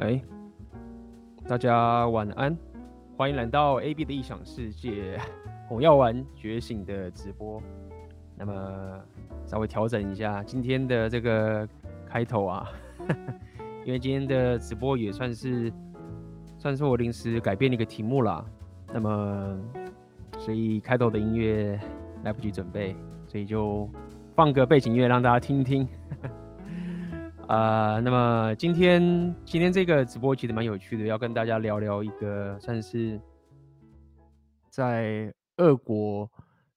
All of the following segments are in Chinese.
哎，大家晚安，欢迎来到 AB 的异想世界，红药丸觉醒的直播。那么稍微调整一下今天的这个开头啊，因为今天的直播也算是算是我临时改变了一个题目啦。那么所以开头的音乐来不及准备，所以就放个背景音乐让大家听听。呃，那么今天今天这个直播其实蛮有趣的，要跟大家聊聊一个算是在俄国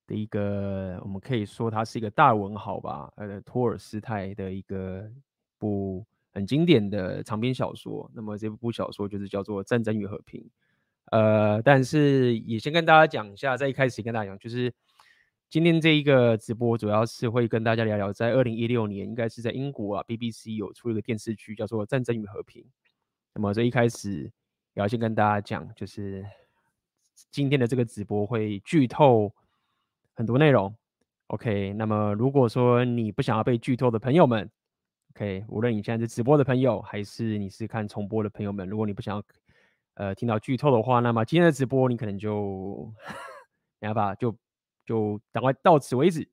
的一个，我们可以说它是一个大文豪吧，呃，托尔斯泰的一个部很经典的长篇小说。那么这部小说就是叫做《战争与和平》。呃，但是也先跟大家讲一下，在一开始跟大家讲就是。今天这一个直播主要是会跟大家聊聊，在二零一六年，应该是在英国啊，BBC 有出一个电视剧叫做《战争与和平》。那么这一开始也要先跟大家讲，就是今天的这个直播会剧透很多内容。OK，那么如果说你不想要被剧透的朋友们，OK，无论你现在是直播的朋友，还是你是看重播的朋友们，如果你不想要呃听到剧透的话，那么今天的直播你可能就 没办法就。就赶快到此为止，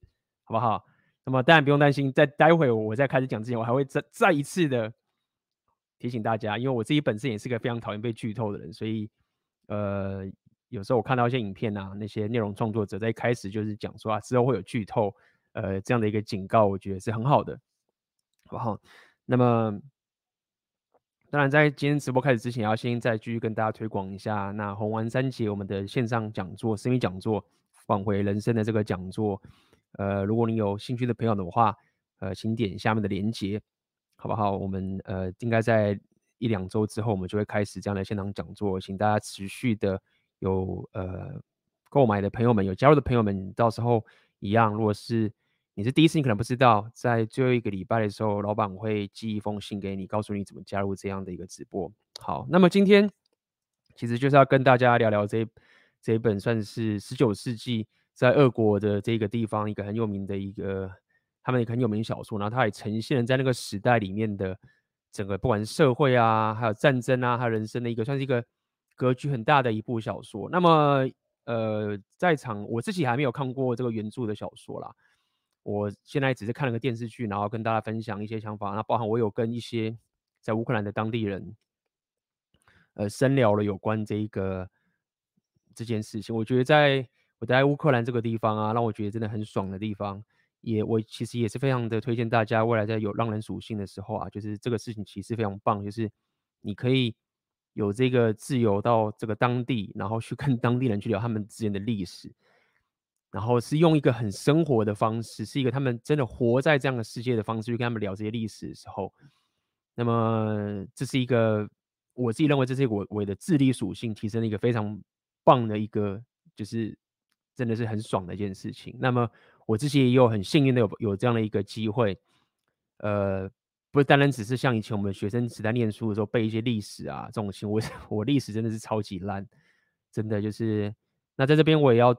好不好？那么当然不用担心，在待会我在开始讲之前，我还会再再一次的提醒大家，因为我自己本身也是个非常讨厌被剧透的人，所以呃，有时候我看到一些影片啊，那些内容创作者在一开始就是讲说啊，之后会有剧透，呃，这样的一个警告，我觉得是很好的，好不好？那么当然在今天直播开始之前，要先再继续跟大家推广一下，那红丸三杰我们的线上讲座、私密讲座。挽回人生的这个讲座，呃，如果你有兴趣的朋友的话，呃，请点下面的链接，好不好？我们呃，应该在一两周之后，我们就会开始这样的现场讲座，请大家持续的有呃购买的朋友们，有加入的朋友们，到时候一样，如果是你是第一次，你可能不知道，在最后一个礼拜的时候，老板会寄一封信给你，告诉你怎么加入这样的一个直播。好，那么今天其实就是要跟大家聊聊这。这一本算是十九世纪在俄国的这个地方一个很有名的一个，他们一个很有名小说，然后它也呈现了在那个时代里面的整个不管是社会啊，还有战争啊，还有人生的一个算是一个格局很大的一部小说。那么呃，在场我自己还没有看过这个原著的小说啦，我现在只是看了个电视剧，然后跟大家分享一些想法。那包含我有跟一些在乌克兰的当地人，呃，深聊了有关这一个。这件事情，我觉得在我待在乌克兰这个地方啊，让我觉得真的很爽的地方，也我其实也是非常的推荐大家，未来在有浪人属性的时候啊，就是这个事情其实非常棒，就是你可以有这个自由到这个当地，然后去跟 当地人去聊他们之间的历史，然后是用一个很生活的方式，是一个他们真的活在这样的世界的方式去跟他们聊这些历史的时候，那么这是一个我自己认为这是我我的智力属性提升的一个非常。棒的一个，就是真的是很爽的一件事情。那么我自己也有很幸运的有有这样的一个机会，呃，不单单只是像以前我们学生时代念书的时候背一些历史啊这种情，我 我历史真的是超级烂，真的就是。那在这边我也要，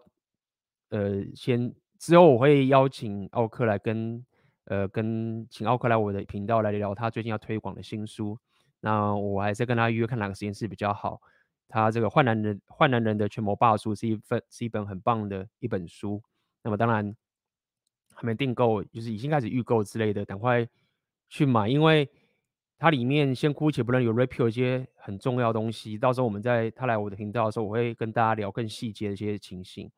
呃，先之后我会邀请奥克来跟，呃，跟请奥克来我的频道来聊他最近要推广的新书。那我还是跟他约看哪个时间是比较好。他这个坏男人，坏男人的权谋霸术是一份，是一本很棒的一本书。那么当然还没订购，就是已经开始预购之类的，赶快去买，因为它里面先姑且不论有 repeal 一些很重要东西，到时候我们在他来我的频道的时候，我会跟大家聊更细节的一些情形。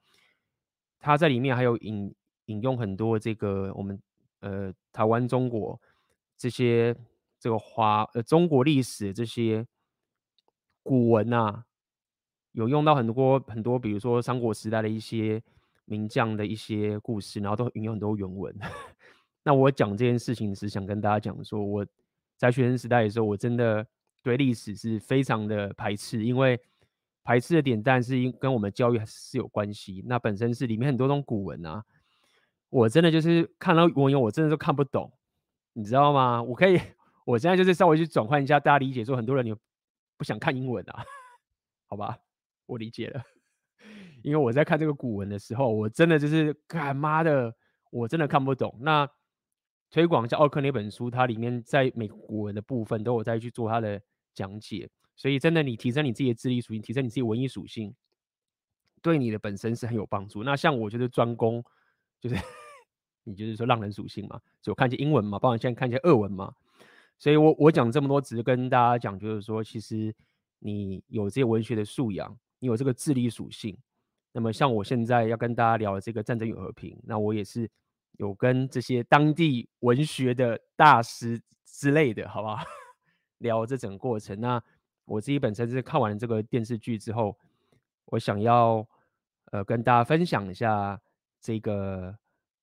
他在里面还有引引用很多这个我们呃台湾中国这些这个华呃中国历史这些。古文、啊，有用到很多很多，比如说三国时代的一些名将的一些故事，然后都引用很多原文。那我讲这件事情是想跟大家讲说，我在学生时代的时候，我真的对历史是非常的排斥，因为排斥的点，但是因跟我们教育还是有关系。那本身是里面很多种古文啊，我真的就是看到文言，我真的都看不懂，你知道吗？我可以，我现在就是稍微去转换一下大家理解，说很多人有。不想看英文啊，好吧，我理解了。因为我在看这个古文的时候，我真的就是，干妈的，我真的看不懂。那推广叫奥克那本书，它里面在美国古文的部分都有在去做它的讲解。所以真的，你提升你自己的智力属性，提升你自己文艺属性，对你的本身是很有帮助。那像我就是专攻，就是 你就是说浪人属性嘛，就我看一些英文嘛，包括现在看一些俄文嘛。所以我我讲这么多，只是跟大家讲，就是说，其实你有这些文学的素养，你有这个智力属性。那么像我现在要跟大家聊这个战争与和平，那我也是有跟这些当地文学的大师之类的，好不好？聊这整个过程。那我自己本身是看完这个电视剧之后，我想要呃跟大家分享一下这个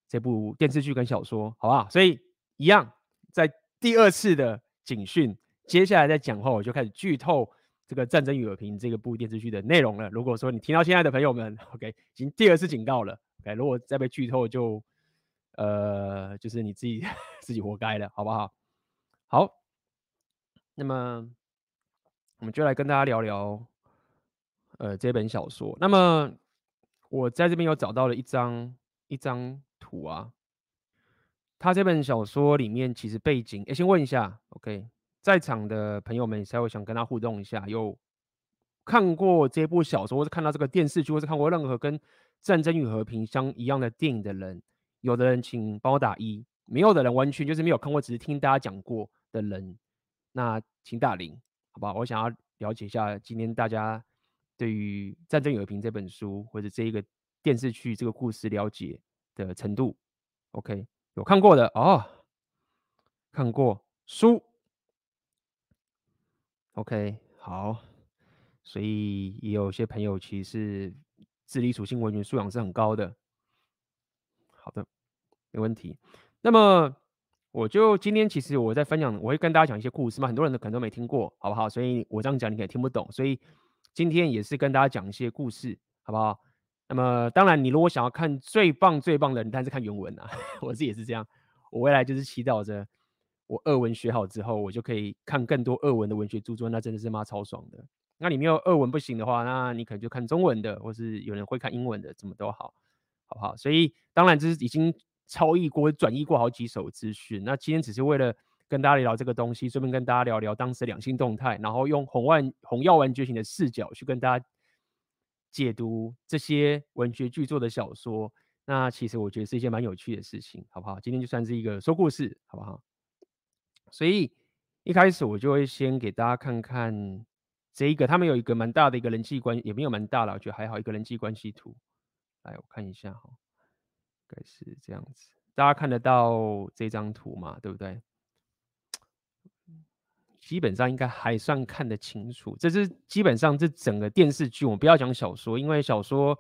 这部电视剧跟小说，好不好？所以一样，在第二次的警讯，接下来再讲话，我就开始剧透这个《战争与和平》这个部电视剧的内容了。如果说你听到现在的朋友们，OK，已经第二次警告了，OK，如果再被剧透就，呃就是你自己 自己活该了，好不好？好，那么。我们就来跟大家聊聊，呃，这本小说。那么我在这边有找到了一张一张图啊。他这本小说里面其实背景，哎，先问一下，OK，在场的朋友们，稍微想跟他互动一下，有看过这部小说，或是看到这个电视剧，或是看过任何跟《战争与和平》相一样的电影的人，有的人请帮我打一，没有的人完全就是没有看过，只是听大家讲过的人，那请打零。好吧，我想要了解一下今天大家对于《战争与和平》这本书或者这一个电视剧这个故事了解的程度。OK，有看过的哦，看过书。OK，好，所以也有些朋友其实智力属性、文学素养是很高的。好的，没问题。那么。我就今天其实我在分享，我会跟大家讲一些故事嘛，很多人可能都没听过，好不好？所以我这样讲你可能听不懂，所以今天也是跟大家讲一些故事，好不好？那么当然，你如果想要看最棒最棒的，你当然是看原文啊。我自己也是这样，我未来就是祈祷着我俄文学好之后，我就可以看更多俄文的文学著作，那真的是妈超爽的。那你没有俄文不行的话，那你可能就看中文的，或是有人会看英文的，怎么都好，好不好？所以当然这是已经。超译过、转译过好几手资讯，那今天只是为了跟大家聊这个东西，顺便跟大家聊聊当时的两性动态，然后用红万红药丸觉醒的视角去跟大家解读这些文学巨作的小说。那其实我觉得是一件蛮有趣的事情，好不好？今天就算是一个说故事，好不好？所以一开始我就会先给大家看看这一个，他们有一个蛮大的一个人际关，也没有蛮大了，我觉得还好，一个人际关系图。来，我看一下哈。应该是这样子，大家看得到这张图嘛？对不对？基本上应该还算看得清楚。这是基本上这整个电视剧，我们不要讲小说，因为小说，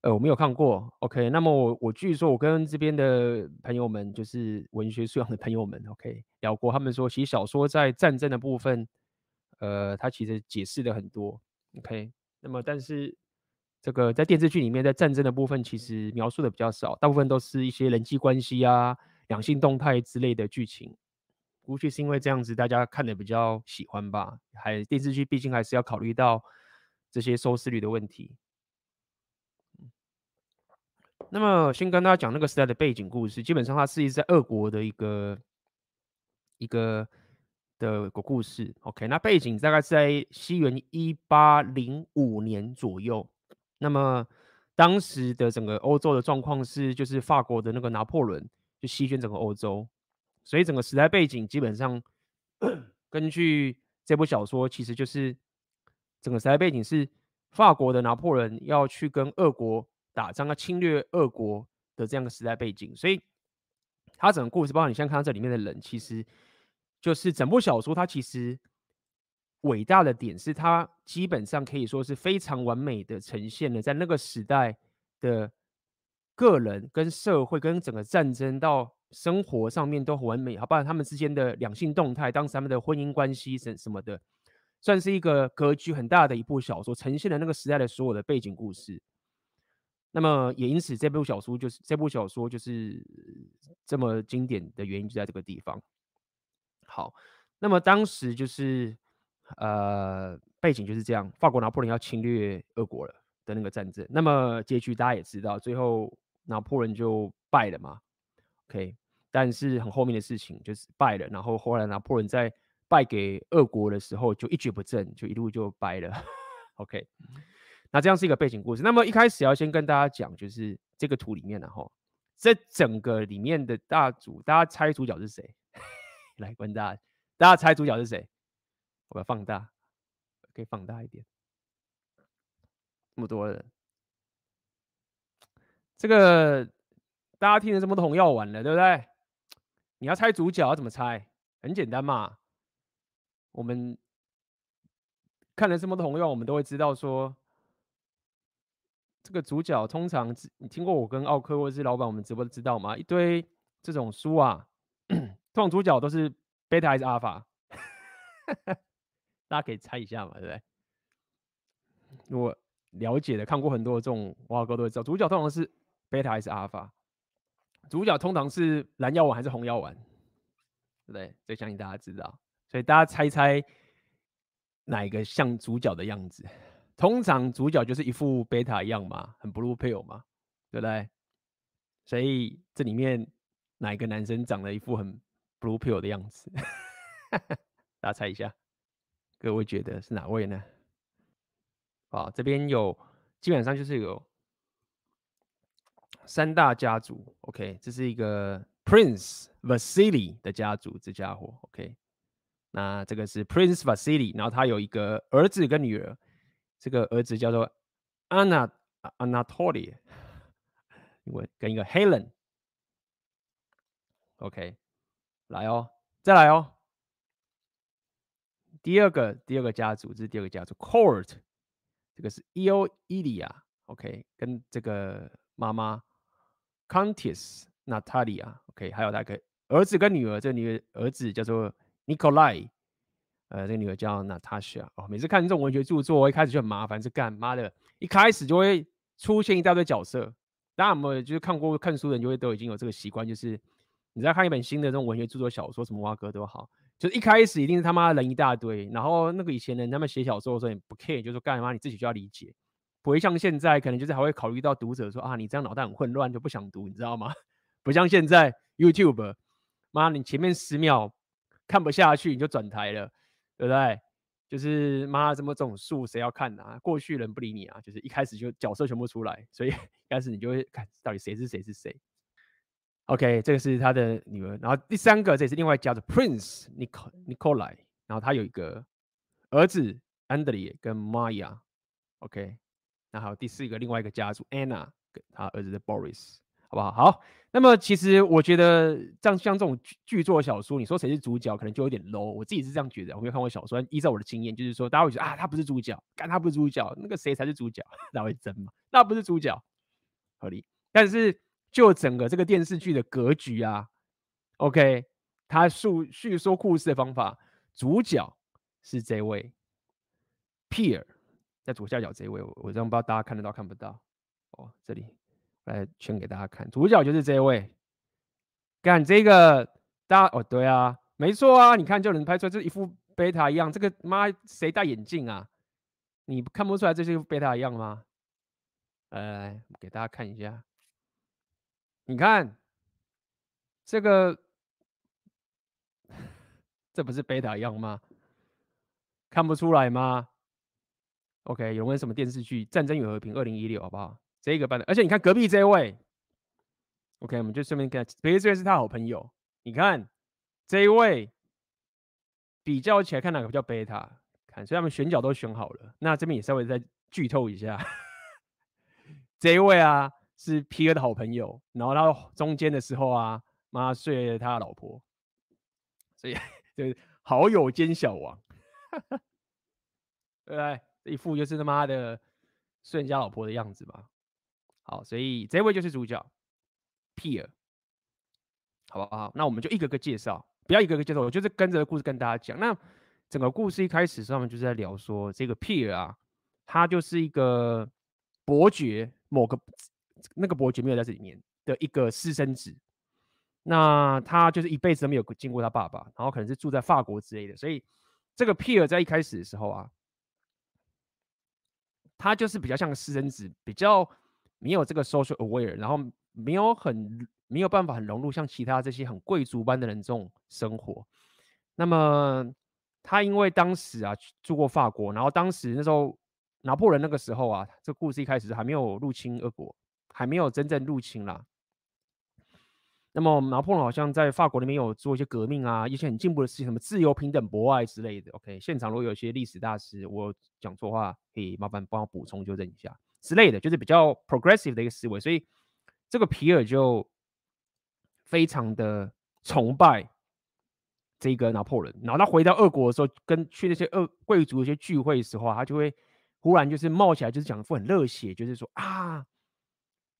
呃，我没有看过。OK，那么我我据说我跟这边的朋友们，就是文学素养的朋友们，OK，聊过，他们说其实小说在战争的部分，呃，它其实解释的很多。OK，那么但是。这个在电视剧里面，在战争的部分其实描述的比较少，大部分都是一些人际关系啊、两性动态之类的剧情。估计是因为这样子，大家看的比较喜欢吧。还电视剧毕竟还是要考虑到这些收视率的问题。那么先跟大家讲那个时代的背景故事，基本上它是一在俄国的一个一个的个故事。OK，那背景大概是在西元一八零五年左右。那么当时的整个欧洲的状况是，就是法国的那个拿破仑就席卷整个欧洲，所以整个时代背景基本上 根据这部小说，其实就是整个时代背景是法国的拿破仑要去跟俄国打仗，要侵略俄国的这样的时代背景，所以他整个故事，包括你现在看到这里面的人，其实就是整部小说，它其实。伟大的点是，它基本上可以说是非常完美的呈现了在那个时代的个人跟社会跟整个战争到生活上面都很完美，好，包括他们之间的两性动态，当时他们的婚姻关系什什么的，算是一个格局很大的一部小说，呈现了那个时代的所有的背景故事。那么也因此，这部小说就是这部小说就是这么经典的原因就在这个地方。好，那么当时就是。呃，背景就是这样，法国拿破仑要侵略俄国了的那个战争。那么结局大家也知道，最后拿破仑就败了嘛。OK，但是很后面的事情就是败了，然后后来拿破仑在败给俄国的时候就一蹶不振，就一路就败了。OK，那这样是一个背景故事。那么一开始要先跟大家讲，就是这个图里面的哈，这整个里面的大主，大家猜主角是谁？来问大家，大家猜主角是谁？我要放大，可以放大一点，这么多人，这个大家听了这么多红药丸了，对不对？你要猜主角要怎么猜？很简单嘛，我们看了这么多红药，我们都会知道说，这个主角通常你听过我跟奥克或者是老板我们直播都知道吗？一堆这种书啊，通常主角都是贝塔还是阿尔法？大家可以猜一下嘛，对不对？如果了解的看过很多这种挖哥都会知道，主角通常是贝塔还是阿尔法？主角通常是蓝药丸还是红药丸，对不对？这相信大家知道，所以大家猜猜哪一个像主角的样子？通常主角就是一副贝塔一样嘛，很 blue pill 嘛，对不对？所以这里面哪一个男生长了一副很 blue pill 的样子？大家猜一下，各位觉得是哪位呢？啊，这边有基本上就是有。三大家族，OK，这是一个 Prince Vasili 的家族，这家伙，OK，那这个是 Prince Vasili，然后他有一个儿子跟女儿，这个儿子叫做 Anna Anatoly，跟一个 Helen，OK，来哦，再来哦，第二个第二个家族，这是第二个家族 Court，这个是 Ilya，OK，跟这个妈妈。Countess Natalia，OK，还有那个儿子跟女儿，这个女儿儿子叫做 Nikolai，呃，这个女儿叫 Natasha。哦，每次看这种文学著作，我一开始就很麻烦，是干妈的，一开始就会出现一大堆角色。当然，我们就是看过看书的人，就会都已经有这个习惯，就是你在看一本新的这种文学著作小说，什么蛙哥都好，就是一开始一定是他妈的人一大堆，然后那个以前人他们写小说的时候也不 care，就说干嘛你自己就要理解。不会像现在，可能就是还会考虑到读者说啊，你这样脑袋很混乱，就不想读，你知道吗？不像现在 YouTube，妈，你前面十秒看不下去，你就转台了，对不对？就是妈，这么这种树谁要看啊？过去人不理你啊，就是一开始就角色全部出来，所以 一开始你就会看到底谁是谁是谁。OK，这个是他的女儿，然后第三个这也是另外一家的 Prince Nikolai，然后他有一个儿子 Andrei 跟 Maya，OK。那还有第四个，另外一个家族 Anna 跟他儿子的 Boris，好不好？好，那么其实我觉得像像这种剧作小说，你说谁是主角，可能就有点 low。我自己是这样觉得，我没有看过小说，依照我的经验，就是说大家会觉得啊，他不是主角，干他不是主角，那个谁才是主角？那会真吗？那不是主角，合理。但是就整个这个电视剧的格局啊，OK，他述叙说故事的方法，主角是这位 Peer。在左下角这一位，我我这样不知道大家看得到看不到哦。这里来圈给大家看，主角就是这一位。看这个，大家哦，对啊，没错啊，你看就能拍出来，这一副贝塔一样。这个妈谁戴眼镜啊？你看不出来这是一副贝塔一样吗？来来来，给大家看一下。你看这个，这不是贝塔一样吗？看不出来吗？OK，有没有什么电视剧《战争与和平》二零一六，好不好？这个班的，而且你看隔壁这位，OK，我们就顺便看，隔壁这位是他好朋友。你看这一位，比较起来看哪个比较贝塔？看，所以他们选角都选好了。那这边也稍微再剧透一下，这一位啊是皮尔的好朋友，然后他中间的时候啊，妈睡了他老婆，所以 就是好友兼小王，对不对？一副就是他妈的睡人家老婆的样子吧。好，所以这位就是主角，Peer，好不好？那我们就一个个介绍，不要一个个介绍，我就是跟着故事跟大家讲。那整个故事一开始上面就是在聊说，这个 Peer 啊，他就是一个伯爵，某个那个伯爵没有在这里面的一个私生子。那他就是一辈子都没有见过他爸爸，然后可能是住在法国之类的。所以这个 Peer 在一开始的时候啊。他就是比较像个私生子，比较没有这个 social aware，然后没有很没有办法很融入像其他这些很贵族般的人这种生活。那么他因为当时啊住过法国，然后当时那时候拿破仑那个时候啊，这故事一开始还没有入侵俄国，还没有真正入侵啦。那么拿破仑好像在法国那边有做一些革命啊，一些很进步的事情，什么自由、平等、博爱之类的。OK，现场如果有一些历史大师，我讲错话，可以麻烦帮我补充纠正一下之类的，就是比较 progressive 的一个思维。所以这个皮尔就非常的崇拜这个拿破仑。然后他回到俄国的时候，跟去那些俄贵族一些聚会的时候，他就会忽然就是冒起来，就是讲一副很热血，就是说啊，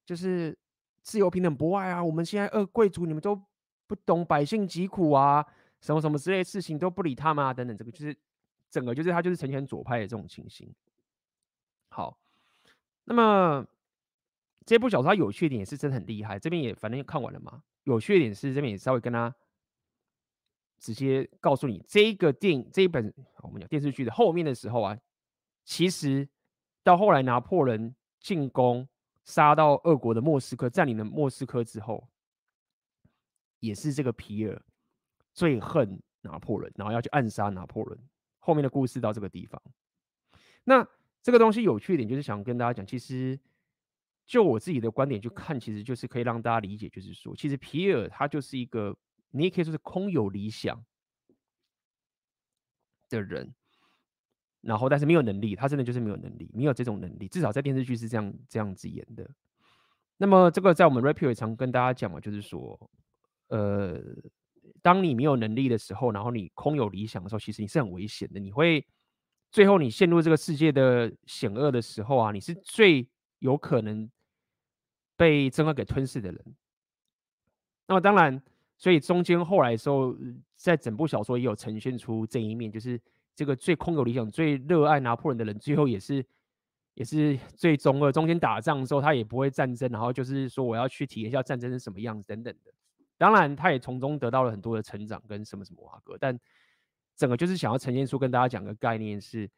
就是。自由、平等、博爱啊！我们现在二贵族，你们都不懂百姓疾苦啊，什么什么之类事情都不理他们啊，等等，这个就是整个就是他就是呈现左派的这种情形。好，那么这部小说它有趣点也是真的很厉害，这边也反正也看完了嘛。有趣点是这边也稍微跟他直接告诉你，这个电影这一本我们讲电视剧的后面的时候啊，其实到后来拿破仑进攻。杀到俄国的莫斯科，占领了莫斯科之后，也是这个皮尔最恨拿破仑，然后要去暗杀拿破仑。后面的故事到这个地方，那这个东西有趣一点，就是想跟大家讲，其实就我自己的观点去看，其实就是可以让大家理解，就是说，其实皮尔他就是一个，你也可以说是空有理想的人。然后，但是没有能力，他真的就是没有能力，没有这种能力。至少在电视剧是这样这样子演的。那么，这个在我们 Red Pill 也常跟大家讲嘛，就是说，呃，当你没有能力的时候，然后你空有理想的时候，其实你是很危险的。你会最后你陷入这个世界的险恶的时候啊，你是最有可能被真恶给吞噬的人。那么，当然，所以中间后来的时候，在整部小说也有呈现出这一面，就是。这个最空有理想、最热爱拿破仑的人，最后也是也是最中二。中间打仗的时候，他也不会战争，然后就是说我要去体验一下战争是什么样子等等的。当然，他也从中得到了很多的成长跟什么什么哇哥。但整个就是想要呈现出跟大家讲个概念是：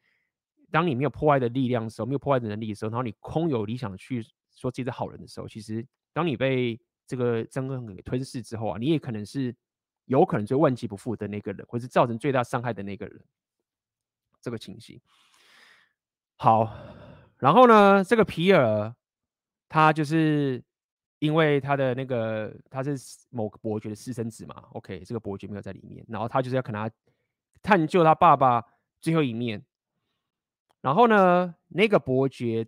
当你没有破坏的力量的时候，没有破坏的能力的时候，然后你空有理想去说自己是好人的时候，其实当你被这个憎恨给吞噬之后啊，你也可能是有可能最万劫不复的那个人，或是造成最大伤害的那个人。这个情形，好，然后呢，这个皮尔他就是因为他的那个他是某个伯爵的私生子嘛，OK，这个伯爵没有在里面，然后他就是要跟他探究他爸爸最后一面，然后呢，那个伯爵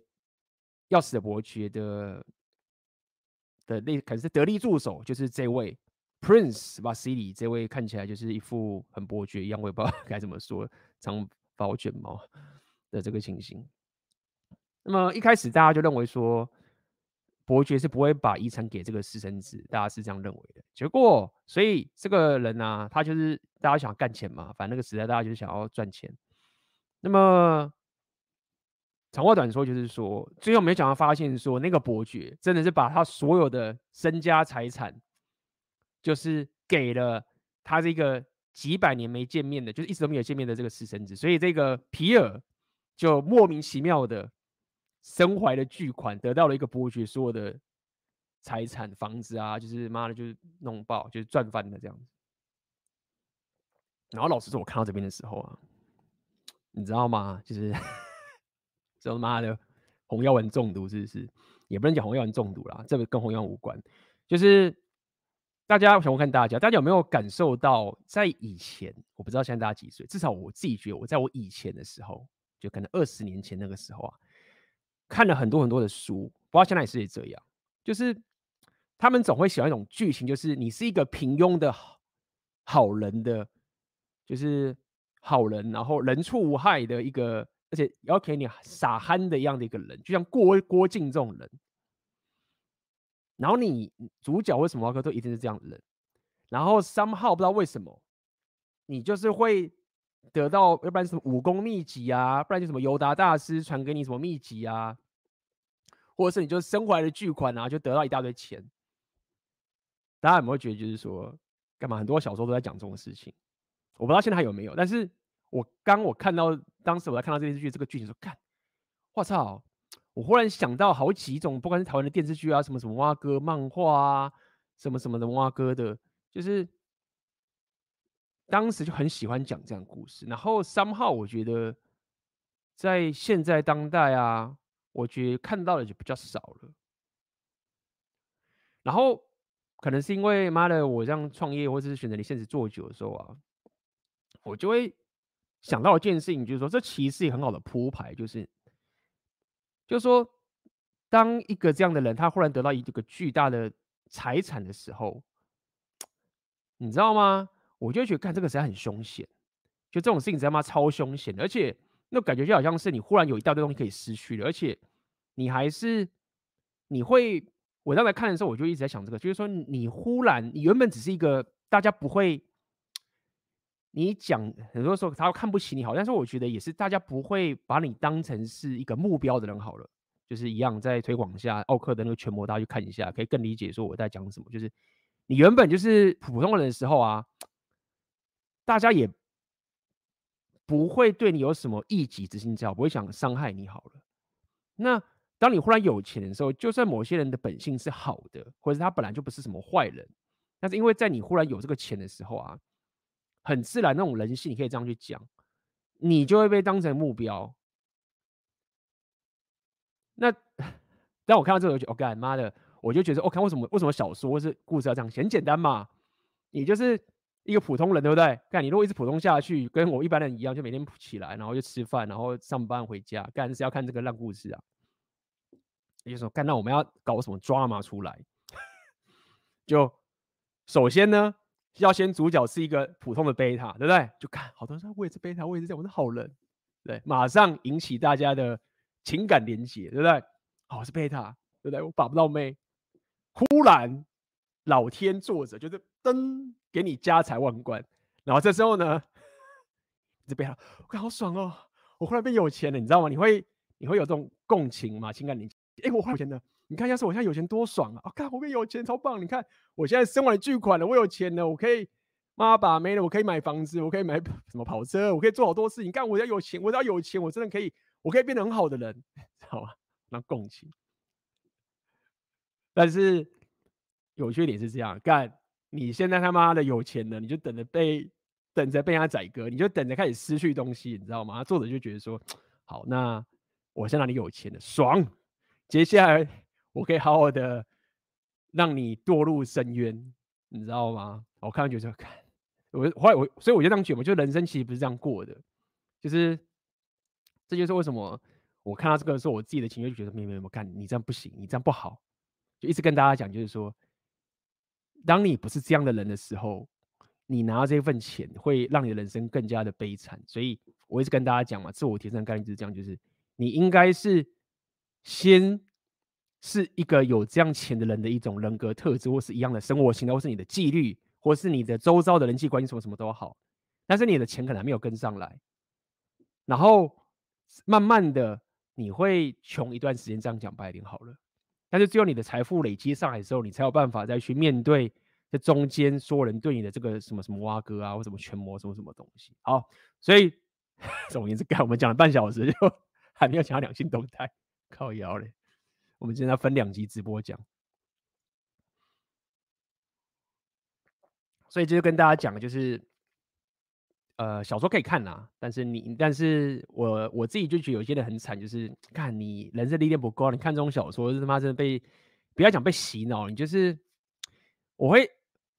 要死的伯爵的的那可能是得力助手，就是这位 Prince Vasili，这位看起来就是一副很伯爵一样，我也不知道 该怎么说，长。包卷毛的这个情形，那么一开始大家就认为说，伯爵是不会把遗产给这个私生子，大家是这样认为的。结果，所以这个人呢、啊，他就是大家想要干钱嘛，反正那个时代大家就是想要赚钱。那么长话短说，就是说，最后没想到发现说，那个伯爵真的是把他所有的身家财产，就是给了他这个。几百年没见面的，就是一直都没有见面的这个私生子，所以这个皮尔就莫名其妙的身怀了巨款，得到了一个伯爵所有的财产、房子啊，就是妈的，就是弄爆，就是赚翻了这样子。然后老实说，我看到这边的时候啊，你知道吗？就是 这妈的红药丸中毒，是不是？也不能讲红药丸中毒啦，这个跟红药丸无关，就是。大家想问看大家，大家有没有感受到，在以前，我不知道现在大家几岁，至少我自己觉得，我在我以前的时候，就可能二十年前那个时候啊，看了很多很多的书，不知道现在也是这样，就是他们总会喜欢一种剧情，就是你是一个平庸的好人的，就是好人，然后人畜无害的一个，而且要给你傻憨的一样的一个人，就像郭郭靖这种人。然后你主角为什么都一定是这样的人？然后 somehow 不知道为什么，你就是会得到，要不然什么武功秘籍啊，不然就什么尤达大师传给你什么秘籍啊，或者是你就身怀的巨款啊，就得到一大堆钱。大家有没有觉得就是说，干嘛很多小说都在讲这种事情？我不知道现在还有没有，但是我刚我看到当时我在看到这电视剧这个剧情说，看，我操！我忽然想到好几种，不管是台湾的电视剧啊，什么什么蛙哥漫画啊，什么什么的蛙哥的，就是当时就很喜欢讲这样故事。然后三号我觉得在现在当代啊，我觉得看到的就比较少了。然后可能是因为妈的，我这样创业或者是选择你现实做久的时候啊，我就会想到一件事情，就是说这其实是一个很好的铺排，就是就是说，当一个这样的人他忽然得到一个巨大的财产的时候，你知道吗？我就觉得看这个实在很凶险，就这种事情你知道吗？超凶险，而且那感觉就好像是你忽然有一大堆东西可以失去了，而且你还是你会。我刚才看的时候，我就一直在想这个，就是说，你忽然，你原本只是一个大家不会，你讲很多时候他看不起你好，但是我觉得也是大家不会把你当成是一个目标的人好了，就是一样在推广下奥克的那个全魔，大家去看一下，可以更理解说我在讲什么。就是你原本就是普通人的时候啊，大家也不会对你有什么一己之心，只好不会想伤害你好了。那。当你忽然有钱的时候，就算某些人的本性是好的，或者是他本来就不是什么坏人，但是因为在你忽然有这个钱的时候啊，很自然那种人性，你可以这样去讲，你就会被当成目标。那当我看到这个，我就我干妈的，我就觉得，我、哦、看为什么为什么小说是故事要这样写？很简单嘛，你就是一个普通人，对不对？干你如果一直普通下去，跟我一般人一样，就每天起来，然后就吃饭，然后上班回家，干是要看这个烂故事啊。也就说，干，那我们要搞什么 drama 出来？就首先呢，要先主角是一个普通的贝塔，对不对？就看好多人说我也是贝塔，我也是这样，我是好人，对，马上引起大家的情感连接，对不对？好，我是贝塔，对不对？我把不到妹，忽然老天作者就是噔给你家财万贯，然后这时候呢，这贝塔，我看好爽哦，我忽然变有钱了，你知道吗？你会你会有这种共情嘛？情感连接。哎，我有钱了，你看，要是我现在有钱多爽啊！啊，看我变有钱超棒！你看，我现在身完巨款了，我有钱了，我可以妈把没了，我可以买房子，我可以买 什么跑车，我可以做好多事情。你看，我要有钱，我只要有钱，我真的可以，我可以变得很好的人，知道吗？那共情。但是有缺点是这样，干，你现在他妈的有钱了，你就等着被等着被他宰割，你就等着开始失去东西，你知道吗？作者就觉得说，好，那我现在哪里有钱了，爽。接下来我可以好好的让你堕入深渊，你知道吗？我看完就说看，我后来我所以我就这样觉得，我觉得人生其实不是这样过的，就是这就是为什么我看到这个的时候，我自己的情绪就觉得没有没没，看你这样不行，你这样不好，就一直跟大家讲，就是说，当你不是这样的人的时候，你拿到这份钱会让你的人生更加的悲惨。所以我一直跟大家讲嘛，自我提升的概念就是这样，就是你应该是。先是一个有这样钱的人的一种人格特质，或是一样的生活形态，或是你的纪律，或是你的周遭的人际关系，什么什么都好。但是你的钱可能还没有跟上来，然后慢慢的你会穷一段时间。这样讲白一点好了。但是只有你的财富累积上来之后，你才有办法再去面对这中间所有人对你的这个什么什么挖哥啊，或什么拳魔什么什么东西。好，所以 总而言之，干我们讲了半小时，就 还没有讲到两性动态。靠腰嘞！我们今天要分两集直播讲，所以这就跟大家讲，就是呃，小说可以看呐，但是你，但是我我自己就觉得有些人很惨，就是看你人生历练不够，你看这种小说，他妈真的被不要讲被洗脑，你就是我会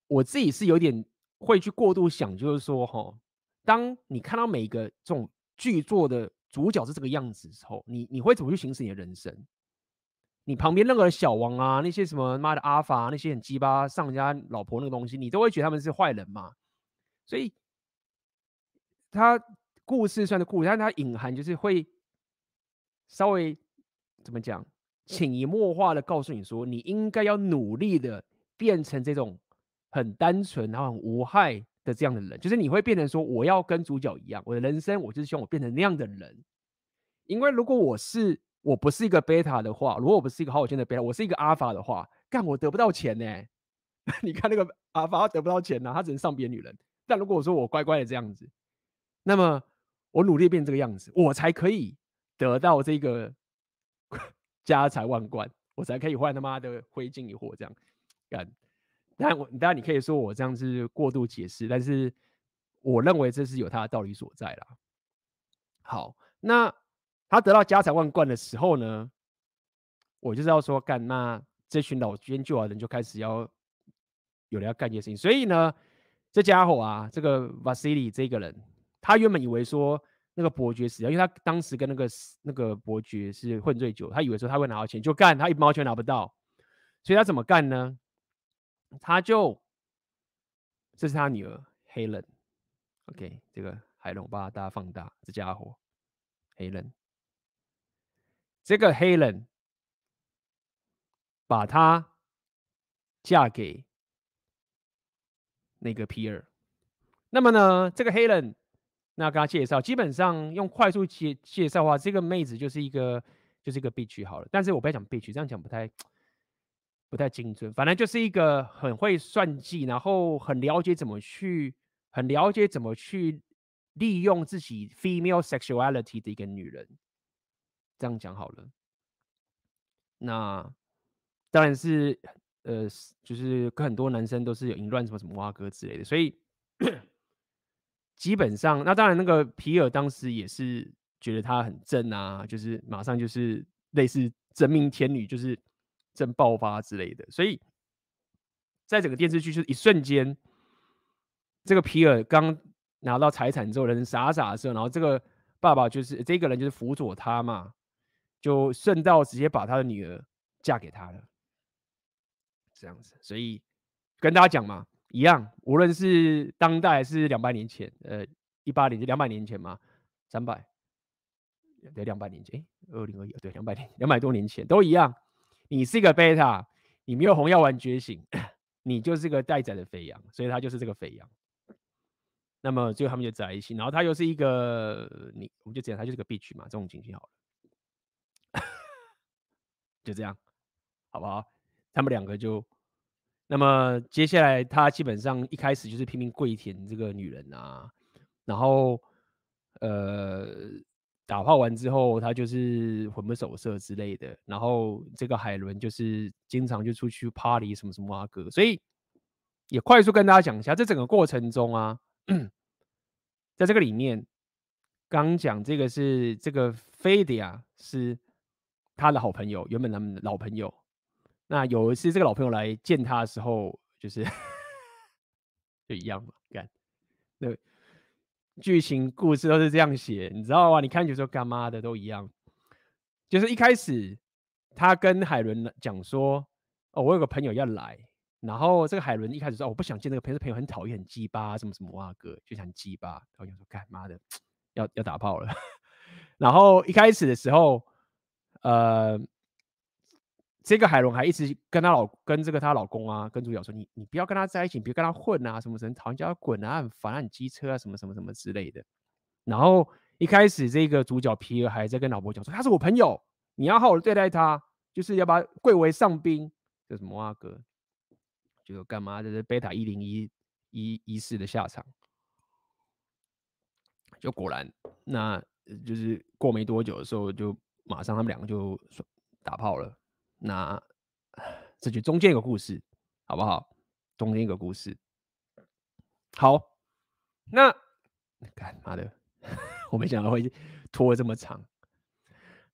我自己是有点会去过度想，就是说哈，当你看到每一个这种剧作的。主角是这个样子的时候，你你会怎么去行使你的人生？你旁边那个小王啊，那些什么妈的阿法，那些很鸡巴上家老婆那个东西，你都会觉得他们是坏人嘛？所以，他故事算是故事，但他隐含就是会稍微怎么讲，潜移默化的告诉你说，你应该要努力的变成这种很单纯然后很无害。的这样的人，就是你会变成说，我要跟主角一样，我的人生，我就是希望我变成那样的人。因为如果我是我不是一个贝塔的话，如果我不是一个好有钱的贝塔，我是一个阿尔法的话，干我得不到钱呢、你看那个阿尔法他得不到钱呐、啊，他只能上别女人。但如果我说我乖乖的这样子，那么我努力变这个样子，我才可以得到这个 家财万贯，我才可以换他妈的灰烬一货这样干。但我当然你可以说我这样子过度解释，但是我认为这是有它的道理所在啦。好，那他得到家财万贯的时候呢，我就是要说干，那这群老奸巨猾人就开始要有人要干这些事情，所以呢，这家伙啊，这个 Vasily 这个人，他原本以为说那个伯爵死了，因为他当时跟那个那个伯爵是混醉酒，他以为说他会拿到钱，就干他一毛钱拿不到，所以他怎么干呢？他就这是他女儿海伦，OK，这个海伦，把大家放大，这家伙海伦这个 Helen 把她嫁给那个皮尔，那么呢，这个 Helen，那跟他介绍，基本上用快速介介绍的话，这个妹子就是一个就是一个 bitch 好了，但是我不要讲 bitch，这样讲不太。不太精准，反正就是一个很会算计，然后很了解怎么去，很了解怎么去利用自己 female sexuality 的一个女人。这样讲好了。那当然是，呃，就是跟很多男生都是有淫乱什么什么蛙哥之类的，所以基本上，那当然那个皮尔当时也是觉得他很正啊，就是马上就是类似真命天女，就是。正爆发之类的，所以在整个电视剧就是一瞬间，这个皮尔刚拿到财产之后，人傻傻的时候，然后这个爸爸就是这个人就是辅佐他嘛，就顺道直接把他的女儿嫁给他了，这样子。所以跟大家讲嘛，一样，无论是当代还是两百年前，呃，一八年就两百年前嘛，三百对两百年前，哎，二零二一对两百年两百多年前都一样。你是一个贝塔，你没有红药丸觉醒，你就是个待宰的肥羊，所以他就是这个肥羊。那么最后他们就在一起，然后他又是一个你，我们就讲他就是个 bitch 嘛，这种情形好了，就这样，好不好？他们两个就，那么接下来他基本上一开始就是拼命跪舔这个女人啊，然后呃。打炮完之后，他就是魂不守舍之类的。然后这个海伦就是经常就出去 party 什么什么啊哥，所以也快速跟大家讲一下，这整个过程中啊，在这个里面，刚讲这个是这个菲迪亚是他的好朋友，原本他们的老朋友。那有一次这个老朋友来见他的时候，就是 就一样嘛，干对。剧情故事都是这样写，你知道吗？你看就说干嘛的都一样，就是一开始他跟海伦讲说：“哦，我有个朋友要来。”然后这个海伦一开始说：“，我不想见那个朋友，朋友很讨厌，很鸡巴，什么什么哇哥，就想鸡巴。”然后就说：“干嘛的，要要打炮了。”然后一开始的时候，呃。这个海伦还一直跟她老跟这个她老公啊，跟主角说：“你你不要跟他在一起，你别跟他混啊，什么什么，讨厌叫他滚啊，很烦，很机车啊，什么什么什么之类的。”然后一开始这个主角皮尔还在跟老婆讲说：“他是我朋友，你要好好对待他，就是要把他贵为上宾。”这什么啊哥？就干嘛？这是贝塔一零一一一世的下场。就果然，那就是过没多久的时候，就马上他们两个就打炮了。那这就中间一个故事，好不好？中间一个故事。好，那干嘛的，我没想到会拖这么长。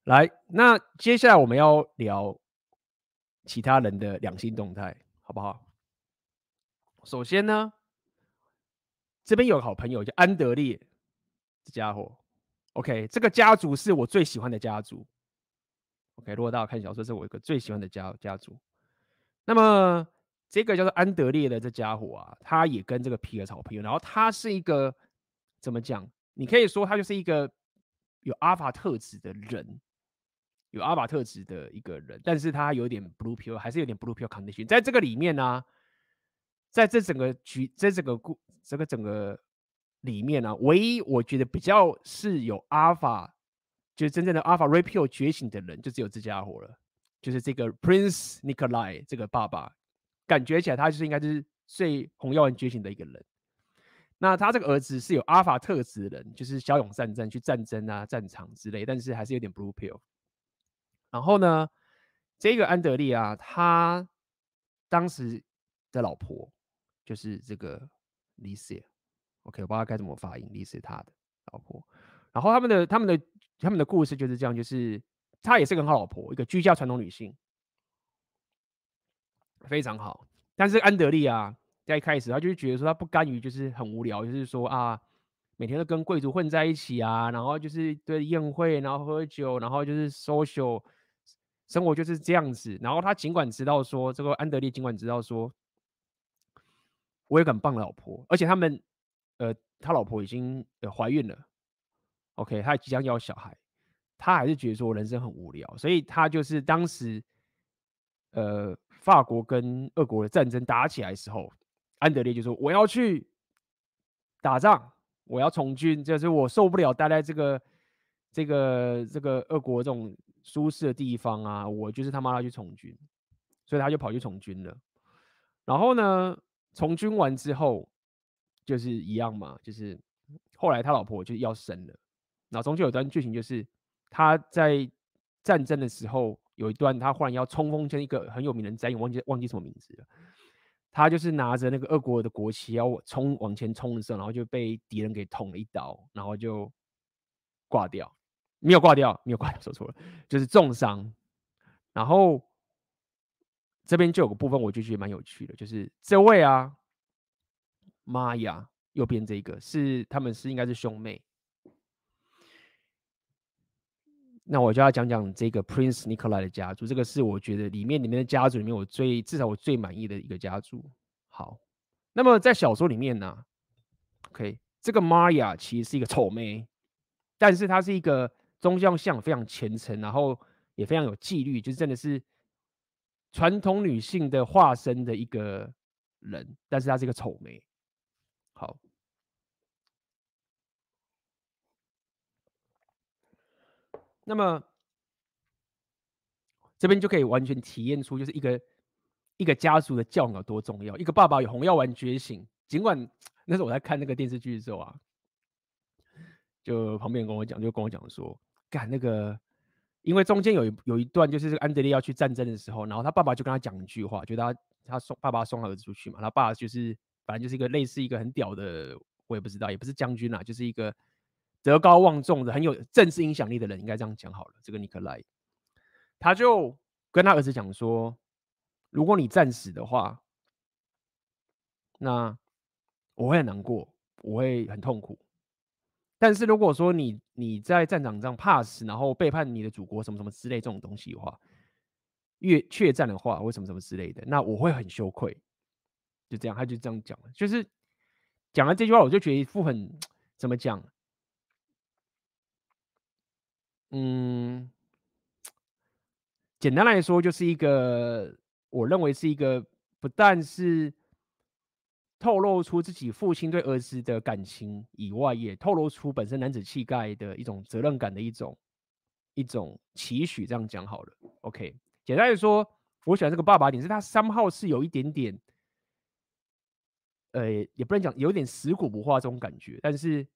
来，那接下来我们要聊其他人的两性动态，好不好？首先呢，这边有个好朋友叫安德烈，这家伙，OK，这个家族是我最喜欢的家族。OK，如果大看小说，是我一个最喜欢的家家族。那么这个叫做安德烈的这家伙啊，他也跟这个皮尔草朋友。然后他是一个怎么讲？你可以说他就是一个有阿法特质的人，有阿法特质的一个人。但是他有点 blue pill，还是有点 blue pill condition。在这个里面呢、在这整个局，在这个故这个整个里面呢、啊，唯一我觉得比较是有阿法。就是真正的 Alpha Red Pill 觉醒的人，就只有这家伙了。就是这个 Prince Nikolai 这个爸爸，感觉起来他就是应该就是最红药丸觉醒的一个人。那他这个儿子是有 Alpha 特质的人，就是骁勇善战，去战争啊、战场之类，但是还是有点 Blue Pill。然后呢，这个安德烈啊，他当时的老婆就是这个 Lisa、OK，我不知道该怎么发音莉是他的老婆。然后他们的他们的他们的故事就是这样，就是她也是个好老婆，一个居家传统女性，非常好。但是安德利啊，在一开始他就是觉得说他不甘于就是很无聊，就是说啊，每天都跟贵族混在一起啊，然后就是对宴会，然后喝酒，然后就是 social 生活就是这样子。然后他尽管知道说这个安德利尽管知道说，我有个很棒的老婆，而且他们呃他老婆已经呃怀孕了。OK，他即将要小孩，他还是觉得说人生很无聊，所以他就是当时，呃，法国跟俄国的战争打起来的时候，安德烈就说我要去打仗，我要从军，就是我受不了待在这个这个这个俄国这种舒适的地方啊，我就是他妈要去从军，所以他就跑去从军了。然后呢，从军完之后，就是一样嘛，就是后来他老婆就要生了。然后中间有段剧情，就是他在战争的时候有一段，他忽然要冲锋陷一个很有名的战役，忘记忘记什么名字了。他就是拿着那个俄国的国旗要冲往前冲的时候，然后就被敌人给捅了一刀，然后就挂掉，没有挂掉，没有挂掉，说错了，就是重伤。然后这边就有个部分，我就觉得蛮有趣的，就是这位啊，玛雅右边这个是他们是应该是兄妹。那我就要讲讲这个 Prince Nikolai 的家族，这个是我觉得里面里面的家族里面我最至少我最满意的一个家族。好，那么在小说里面呢，OK，这个 Maria 其实是一个丑妹，但是她是一个宗教信仰非常虔诚，然后也非常有纪律，就是真的是传统女性的化身的一个人，但是她是一个丑妹。好。那么这边就可以完全体验出，就是一个一个家族的教养有多重要。一个爸爸有红药丸觉醒，尽管 那时候我在看那个电视剧的时候啊，就旁边跟我讲，就跟我讲说，干那个，因为中间有一有一段就是这个安德烈要去战争的时候，然后他爸爸就跟他讲一句话，就他他送爸爸送儿子出去嘛，他爸爸就是反正就是一个类似一个很屌的，我也不知道，也不是将军啊，就是一个。德高望重的、很有政治影响力的人，应该这样讲好了。这个尼克莱，他就跟他儿子讲说：“如果你战死的话，那我会很难过，我会很痛苦。但是如果说你你在战场上怕死，然后背叛你的祖国，什么什么之类这种东西的话，越怯战的话，为什么什么之类的，那我会很羞愧。”就这样，他就这样讲了。就是讲了这句话，我就觉得一副很怎么讲？嗯，简单来说，就是一个我认为是一个不但是透露出自己父亲对儿子的感情以外，也透露出本身男子气概的一种责任感的一种一种期许。这样讲好了，OK。简单来说，我喜欢这个爸爸点是他三号是有一点点，呃，也不能讲有点死骨不化这种感觉，但是。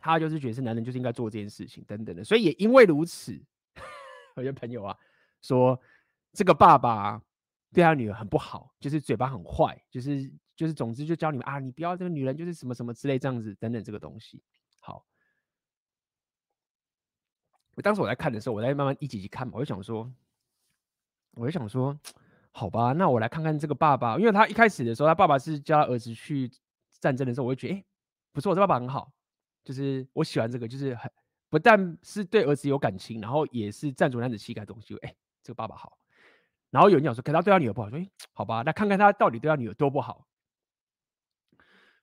他就是觉得是男人就是应该做这件事情等等的，所以也因为如此，有些朋友啊说这个爸爸对他女儿很不好，就是嘴巴很坏，就是就是总之就教你们啊，你不要这个女人就是什么什么之类这样子等等这个东西。好，当时我在看的时候，我在慢慢一集一集看嘛，我就想说，我就想说，好吧，那我来看看这个爸爸，因为他一开始的时候，他爸爸是叫他儿子去战争的时候，我就觉得哎，不错，这爸爸很好。就是我喜欢这个，就是很不但是对儿子有感情，然后也是站住男子气概东西。哎，这个爸爸好。然后有人讲说，可他对他女儿不好，说哎，好吧，那看看他到底对他女儿多不好。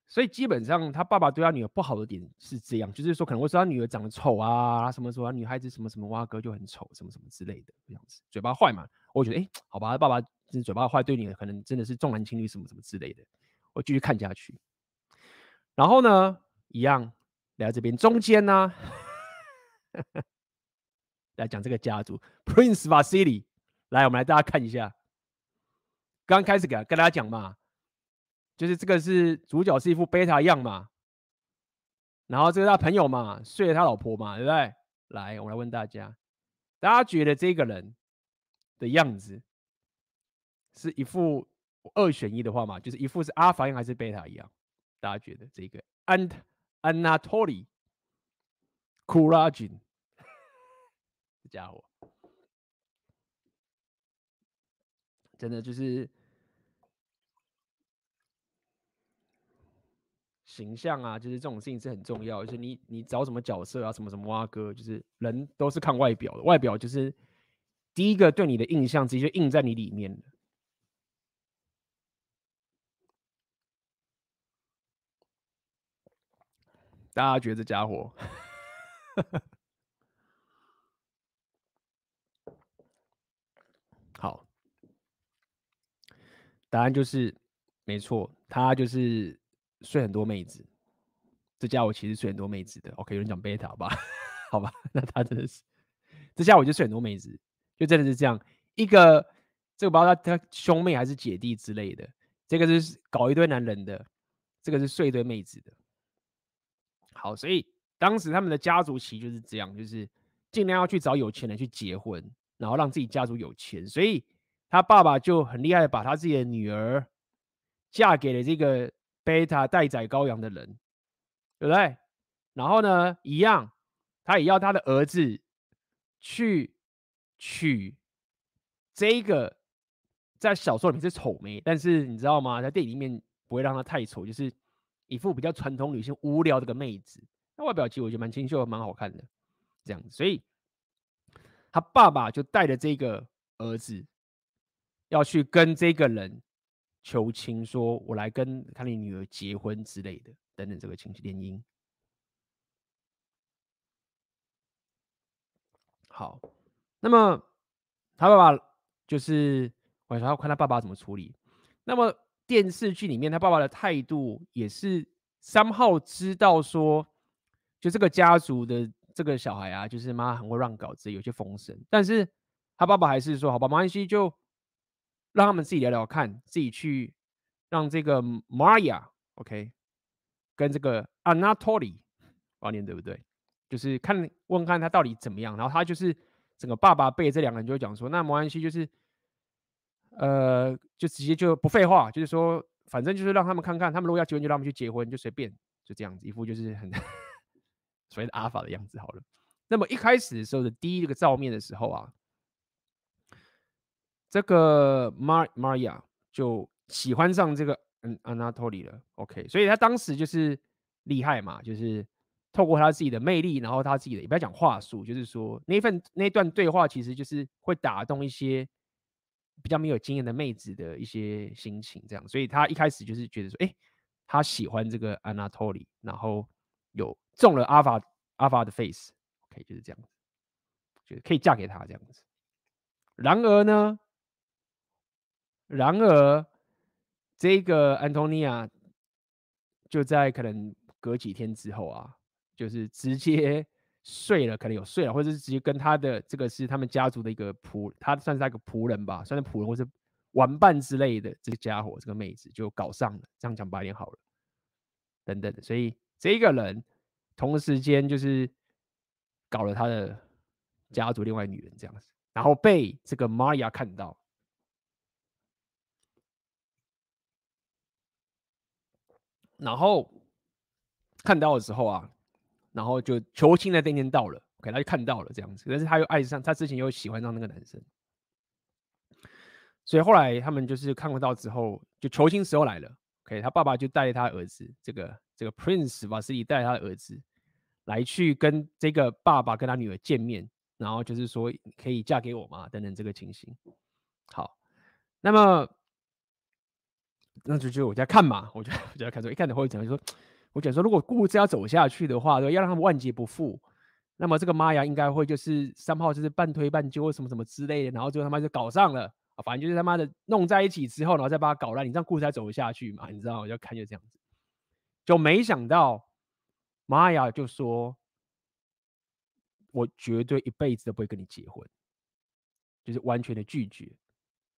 所以基本上他爸爸对他女儿不好的点是这样，就是说可能会说他女儿长得丑啊，什么什么女孩子什么什么哇哥就很丑，什么什么之类的这样子，嘴巴坏嘛。我觉得哎，好吧，爸爸就是嘴巴坏，对你可能真的是重男轻女什么什么之类的。我继续看下去，然后呢，一样。来到这边中间呢、啊，来讲这个家族 Prince Vasili。来，我们来大家看一下。刚开始给跟大家讲嘛，就是这个是主角是一副贝塔样嘛，然后这个他朋友嘛，睡了他老婆嘛，对不对？来，我来问大家，大家觉得这个人的样子是一副二选一的话嘛，就是一副是阿法样还是贝塔一样？大家觉得这个安安纳托利库拉金这家伙，真的就是形象啊，就是这种事情是很重要。就是你你找什么角色啊，什么什么蛙哥，就是人都是看外表的，外表就是第一个对你的印象，直接就印在你里面了。大家觉得这家伙 好？答案就是没错，他就是睡很多妹子。这家伙其实睡很多妹子的。OK，有人讲贝塔吧？好吧，那他真的是这家伙就睡很多妹子，就真的是这样一个。这个不知道他他兄妹还是姐弟之类的，这个是搞一堆男人的，这个是睡一堆妹子的。好，所以当时他们的家族其实就是这样，就是尽量要去找有钱人去结婚，然后让自己家族有钱。所以他爸爸就很厉害的把他自己的女儿嫁给了这个贝塔待宰羔羊的人，对不对？然后呢，一样，他也要他的儿子去娶这个在小说里面是丑眉，但是你知道吗？在电影里面不会让她太丑，就是。一副比较传统女性无聊的个妹子，那外表其实我觉得蛮清秀，蛮好看的，这样子。所以他爸爸就带着这个儿子要去跟这个人求亲，说我来跟他的女儿结婚之类的，等等这个亲戚联姻。好，那么他爸爸就是我想要看他爸爸怎么处理。那么。电视剧里面，他爸爸的态度也是三号知道说，就这个家族的这个小孩啊，就是妈很会乱搞，自己有些风声。但是他爸爸还是说，好吧，没关系，就让他们自己聊聊看，自己去让这个 Maria，OK，跟这个 Anatoly，我念对不对？就是看问看他到底怎么样。然后他就是整个爸爸辈这两个人就讲说，那没关系，就是。呃，就直接就不废话，就是说，反正就是让他们看看，他们如果要结婚，就让他们去结婚，就随便，就这样子，一副就是很 所谓的阿法的样子好了。那么一开始的时候的第一个照面的时候啊，这个 Mar Maria 就喜欢上这个嗯 Anatoly 了，OK，所以他当时就是厉害嘛，就是透过他自己的魅力，然后他自己的也不要讲话术，就是说那份那段对话其实就是会打动一些。比较没有经验的妹子的一些心情，这样，所以他一开始就是觉得说，哎、他喜欢这个 Anatoly，然后有中了阿法阿法的 face，OK，、就是这样子，觉得可以嫁给他这样子。然而呢，然而这个安东尼亚就在可能隔几天之后啊，就是直接。睡了，可能有睡了，或者是直接跟他的这个是他们家族的一个仆，他算是他一个仆人吧，算是仆人或是玩伴之类的。这个家伙，这个妹子就搞上了，这样讲白点好了，等等的。所以这个人同时间就是搞了他的家族另外女人这样子，然后被这个玛雅看到，然后看到的时候啊。然后就求亲的那天到了，OK，他就看到了这样子，但是他又爱上，他之前又喜欢上那个男生，所以后来他们就是看不到之后，就求亲时候来了，OK，他爸爸就带他儿子，这个这个 Prince 瓦斯里带他的儿子来去跟这个爸爸跟他女儿见面，然后就是说可以嫁给我吗？等等这个情形。好，那么那就就我在看嘛，我就 我就在看说，一看的会讲就说。我讲说，如果故事要走下去的话，对，要让他们万劫不复，那么这个玛雅应该会就是三号就是半推半就，什么什么之类的，然后最后他妈就搞上了，反正就是他妈的弄在一起之后，然后再把他搞烂，你这样故事才走下去嘛？你知道，我就看就这样子，就没想到玛雅就说，我绝对一辈子都不会跟你结婚，就是完全的拒绝，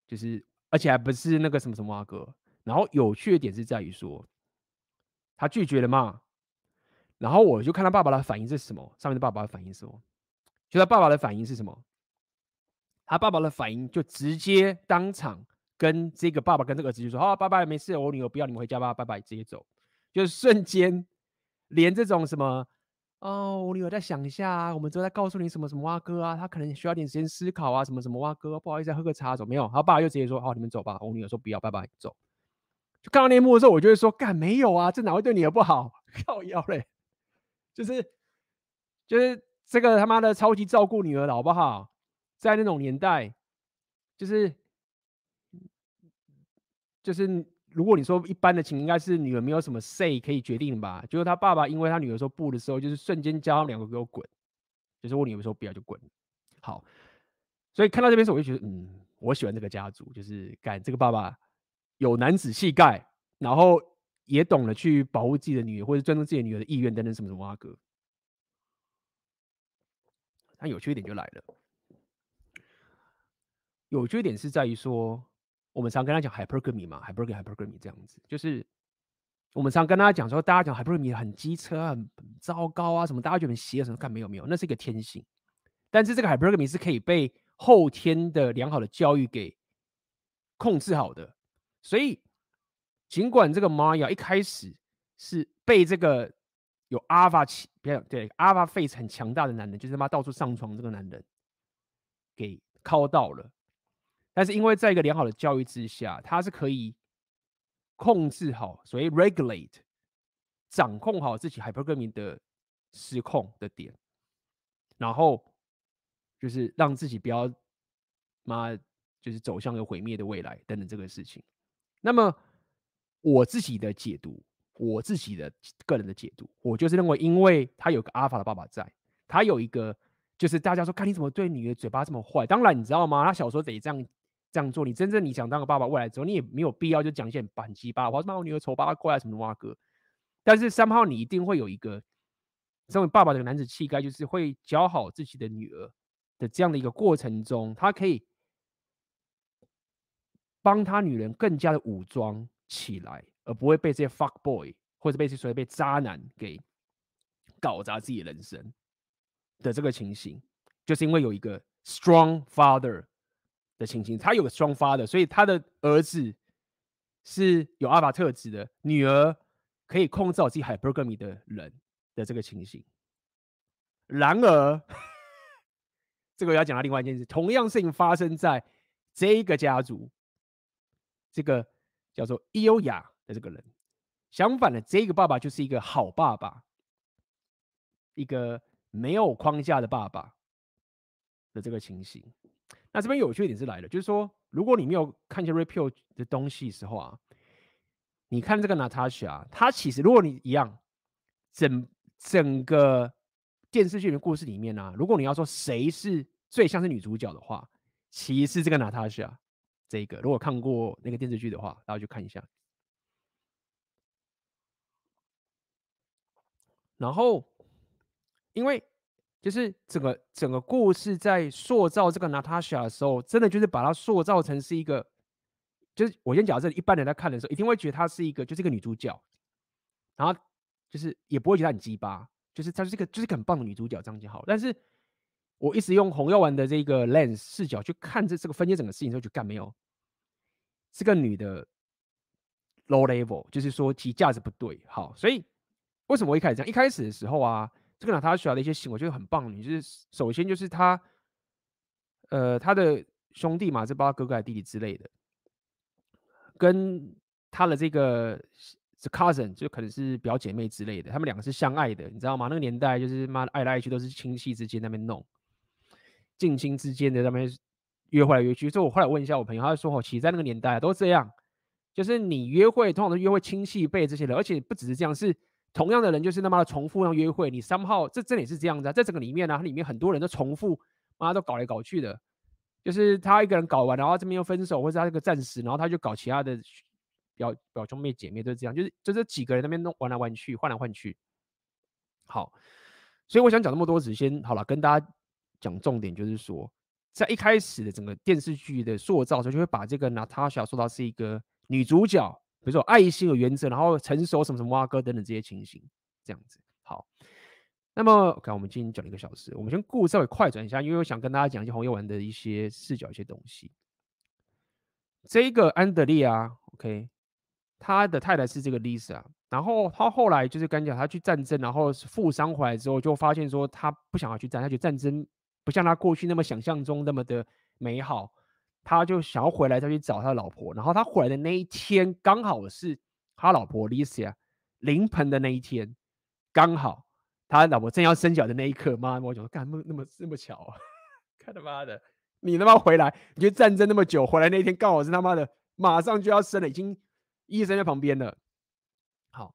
就是而且还不是那个什么什么阿哥，然后有趣的点是在于说。他拒绝了嘛？然后我就看他爸爸的反应是什么？上面的爸爸的反应是什么？就他爸爸的反应是什么？他爸爸的反应就直接当场跟这个爸爸跟这个儿子就说：“好，拜拜，没事，我女儿不要你们回家吧，拜拜，直接走。”就是瞬间，连这种什么哦，我女儿再想一下啊，我们之后再告诉你什么什么蛙哥啊，他可能需要点时间思考啊，什么什么蛙哥，不好意思，喝个茶走没有？他爸爸就直接说：“好，你们走吧。”我女儿说：“不要，拜拜，走。”就看到那一幕的时候，我就会说：“干没有啊，这哪会对女儿不好？靠腰嘞，就是就是这个他妈的超级照顾女儿的好不好？在那种年代，就是。”就是如果你说一般的情，应该是女儿没有什么 say 可以决定吧？就是他爸爸因为他女儿说不的时候，就是瞬间叫他们两个给我滚。就是我女儿说不要就滚。好，所以看到这边时候，我就觉得，嗯，我喜欢这个家族，就是干这个爸爸有男子气概，然后也懂得去保护自己的女儿或者尊重自己的女儿的意愿等等什么什么啊哥。但有趣一点就来了，有趣一点是在于说。我们常跟他讲 hypergamy 嘛，hypergamy hypergamy 这样子，就是我们常跟他讲说，大家讲 hypergamy 很机车、很糟糕啊，什么大家觉得很邪什么？看没有没有，那是一个天性。但是这个 hypergamy 是可以被后天的良好的教育给控制好的。所以尽管这个 Maya 一开始是被这个有 alpha 气，不要对 alpha face 很强大的男人，就是他妈到处上床这个男人给靠到了。但是因为在一个良好的教育之下，他是可以控制好，所以 regulate 掌控好自己 hypergamy 的失控的点，然后就是让自己不要妈就是走向一个毁灭的未来等等这个事情。那么我自己的解读，我自己的个人的解读，我就是认为，因为他有个阿法的爸爸在，他有一个就是大家说，看你怎么对女儿嘴巴这么坏。当然你知道吗？他小时候得这样。这样做，你真正你想当个爸爸，未来之后你也没有必要就讲一些很鸡巴的话，什么我女儿丑八怪什么哇哥。但是三号你一定会有一个身为爸爸的男子气概，就是会教好自己的女儿的这样的一个过程中，他可以帮他女人更加的武装起来，而不会被这些 fuck boy 或者被这些所谓被渣男给搞砸自己人生的这个情形，就是因为有一个 strong father。的情形，他有个双发的，所以他的儿子是有阿法特质的，女儿可以控制好自己 hypergamy 的人的这个情形。然而，这个要讲到另外一件事，同样事情发生在这个家族，这个叫做伊欧亚的这个人，相反的，这个爸爸就是一个好爸爸，一个没有框架的爸爸的这个情形。那这边有趣一点是来了，就是说，如果你没有看见 Repeal 的东西的时候啊，你看这个 Natasha，她其实如果你一样，整整个电视剧的故事里面呢、啊，如果你要说谁是最像是女主角的话，其实是这个 Natasha 这个。如果看过那个电视剧的话，大家去看一下。然后，因为。就是整个整个故事在塑造这个 Natasha 的时候，真的就是把她塑造成是一个，就是我先讲这里，一般人在看的时候，一定会觉得她是一个，就是一个女主角，然后就是也不会觉得她很鸡巴，就是她是一个，就是很棒的女主角这样就好。但是我一直用红药丸的这个 lens 视角去看这这个分析整个事情之后，就干没有这个女的 low level，就是说其价值不对。好，所以为什么我一开始这样？一开始的时候啊。这个娜塔莎的一些行为，我觉得很棒。你就是首先就是他，呃，他的兄弟嘛，这包括哥哥还弟弟之类的，跟他的这个 cousin 就可能是表姐妹之类的，他们两个是相爱的，你知道吗？那个年代就是妈的爱来爱去都是亲戚之间那边弄，近亲之间的那边约会来约去。所以我后来问一下我朋友，他就说哦，其实在那个年代都这样，就是你约会通常都约会亲戚辈这些人，而且不只是这样，是。同样的人就是那么的重复要约会，你三号这这里是这样子啊，在整个里面呢、啊，它里面很多人都重复，妈都搞来搞去的，就是他一个人搞完，然后这边又分手，或者他这个暂时，然后他就搞其他的表表兄妹姐妹都是这样，就是就这几个人那边弄玩来玩去，换来换去。好，所以我想讲那么多，只先好了，跟大家讲重点，就是说，在一开始的整个电视剧的塑造的时候，就会把这个 Natasha 说到是一个女主角。比如说爱心有原则，然后成熟什么什么蛙哥等等这些情形，这样子好。那么，OK，我们今天讲了一个小时，我们先故事稍微快转一下，因为我想跟大家讲一些红药丸的一些视角、一些东西。这个安德烈啊，OK，他的太太是这个 Lisa，然后他后来就是跟你讲，他去战争，然后负伤回来之后，就发现说他不想要去战，他觉得战争不像他过去那么想象中那么的美好，他就想要回来再去找他老婆。然后他回来的那一天，刚好是他老婆 Lisa 临盆的那一天，刚好他老婆正要生小的那一刻，妈，我讲说干那么那么那么巧啊，看他妈的！你他妈回来，你觉得战争那么久，回来那一天刚好是他妈的马上就要生了，已经医生在旁边了。好，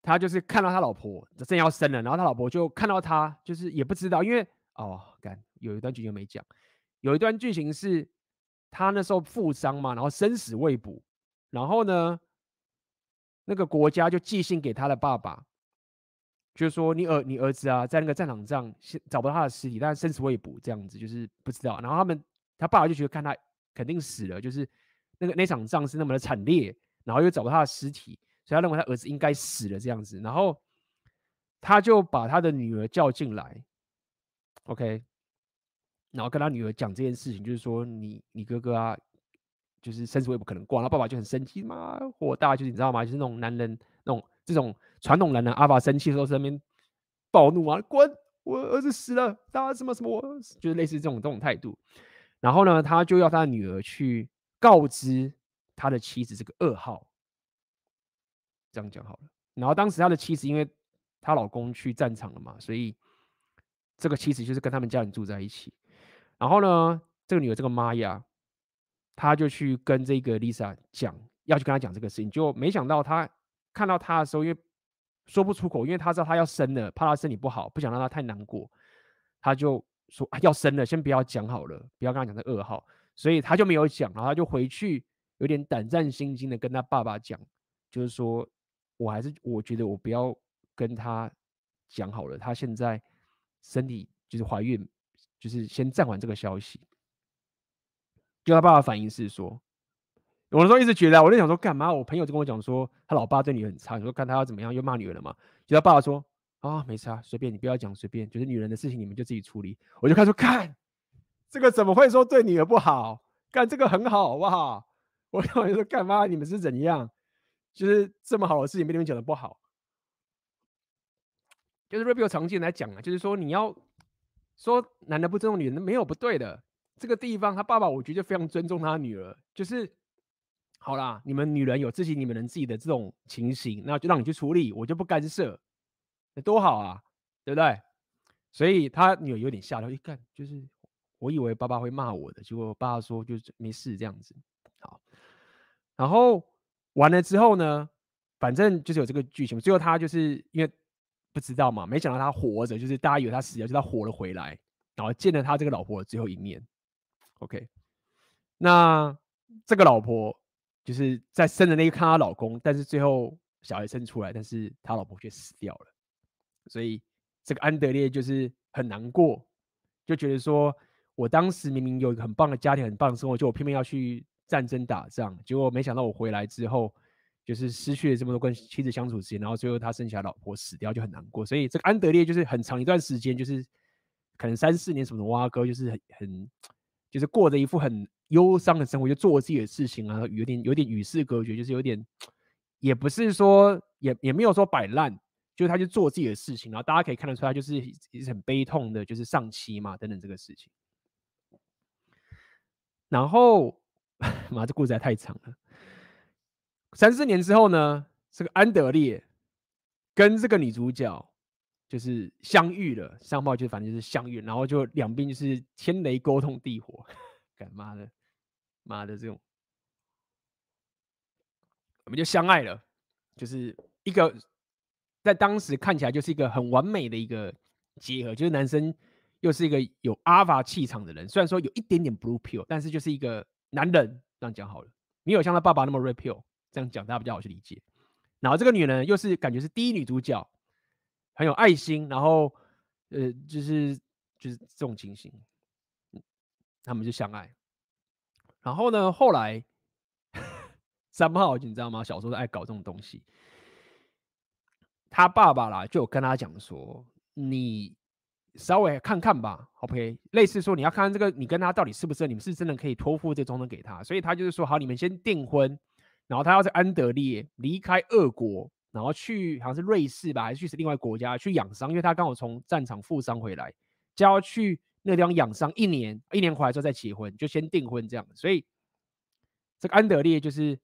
他就是看到他老婆正要生了，然后他老婆就看到他，就是也不知道，因为哦，干有一段剧情没讲，有一段剧情是他那时候负伤嘛，然后生死未卜，然后呢，那个国家就寄信给他的爸爸。就是说，你儿你儿子啊，在那个战场上找不到他的尸体，但是生死未卜，这样子就是不知道。然后他们他爸爸就觉得看他肯定死了，就是那个那场仗是那么的惨烈，然后又找不到他的尸体，所以他认为他儿子应该死了这样子。然后他就把他的女儿叫进来，OK，然后跟他女儿讲这件事情，就是说你你哥哥啊，就是生死未卜可能挂。然后爸爸就很生气嘛，火大，就是你知道吗？就是那种男人那种这种。传统男人阿爸生气的时候在那边暴怒啊，滚！我儿子死了，他什么什么，我就是类似这种这种态度。然后呢，他就要他的女儿去告知他的妻子这个噩耗。这样讲好了。然后当时他的妻子因为她老公去战场了嘛，所以这个妻子就是跟他们家人住在一起。然后呢，这个女儿这个玛雅，她就去跟这个 Lisa 讲，要去跟她讲这个事情，就没想到她看到他的时候，因为说不出口，因为他知道他要生了，怕他身体不好，不想让他太难过，他就说、啊、要生了，先不要讲好了，不要跟他讲这噩耗，所以他就没有讲，然后他就回去有点胆战心惊的跟他爸爸讲，就是说我还是我觉得我不要跟他讲好了，他现在身体就是怀孕，就是先暂缓这个消息。就他爸爸反应是说。有的时候一直觉得，我就想说，干嘛？我朋友就跟我讲说，他老爸对你很差，你说看他要怎么样，又骂女儿了嘛。就他爸爸说，啊，没差，随便你不要讲，随便，就是女人的事情你们就自己处理。我就开始说，看这个怎么会说对女儿不好？干这个很好，好不好？我跟我说，干嘛？你们是怎样？就是这么好的事情被你们讲的不好。就是 Rapio 常见来讲啊，就是说你要说男的不尊重女人，没有不对的。这个地方他爸爸我觉得非常尊重他女儿，就是。好啦，你们女人有自己你们人自己的这种情形，那就让你去处理，我就不干涉，那多好啊，对不对？所以他女儿有点吓到，一看就是，我以为爸爸会骂我的，结果爸爸说就是没事这样子。好，然后完了之后呢，反正就是有这个剧情，最后他就是因为不知道嘛，没想到他活着，就是大家以为他死了，就他活了回来，然后见了他这个老婆的最后一面。OK，那这个老婆。就是在生的那一看她老公，但是最后小孩生出来，但是他老婆却死掉了，所以这个安德烈就是很难过，就觉得说，我当时明明有一个很棒的家庭，很棒的生活，就我偏偏要去战争打仗，结果没想到我回来之后，就是失去了这么多跟妻子相处时间，然后最后他生下老婆死掉，就很难过。所以这个安德烈就是很长一段时间，就是可能三四年什么的挖哥，就是很很就是过着一副很。忧伤的生活，就做自己的事情啊，有点有点与世隔绝，就是有点，也不是说也也没有说摆烂，就是他就做自己的事情，然后大家可以看得出来，就是也是很悲痛的，就是丧妻嘛等等这个事情。然后，妈，这故事还太长了。三四年之后呢，这个安德烈跟这个女主角就是相遇了，相貌就反正就是相遇，然后就两边就是天雷沟通地火，干妈的。妈的，这种我们就相爱了，就是一个在当时看起来就是一个很完美的一个结合，就是男生又是一个有阿法气场的人，虽然说有一点点 blue pill，但是就是一个男人，这样讲好了，没有像他爸爸那么 red pill，这样讲大家比较好去理解。然后这个女人又是感觉是第一女主角，很有爱心，然后呃，就是就是这种情形，他们就相爱。然后呢，后来三号你知道吗？小时候爱搞这种东西。他爸爸啦，就有跟他讲说：“你稍微看看吧，OK，类似说你要看看这个你跟他到底是不是你们是真的可以托付这终身给他，所以他就是说好，你们先订婚，然后他要在安德烈离开俄国，然后去好像是瑞士吧，还是去另外国家去养伤，因为他刚好从战场负伤回来，就要去那个地方养伤一年，一年回来之后再结婚，就先订婚这样，所以这个安德烈就是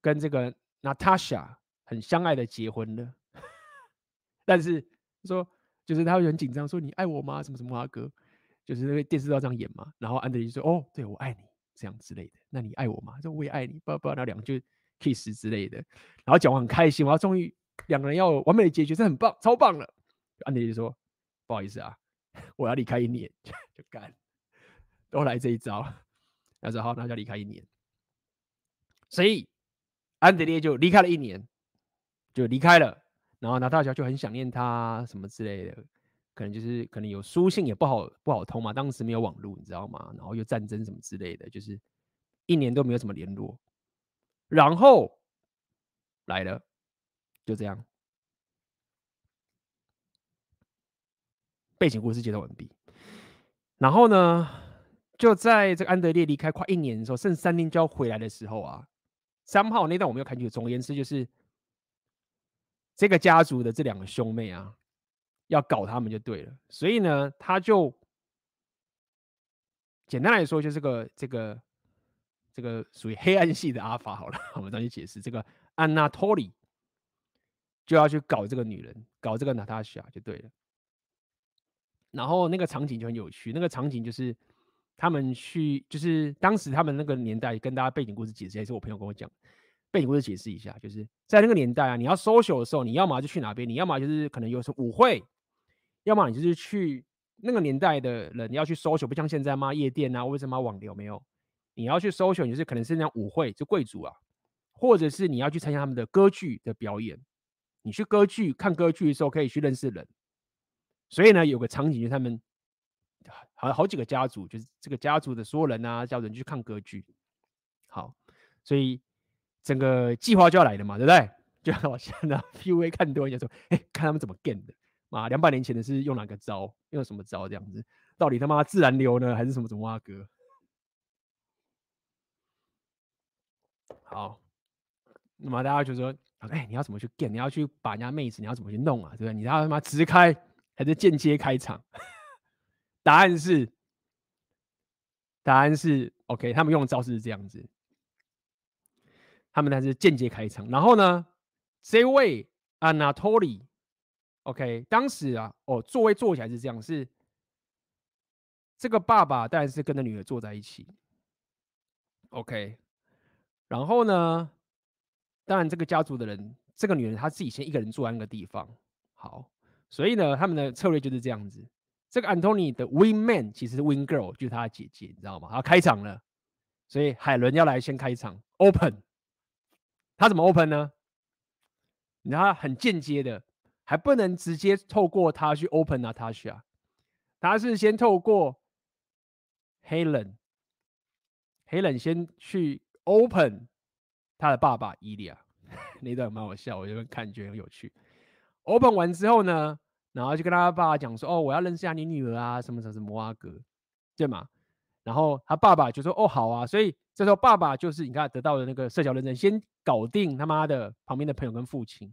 跟这个娜塔莎很相爱的结婚了，但是说。就是他会很紧张，说你爱我吗？什么什么啊哥，就是那个电视都要这样演嘛。然后安德烈就说：“哦，对我爱你，这样之类的。那你爱我吗？”说我也爱你，不不，那两句 kiss 之类的。然后讲完很开心，我要终于两个人要完美的解决，这很棒，超棒了。安德烈就说：“不好意思啊，我要离开一年，就干，都来这一招。”他说：“好，那就离开一年。”所以安德烈就离开了一年，就离开了。然后娜塔莎就很想念他什么之类的，可能就是可能有书信也不好不好通嘛，当时没有网络，你知道吗？然后又战争什么之类的，就是一年都没有什么联络。然后来了，就这样，背景故事介绍完毕。然后呢，就在这个安德烈离开快一年的时候，剩三天就要回来的时候啊，三号那段我没有看清楚，总而言之就是。这个家族的这两个兄妹啊，要搞他们就对了。所以呢，他就简单来说，就是个这个这个属于黑暗系的阿法。好了，我们再去解释这个安娜托利就要去搞这个女人，搞这个娜塔莎就对了。然后那个场景就很有趣，那个场景就是他们去，就是当时他们那个年代，跟大家背景故事解释，也是我朋友跟我讲。背景故事解释一下，就是在那个年代啊，你要 social 的时候，你要么就去哪边，你要么就是可能有时候舞会，要么你就是去那个年代的人你要去 social，不像现在嘛夜店啊，为什么网聊没有？你要去 social，你就是可能是那样舞会，就贵族啊，或者是你要去参加他们的歌剧的表演，你去歌剧看歌剧的时候可以去认识人，所以呢，有个场景就是他们好好几个家族，就是这个家族的所有人啊，叫人去看歌剧，好，所以。整个计划就要来了嘛，对不对？就像我现在 PUA 看多一点说，哎，看他们怎么 game 的啊？两百年前的是用哪个招？用什么招？这样子，到底他妈自然流呢，还是什么什么蛙哥？好，那么大家就说，哎，你要怎么去 game？你要去把人家妹子，你要怎么去弄啊？对不对？你要他妈直开还是间接开场？答案是，答案是 OK，他们用的招式是这样子。他们那是间接开场，然后呢，这位 Anatoli OK，当时啊，哦，座位坐起来是这样，是这个爸爸当然是跟着女儿坐在一起，OK，然后呢，当然这个家族的人，这个女人她自己先一个人坐在那个地方，好，所以呢，他们的策略就是这样子，这个 Antony 的 Wing Man 其实是 Wing Girl，就是他的姐姐，你知道吗？他开场了，所以海伦要来先开场，Open。他怎么 open 呢？你知道他很间接的，还不能直接透过他去 open Natasha，他是先透过 Helen，Helen 先去 open 他的爸爸伊利亚，那段蛮好笑，我就看觉得很有趣。open 完之后呢，然后就跟他爸爸讲说：“哦，我要认识下你女儿啊，什么什么什么阿哥，对吗？”然后他爸爸就说：“哦，好啊。”所以这时候爸爸就是你看得到的那个社交认证，先搞定他妈的旁边的朋友跟父亲，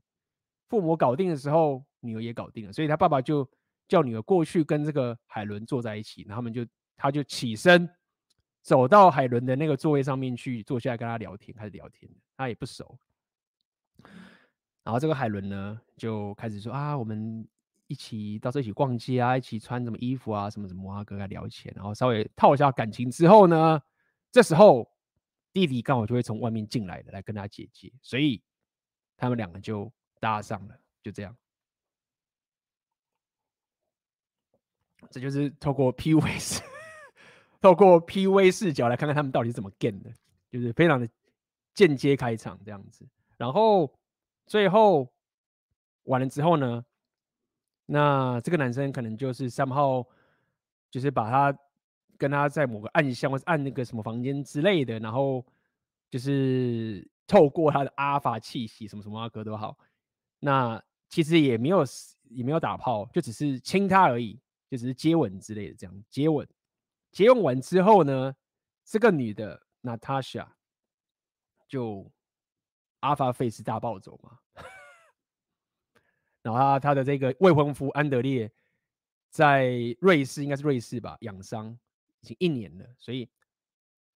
父母搞定的时候，女儿也搞定了。所以他爸爸就叫女儿过去跟这个海伦坐在一起，然后他们就他就起身走到海伦的那个座位上面去坐下来跟他聊天，开始聊天。他也不熟。然后这个海伦呢就开始说啊，我们。一起到这一起逛街啊，一起穿什么衣服啊，什么什么啊，跟他聊钱，然后稍微套一下感情之后呢，这时候弟弟刚好就会从外面进来的，来跟他姐姐，所以他们两个就搭上了，就这样。这就是透过 PUA 视，透过 PUA 视角来看看他们到底怎么 game 的，就是非常的间接开场这样子，然后最后完了之后呢，那这个男生可能就是三号，就是把他跟他在某个暗箱或是暗那个什么房间之类的，然后就是透过他的阿法气息，什么什么阿哥都好，那其实也没有也没有打炮，就只是亲他而已，就只是接吻之类的这样接吻。接吻完之后呢，这个女的 Natasha 就 Alpha Face 大暴走嘛。然后他他的这个未婚夫安德烈在瑞士，应该是瑞士吧，养伤已经一年了，所以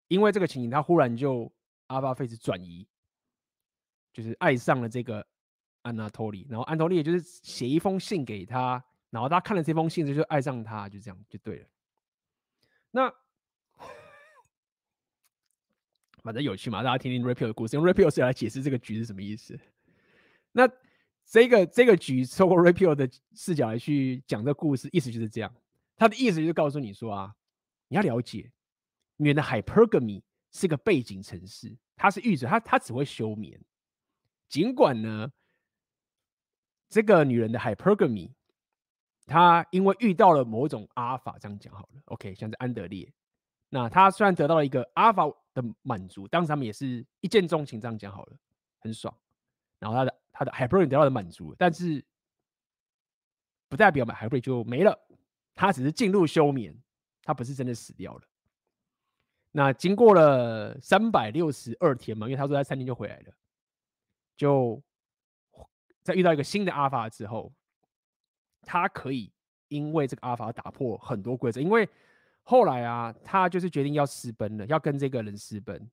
因为这个情形，他忽然就 Alpha Face 转移，就是爱上了这个安娜托利，然后安托利就是写一封信给他，然后他看了这封信就就爱上他，就这样就对了。那反正有趣嘛，大家听听 Rapio 的故事，用 Rapio 来解释这个局是什么意思。那这个这个局，透过 Rapio 的视角来去讲这故事，意思就是这样。他的意思就是告诉你说啊，你要了解，女人的 Hypergamy 是个背景城市，它是预准，它它只会休眠。尽管呢，这个女人的 Hypergamy，她因为遇到了某种阿尔法，这样讲好了，OK，像是安德烈，那她虽然得到了一个阿尔法的满足，当时他们也是一见钟情，这样讲好了，很爽。然后他的他的 Hypergamy 得到了满足，但是不代表买 Hypergamy 就没了，他只是进入休眠，他不是真的死掉了。那经过了三百六十二天嘛，因为他说她三天就回来了，就在遇到一个新的阿法之后，他可以因为这个阿法打破很多规则，因为后来啊，他就是决定要私奔了，要跟这个人私奔。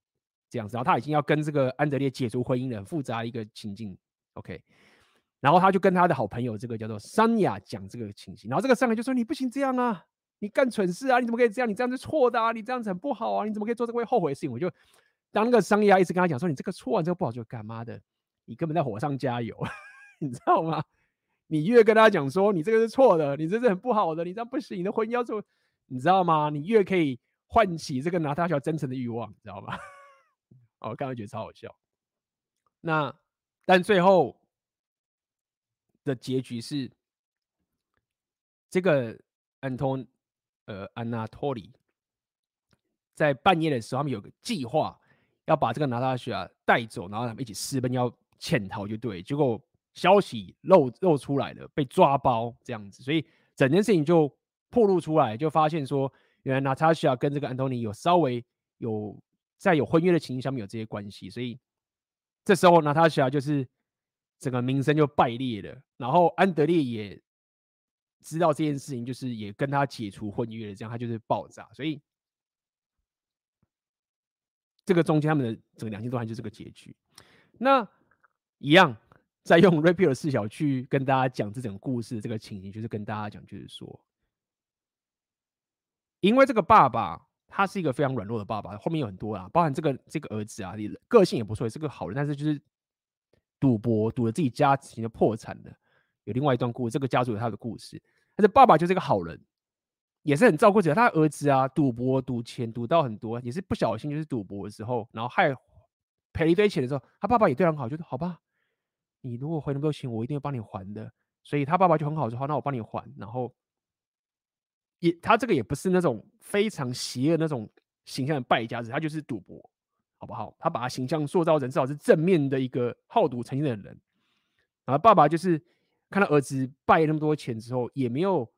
这样子，然后他已经要跟这个安德烈解除婚姻了，很复杂一个情境。OK，然后他就跟他的好朋友这个叫做桑雅讲这个情形，然后这个桑雅就说：“你不行这样啊，你干蠢事啊，你怎么可以这样？你这样是错的啊，你这样子很不好啊，你怎么可以做这个会后悔的事情？”我就当那个桑亚一直跟他讲说：“你这个错啊，这个不好，就干妈的，你根本在火上加油，你知道吗？你越跟他讲说你这个是错的，你这是很不好的，你这样不行，你的婚姻要做，你知道吗？你越可以唤起这个拿他小真诚的欲望，你知道吗？” 哦，我刚刚觉得超好笑。那但最后的结局是，这个安托呃安娜托里在半夜的时候，他们有个计划要把这个娜塔莎带走，然后他们一起私奔要潜逃，就对。结果消息漏漏出来了，被抓包这样子，所以整件事情就暴露出来，就发现说，原来娜塔莎跟这个安东尼有稍微有。在有婚约的情形下面有这些关系，所以这时候娜塔莎就是整个名声就败裂了。然后安德烈也知道这件事情，就是也跟他解除婚约了，这样他就是爆炸。所以这个中间他们的整个两性状态就是这个结局。那一样再用 Rapio 的视角去跟大家讲这整个故事，这个情形就是跟大家讲，就是说，因为这个爸爸。他是一个非常软弱的爸爸，后面有很多啊，包含这个这个儿子啊，个性也不错，也是个好人，但是就是赌博赌了自己家庭的破产的。有另外一段故事，这个家族有他的故事，但是爸爸就是一个好人，也是很照顾者。他儿子啊，赌博赌钱赌到很多，也是不小心就是赌博的时候，然后害赔了一堆钱的时候，他爸爸也对他很好，就说好吧，你如果还那么多钱，我一定会帮你还的。所以他爸爸就很好说，话，那我帮你还，然后。也，他这个也不是那种非常邪恶那种形象的败家子，他就是赌博，好不好？他把他形象塑造成至少是正面的一个好赌成性的人。然后爸爸就是看到儿子败那么多钱之后，也没有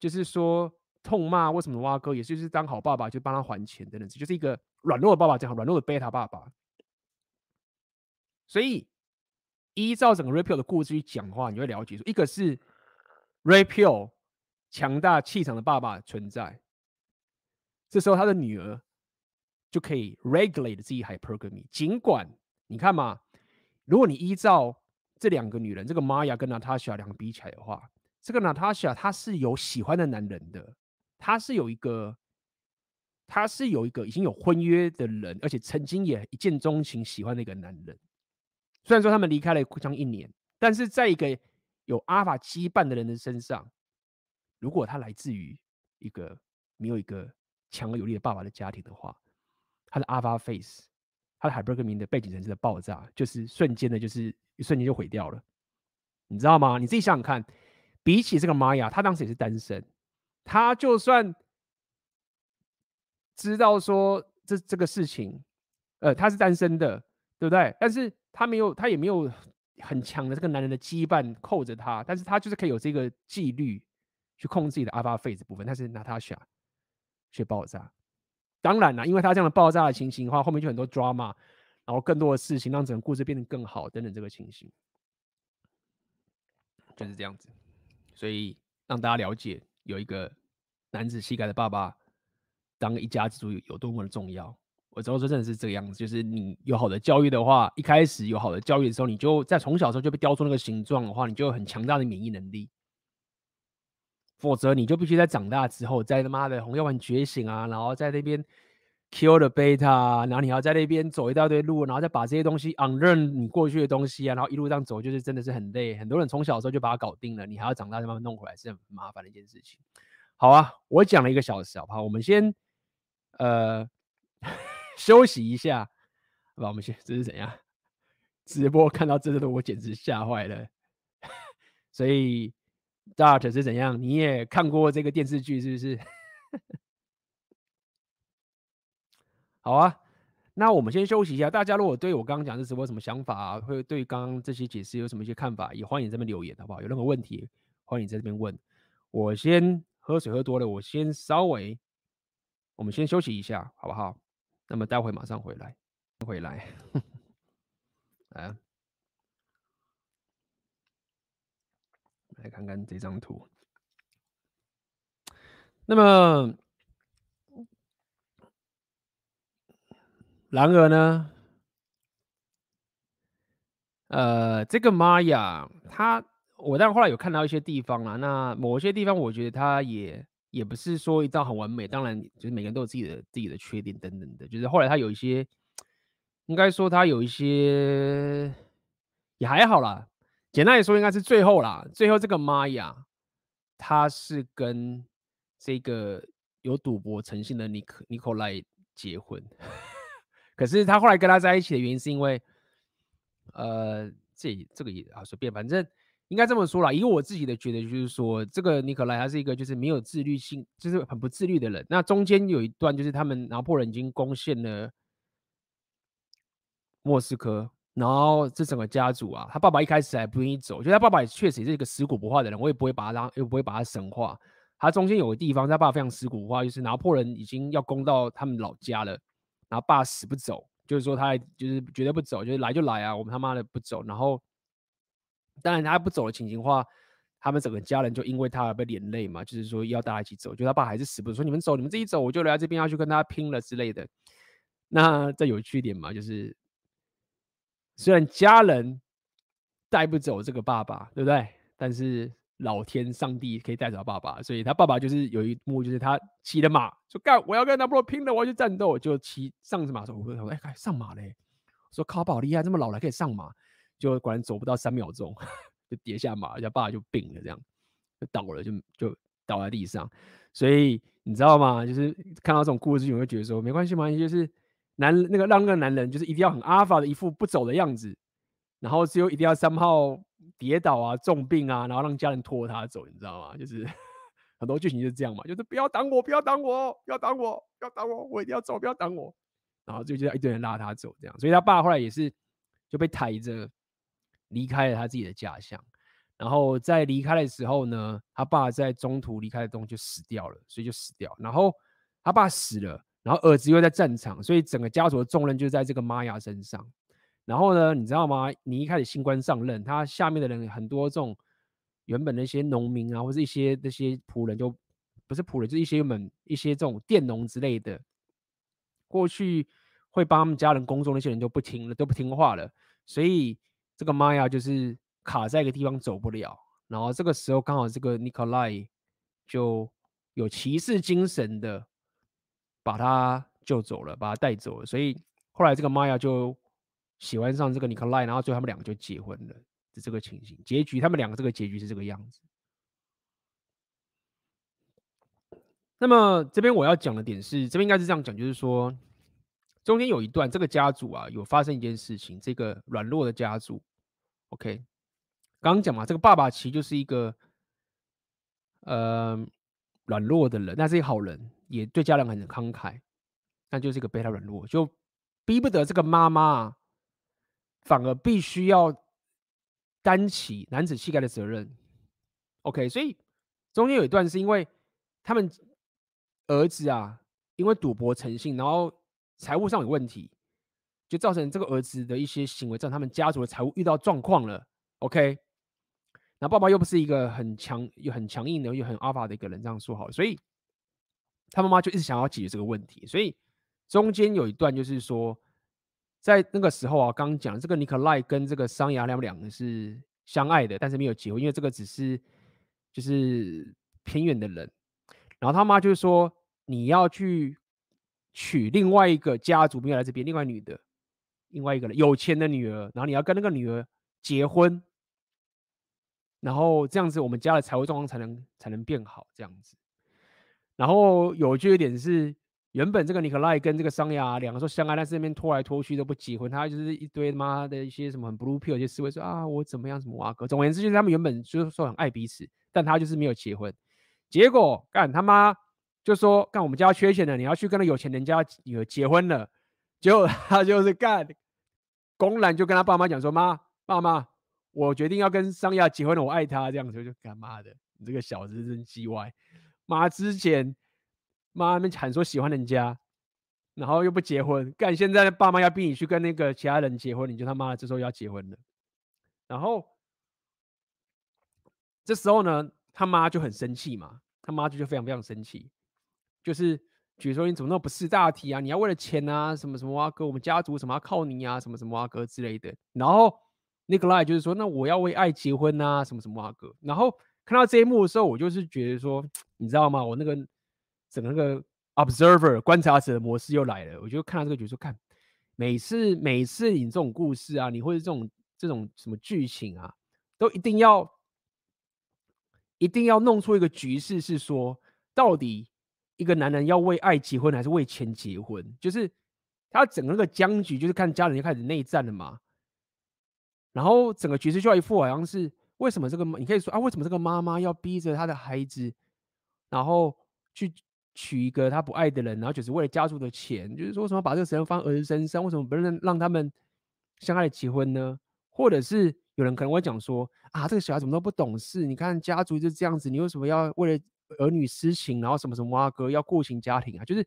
就是说痛骂为什么挖哥，也就是当好爸爸就帮他还钱的人，就是一个软弱的爸爸，这样软弱的贝塔爸爸。所以依照整个 Rapio 的故事去讲话，你会了解说，一个是 Rapio。强大气场的爸爸存在，这时候他的女儿就可以 regulate 自己 hypergamy。尽管你看嘛，如果你依照这两个女人，这个 Maya 跟 Natasha 两个比起来的话，这个 Natasha 她是有喜欢的男人的，她是有一个，她是有一个已经有婚约的人，而且曾经也一见钟情喜欢的一个男人。虽然说他们离开了将近一年，但是在一个有阿法羁绊的人的身上。如果他来自于一个没有一个强而有力的爸爸的家庭的话，他的阿法 Face，他的 Hypergamy 的背景程式的爆炸，就是瞬间的，就是一瞬间就毁掉了，你知道吗？你自己想想看，比起这个玛雅，他当时也是单身，他就算知道说这这个事情，呃，他是单身的，对不对？但是他没有，他也没有很强的这个男人的羁绊扣着他，但是他就是可以有这个纪律。去控制自己的 alpha phase 部分，但是 Natasha 却爆炸。当然了，因为他这样的爆炸的情形的话，后面就很多 drama，然后更多的事情让整个故事变得更好等等这个情形，就是这样子。所以让大家了解有一个男子气概的爸爸当一家之主有多么的重要。我之后说真的是这个样子，就是你有好的教育的话，一开始有好的教育的时候，你就在从小时候就被雕出那个形状的话，你就有很强大的免疫能力。否则你就必须在长大之后，在他妈的红药丸觉醒啊，然后在那边 kill the beta，然后你要在那边走一大堆路，然后再把这些东西 unlearn 你过去的东西啊，然后一路上走，就是真的是很累。很多人从小的时候就把它搞定了，你还要长大再慢慢弄回来，是很麻烦的一件事情。好啊，我讲了一个小时，好不好？我们先呃。休息一下，好吧，我们先，这是怎样？直播看到这个，我简直吓坏了。所以，Dart 是怎样？你也看过这个电视剧是不是？好啊，那我们先休息一下。大家如果对我刚刚讲的直播有什么想法啊，或者对刚刚这些解释有什么一些看法，也欢迎这边留言，好不好？有任何问题，欢迎在这边问。我先喝水喝多了，我先稍微，我们先休息一下，好不好？那么待会马上回来，回来，啊，来看看这张图。那么，然而呢，呃，这个玛雅，他我但后来有看到一些地方啦，那某些地方我觉得他也。也不是说一道很完美，当然就是每个人都有自己的自己的缺点等等的。就是后来他有一些，应该说他有一些也还好啦。简单来说，应该是最后啦。最后这个玛雅，他是跟这个有赌博诚信的尼克尼可莱结婚。可是他后来跟他在一起的原因是因为，呃，这这个也啊随便，反正。应该这么说啦，以我自己的觉得，就是说，这个尼可莱他是一个就是没有自律性，就是很不自律的人。那中间有一段，就是他们拿破仑已经攻陷了莫斯科，然后这整个家族啊，他爸爸一开始还不愿意走，就他爸爸也确实也是一个死骨不化的人，我也不会把他当，又不会把他神化。他中间有个地方，他爸爸非常死骨不化，就是拿破仑已经要攻到他们老家了，然后爸死不走，就是说他就是绝对不走，就是来就来啊，我们他妈的不走，然后。当然，他不走的情形话，他们整个家人就因为他而被连累嘛，就是说要大家一起走，就他爸还是死不说你们走，你们自己走，我就留在这边要去跟他拼了之类的。那这有趣一点嘛，就是虽然家人带不走这个爸爸，对不对？但是老天上帝可以带走爸爸，所以他爸爸就是有一幕，就是他骑了马，说干，我要跟拿破仑拼了，我要去战斗，就骑上马的时候，我说哎，上马嘞，说靠宝厉害，这么老了可以上马。就果然走不到三秒钟，就跌下马，人家爸就病了，这样就倒了，就就倒在地上。所以你知道吗？就是看到这种故事，你会觉得说没关系嘛，就是男那个让那个男人就是一定要很阿法的一副不走的样子，然后只有一定要三号跌倒啊、重病啊，然后让家人拖他走，你知道吗？就是 很多剧情就是这样嘛，就是不要挡我，不要挡我，不要挡我，不要挡我，我一定要走，不要挡我。然后就就一堆人拉他走，这样。所以他爸后来也是就被抬着。离开了他自己的家乡，然后在离开的时候呢，他爸在中途离开的东就死掉了，所以就死掉。然后他爸死了，然后儿子又在战场，所以整个家族的重任就在这个玛雅身上。然后呢，你知道吗？你一开始新官上任，他下面的人很多，这种原本那些农民啊，或者一些那些仆人，就不是仆人，就一些们一些这种佃农之类的，过去会帮他们家人工作那些人就不听了，都不听话了，所以。这个玛雅就是卡在一个地方走不了，然后这个时候刚好这个尼可莱就有骑士精神的把他救走了，把他带走了，所以后来这个玛雅就喜欢上这个尼可莱，然后最后他们两个就结婚了，是这个情形。结局他们两个这个结局是这个样子。那么这边我要讲的点是，这边应该是这样讲，就是说。中间有一段，这个家族啊，有发生一件事情。这个软弱的家族，OK，刚刚讲嘛，这个爸爸其实就是一个呃软弱的人，那是一个好人，也对家人很慷慨，那就是一个被他软弱，就逼不得这个妈妈，反而必须要担起男子气概的责任。OK，所以中间有一段是因为他们儿子啊，因为赌博成性，然后财务上有问题，就造成这个儿子的一些行为，让他们家族的财务遇到状况了。OK，那爸爸又不是一个很强又很强硬的又很阿法的一个人，这样说好，所以他妈妈就一直想要解决这个问题。所以中间有一段就是说，在那个时候啊，刚刚讲这个尼可赖跟这个桑雅他们两个是相爱的，但是没有结婚，因为这个只是就是偏远的人。然后他妈就说，你要去娶另外一个家族没有来这边，另外女的，另外一个人有钱的女儿，然后你要跟那个女儿结婚，然后这样子我们家的财务状况才能才能变好，这样子。然后有趣一点是。原本这个尼可赖跟这个桑雅两个说相爱，但是那边拖来拖去都不结婚，他就是一堆他妈的一些什么很 blue pill 一些思维说啊我怎么样什么哇哥，总而言之就是他们原本就是说很爱彼此，但他就是没有结婚。结果干他妈就说干我们家缺钱的，你要去跟那有钱人家女儿结婚了，结果 他就是干公然就跟他爸妈讲说妈爸妈，我决定要跟桑亚结婚了，我爱他这样子就干妈的，你这个小子真鸡歪，妈之前。妈们喊说喜欢人家，然后又不结婚，干现在爸妈要逼你去跟那个其他人结婚，你就他妈的这时候要结婚了。然后这时候呢，他妈就很生气嘛，他妈就就非常非常生气，就是觉得说你怎么那么不识大体啊？你要为了钱啊，什么什么啊哥，我们家族什么要靠你啊，什么什么啊哥之类的。然后那个赖就是说，那我要为爱结婚啊，什么什么啊哥。然后看到这一幕的时候，我就是觉得说，你知道吗？我那个。整个那个 observer 观察者的模式又来了，我就看到这个，觉得说看每次每次你这种故事啊，你或者这种这种什么剧情啊，都一定要一定要弄出一个局势，是说到底一个男人要为爱结婚还是为钱结婚？就是他整个那个僵局，就是看家人就开始内战了嘛。然后整个局势就要一副好像是为什么这个你可以说啊，为什么这个妈妈要逼着他的孩子，然后去。娶一个他不爱的人，然后就是为了家族的钱，就是说什么把这个责任放儿子身上，为什么不能让他们相爱的结婚呢？或者是有人可能会讲说啊，这个小孩怎么都不懂事？你看家族就是这样子，你为什么要为了儿女私情，然后什么什么啊哥要顾情家庭啊？就是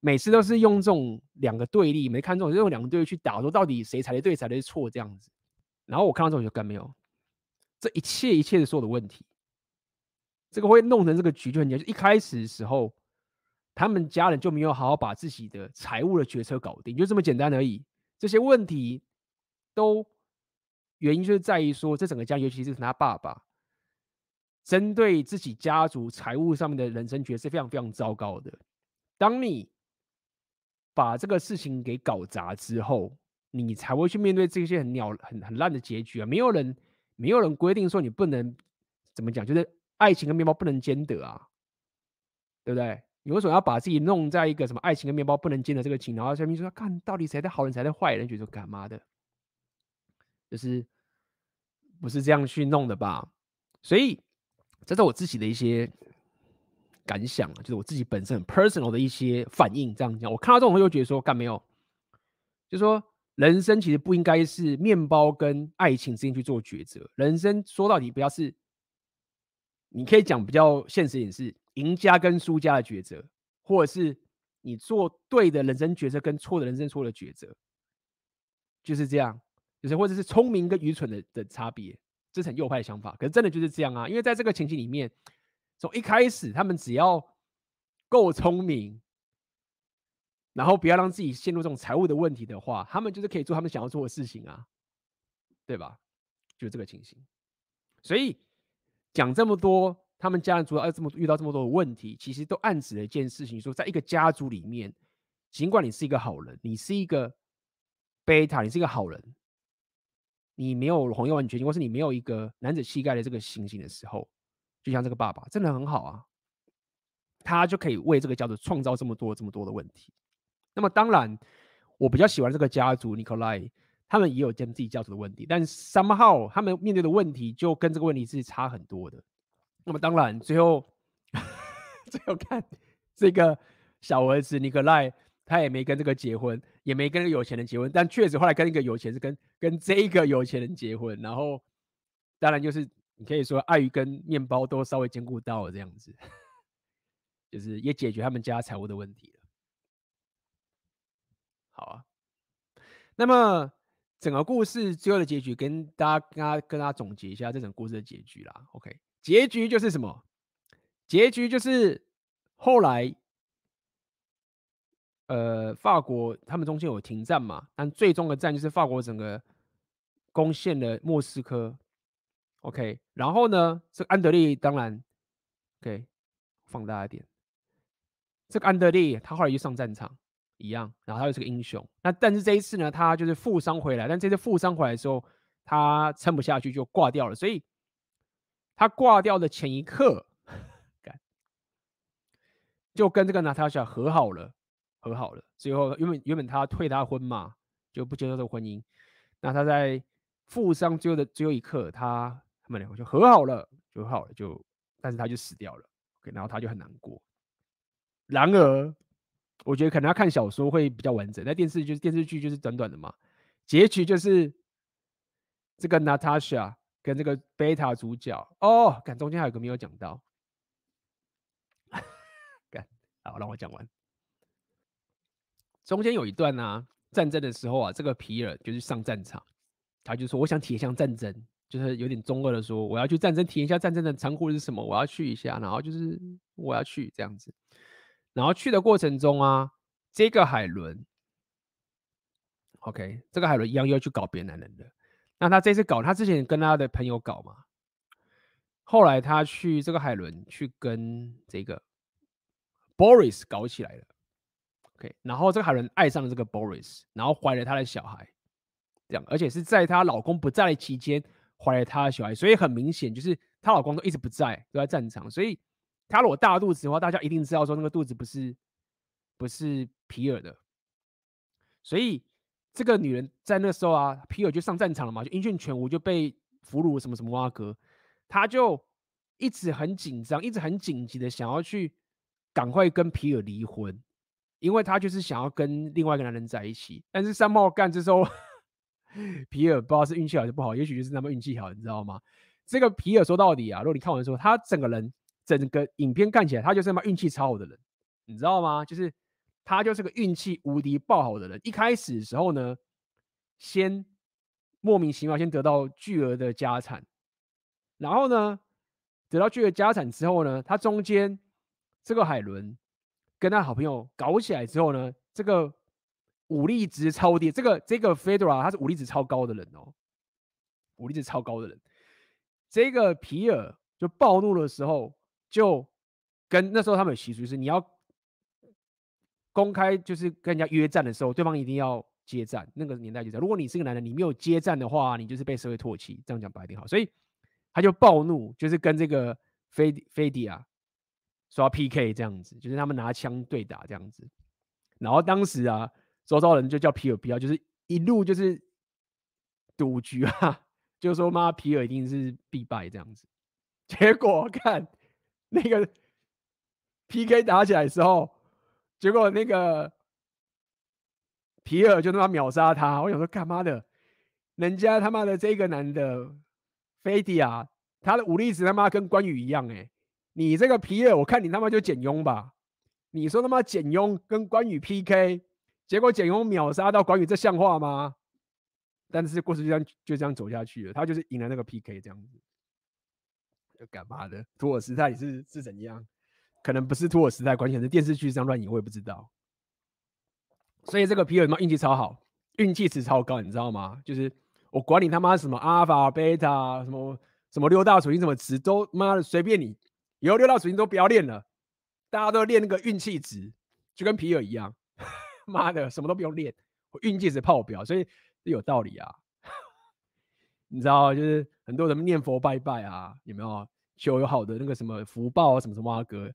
每次都是用这种两个对立，没看中就用两个对立去打，说到底谁才的对，谁才是错这样子。然后我看到这种就干没有，这一切一切的所有的问题，这个会弄成这个局就很简单，一开始的时候。他们家人就没有好好把自己的财务的决策搞定，就这么简单而已。这些问题都原因就是在于说，这整个家，尤其是他爸爸，针对自己家族财务上面的人生决策非常非常糟糕的。当你把这个事情给搞砸之后，你才会去面对这些很鸟、很很烂的结局啊！没有人，没有人规定说你不能怎么讲，就是爱情跟面包不能兼得啊，对不对？你为什么要把自己弄在一个什么爱情跟面包不能兼的这个情？然后下面说看到底谁的好人，谁的坏人，觉得干嘛的？就是不是这样去弄的吧？所以这是我自己的一些感想啊，就是我自己本身很 personal 的一些反应。这样讲，我看到这种会又觉得说干没有？就是说人生其实不应该是面包跟爱情之间去做抉择。人生说到底，不要是，你可以讲比较现实一点是。赢家跟输家的抉择，或者是你做对的人生抉择跟错的人生错的抉择，就是这样，就是或者是聪明跟愚蠢的的差别，这是很右派的想法。可是真的就是这样啊，因为在这个情形里面，从一开始他们只要够聪明，然后不要让自己陷入这种财务的问题的话，他们就是可以做他们想要做的事情啊，对吧？就这个情形。所以讲这么多。他们家人主要这么遇到这么多的问题，其实都暗指了一件事情：说，在一个家族里面，尽管你是一个好人，你是一个贝塔，你是一个好人，你没有红药丸决定，或是你没有一个男子气概的这个情形的时候，就像这个爸爸，真的很好啊，他就可以为这个家族创造这么多这么多的问题。那么，当然，我比较喜欢这个家族，尼可赖，他们也有跟自己家族的问题，但 somehow 他们面对的问题就跟这个问题是差很多的。那么当然，最后 最后看这个小儿子尼可赖，他也没跟这个结婚，也没跟那个有钱人结婚，但确实后来跟一个有钱是跟跟这一个有钱人结婚，然后当然就是你可以说爱鱼跟面包都稍微兼顾到了这样子，就是也解决他们家财务的问题了。好啊，那么整个故事最后的结局跟大家跟大家跟大家总结一下这整个故事的结局啦。OK，结局就是什么？结局就是后来，呃，法国他们中间有停战嘛，但最终的战就是法国整个攻陷了莫斯科。OK，然后呢，这个安德烈当然，OK，放大一点，这个安德烈他后来就上战场一样，然后他又是个英雄。那但是这一次呢，他就是负伤回来，但这次负伤回来的时候，他撑不下去就挂掉了。所以他挂掉的前一刻，就跟这个娜塔莎和好了，和好了。最后原本原本他退他婚嘛，就不接受这个婚姻。那他在负伤最后的最后一刻，他。他们两个就和好了，就和好了，就，但是他就死掉了，OK，然后他就很难过。然而，我觉得可能要看小说会比较完整，那电视就是电视剧就是短短的嘛，结局就是这个娜塔莎跟这个贝塔主角哦，看中间还有个没有讲到，干，好，让我讲完。中间有一段呢、啊，战争的时候啊，这个皮尔就是上战场，他就说：“我想体验一下战争。”就是有点中二的说，我要去战争体验一下战争的残酷是什么，我要去一下，然后就是我要去这样子，然后去的过程中啊，这个海伦，OK，这个海伦一样又要去搞别的男人的，那他这次搞，他之前跟他的朋友搞嘛，后来他去这个海伦去跟这个 Boris 搞起来了，OK，然后这个海伦爱上了这个 Boris，然后怀了他的小孩，这样，而且是在她老公不在的期间。怀了她的小孩，所以很明显就是她老公都一直不在，都在战场。所以她如果大肚子的话，大家一定知道说那个肚子不是不是皮尔的。所以这个女人在那时候啊，皮尔就上战场了嘛，就音讯全无，就被俘虏什么什么挖哥，她就一直很紧张，一直很紧急的想要去赶快跟皮尔离婚，因为他就是想要跟另外一个男人在一起。但是三炮干这时候。皮尔不知道是运气好还是不好，也许就是那么运气好，你知道吗？这个皮尔说到底啊，如果你看完说，他整个人整个影片看起来，他就是那么运气超好的人，你知道吗？就是他就是个运气无敌爆好的人。一开始的时候呢，先莫名其妙先得到巨额的家产，然后呢，得到巨额家产之后呢，他中间这个海伦跟他好朋友搞起来之后呢，这个。武力值超低，这个这个 Fedora 他是武力值超高的人哦，武力值超高的人。这个皮尔就暴怒的时候，就跟那时候他们有习俗是，你要公开就是跟人家约战的时候，对方一定要接战。那个年代就这样，如果你是个男人，你没有接战的话，你就是被社会唾弃。这样讲不一定好，所以他就暴怒，就是跟这个菲菲迪亚说 PK 这样子，就是他们拿枪对打这样子。然后当时啊。周遭人就叫皮尔皮尔，就是一路就是赌局啊，就说妈皮尔一定是必败这样子。结果看那个 PK 打起来的时候，结果那个皮尔就他妈秒杀他。我想说干嘛的？人家他妈的这个男的菲迪亚，他的武力值他妈跟关羽一样哎、你这个皮尔，我看你他妈就简雍吧。你说他妈简雍跟关羽 PK。结果简雍秒杀到关羽，这像话吗？但是故事就这样就这样走下去了，他就是赢了那个 PK 这样子。就干嘛的？托尔斯泰是是怎样？可能不是托尔斯泰，关键是电视剧上乱演，我也不知道。所以这个皮尔他妈运气超好，运气值超高，你知道吗？就是我管你他妈什么阿尔法、贝塔，什么什么六大属性，什么值都妈的随便你，以后六大属性都不要练了，大家都练那个运气值，就跟皮尔一样。妈的，什么都不用练，我运气值爆表，所以是有道理啊。你知道，就是很多人念佛拜拜啊，有没有求有好的那个什么福报啊，什么什么阿哥，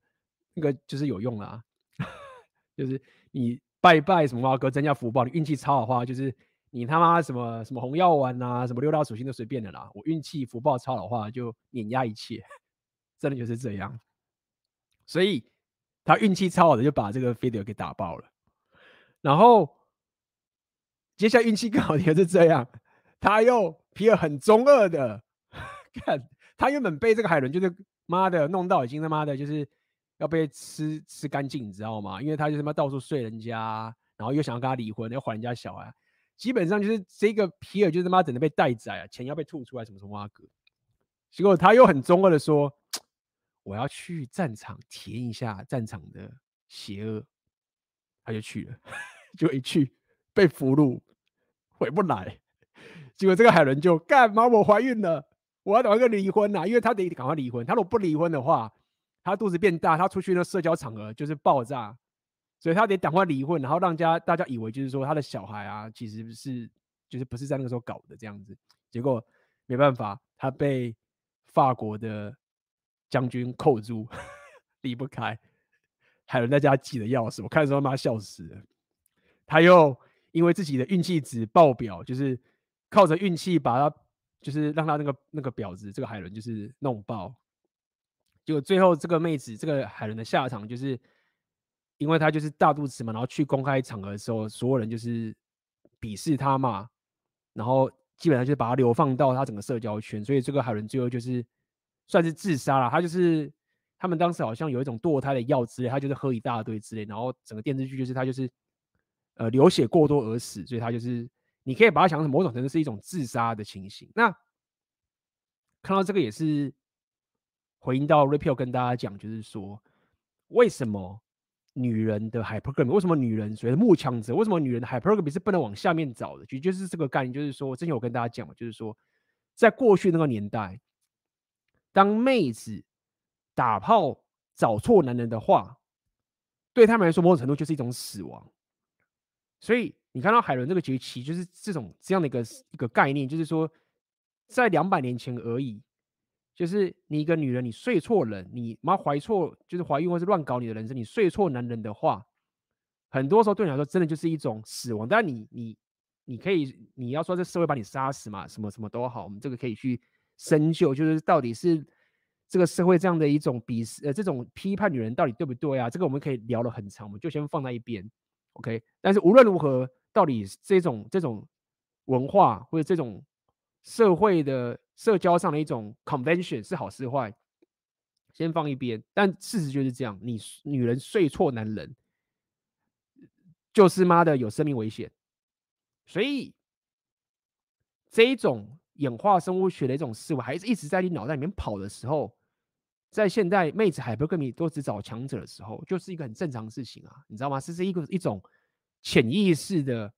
那个就是有用啊。就是你拜拜什么阿哥增加福报，你运气超好的话，就是你他妈什么什么红药丸啊，什么六道属性都随便的啦。我运气福报超好的话，就碾压一切，真的就是这样。所以他运气超好的，就把这个飞碟给打爆了。然后，接下来运气更好的也是这样，他又皮尔很中二的，看他原本被这个海伦就是妈的弄到已经他妈的就是要被吃吃干净，你知道吗？因为他就他妈到处睡人家，然后又想要跟他离婚，要还人家小孩，基本上就是这个皮尔就是他妈整个被待宰啊，钱要被吐出来，什么什么阿哥。结果他又很中二的说：“我要去战场体验一下战场的邪恶。”他就去了，就一去被俘虏，回不来。结果这个海伦就干嘛？我怀孕了，我要赶快离婚呐！因为他得赶快离婚，他如果不离婚的话，他肚子变大，他出去那社交场合就是爆炸，所以他得赶快离婚，然后让家大家以为就是说他的小孩啊，其实是就是不是在那个时候搞的这样子。结果没办法，他被。法国的将军扣住，离不开，海伦在家挤的要死，我看的时候妈笑死了。他又因为自己的运气值爆表，就是靠着运气把他，就是让他那个那个婊子，这个海伦就是弄爆。结果最后这个妹子，这个海伦的下场就是，因为她就是大肚子嘛，然后去公开场合的时候，所有人就是鄙视她嘛，然后。基本上就是把他流放到他整个社交圈，所以这个海伦最后就是算是自杀了。他就是他们当时好像有一种堕胎的药之类，他就是喝一大堆之类，然后整个电视剧就是他就是呃流血过多而死，所以他就是你可以把它想成某种程度是一种自杀的情形。那看到这个也是回应到 Ripio 跟大家讲，就是说为什么？女人的 hypergamy 为什么女人所谓的慕强者？为什么女人的 hypergamy 是不能往下面找的？其实就是这个概念，就是说，之前我跟大家讲嘛，就是说，在过去那个年代，当妹子打炮找错男人的话，对他们来说，某种程度就是一种死亡。所以你看到海伦这个崛起，就是这种这样的一个一个概念，就是说，在两百年前而已。就是你一个女人，你睡错人，你妈怀错，就是怀孕或是乱搞你的人生，你睡错男人的话，很多时候对你来说真的就是一种死亡。但你你你可以你要说这社会把你杀死嘛，什么什么都好，我们这个可以去深究，就是到底是这个社会这样的一种鄙视呃这种批判女人到底对不对啊？这个我们可以聊了很长，我们就先放在一边，OK。但是无论如何，到底这种这种文化或者这种社会的。社交上的一种 convention 是好是坏，先放一边。但事实就是这样，你女人睡错男人，就是妈的有生命危险。所以这一种演化生物学的一种思维，还是一直在你脑袋里面跑的时候，在现代妹子还不跟你都只找强者的时候，就是一个很正常的事情啊，你知道吗？这是一个一种潜意识的，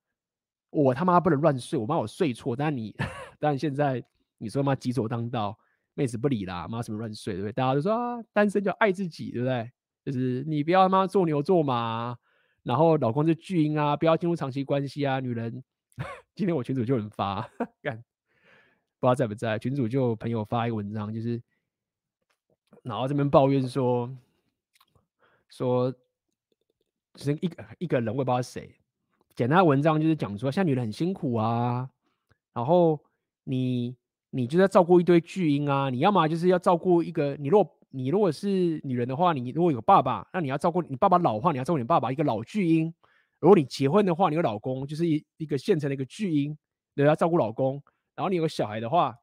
我他妈不能乱睡，我妈我睡错，但你但现在。你说嘛，己所当道，妹子不理啦，妈什么乱睡，对不对？大家都说啊，单身就爱自己，对不对？就是你不要他妈做牛做马，然后老公是巨婴啊，不要进入长期关系啊。女人，今天我群主就有人发，干，不知道在不在？群主就朋友发一个文章，就是，然后这边抱怨说，说，是一个一个人，我也不知道谁，简单的文章就是讲说，现在女人很辛苦啊，然后你。你就在照顾一堆巨婴啊！你要么就是要照顾一个，你如果你如果是女人的话，你如果有爸爸，那你要照顾你爸爸老的话，你要照顾你爸爸一个老巨婴。如果你结婚的话，你有老公就是一一个现成的一个巨婴，你要照顾老公。然后你有个小孩的话，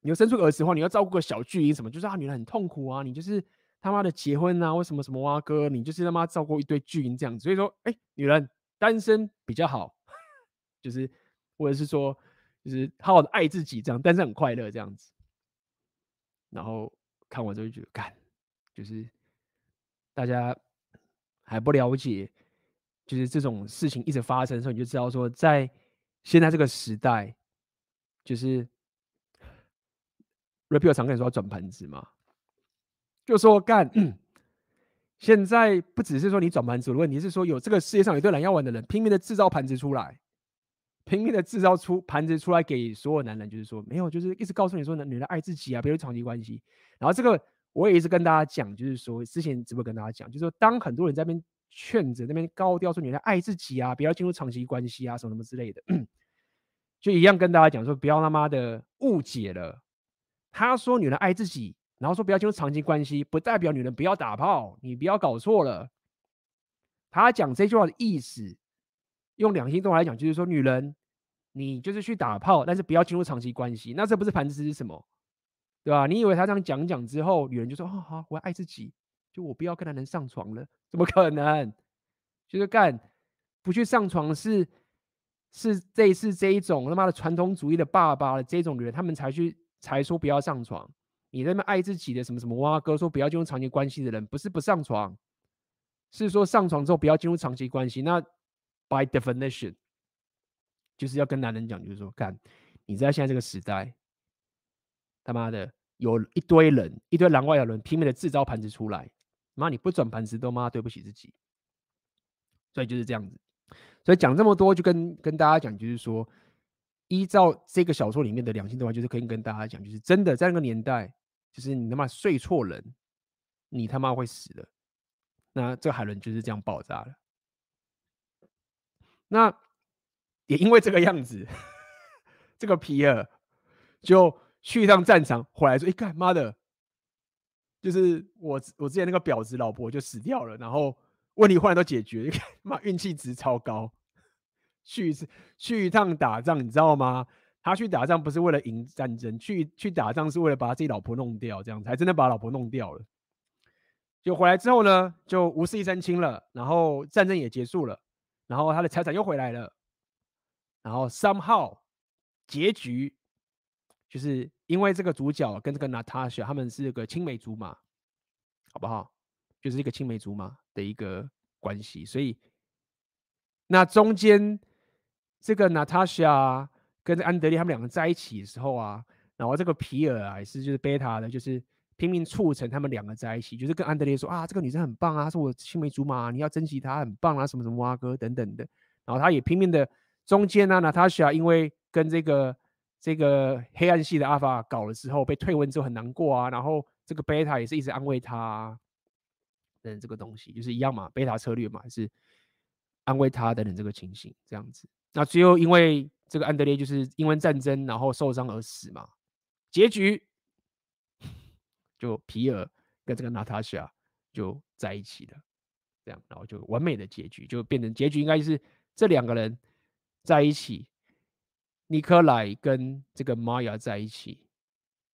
你要生出儿子的话，你要照顾个小巨婴，什么就是啊，女人很痛苦啊，你就是他妈的结婚啊，为什么什么啊哥，你就是他妈照顾一堆巨婴这样子。所以说，哎，女人单身比较好，就是或者是说。就是好好的爱自己，这样，但是很快乐这样子。然后看完之后就觉得，干，就是大家还不了解，就是这种事情一直发生的时候，你就知道说，在现在这个时代，就是 Rapio 常跟你说要转盘子嘛，就说干，现在不只是说你转盘子的问题，是说有这个世界上有一堆懒药丸的人拼命的制造盘子出来。拼命的制造出盘子出来给所有男人，就是说没有，就是一直告诉你说，女人爱自己啊，别有长期关系。然后这个我也一直跟大家讲，就是说之前直播跟大家讲，就是说当很多人在那边劝着那边高调说女人爱自己啊，不要进入长期关系啊，什么什么之类的，就一样跟大家讲说，不要他妈的误解了。他说女人爱自己，然后说不要进入长期关系，不代表女人不要打炮，你不要搞错了。他讲这句话的意思。用两性动物来讲，就是说，女人，你就是去打炮，但是不要进入长期关系。那这不是盘子是什么？对吧？你以为他这样讲讲之后，女人就说：“哦，好，我要爱自己，就我不要跟男人上床了。”怎么可能？就是干不去上床是是这一次这一种他妈的传统主义的爸爸的这种人，他们才去才说不要上床。你在那边爱自己的什么什么蛙哥说不要进入长期关系的人，不是不上床，是说上床之后不要进入长期关系。那 by definition 就是要跟男人讲，就是说看你在现在这个时代。他妈的，有一堆人，一堆狼外的人拼命的制造盘子出来，妈你不转盘子都妈对不起自己，所以就是这样子。所以讲这么多，就跟跟大家讲，就是说，依照这个小说里面的良心的话，就是可以跟大家讲，就是真的在那个年代，就是你他妈睡错人，你他妈会死的。那这个海伦就是这样爆炸了。那也因为这个样子，这个皮尔就。去一趟战场回来说：“哎，干妈的，就是我我之前那个婊子老婆就死掉了，然后问题忽然都解决，妈运气值超高。去一次去一趟打仗，你知道吗？他去打仗不是为了赢战争，去去打仗是为了把自己老婆弄掉，这样才真的把老婆弄掉了。就回来之后呢，就无事一身轻了，然后战争也结束了，然后他的财产又回来了，然后 somehow 结局。”就是因为这个主角跟这个娜塔莎他们是个青梅竹马，好不好？就是一个青梅竹马的一个关系，所以那中间这个娜塔莎跟安德烈他们两个在一起的时候啊，然后这个皮尔啊也是就是贝塔的，就是拼命促成他们两个在一起，就是跟安德烈说啊，这个女生很棒啊，是我青梅竹马，你要珍惜她，很棒啊，什么什么蛙哥等等的。然后他也拼命的中间呢，娜塔莎因为跟这个。这个黑暗系的阿法搞了之后，被退婚之后很难过啊。然后这个贝塔也是一直安慰他、啊，等这个东西就是一样嘛，贝塔策略嘛，还是安慰他等等这个情形这样子。那最后因为这个安德烈就是因为战争然后受伤而死嘛，结局就皮尔跟这个娜塔莎就在一起了，这样然后就完美的结局，就变成结局应该就是这两个人在一起。尼克莱跟这个玛雅在一起，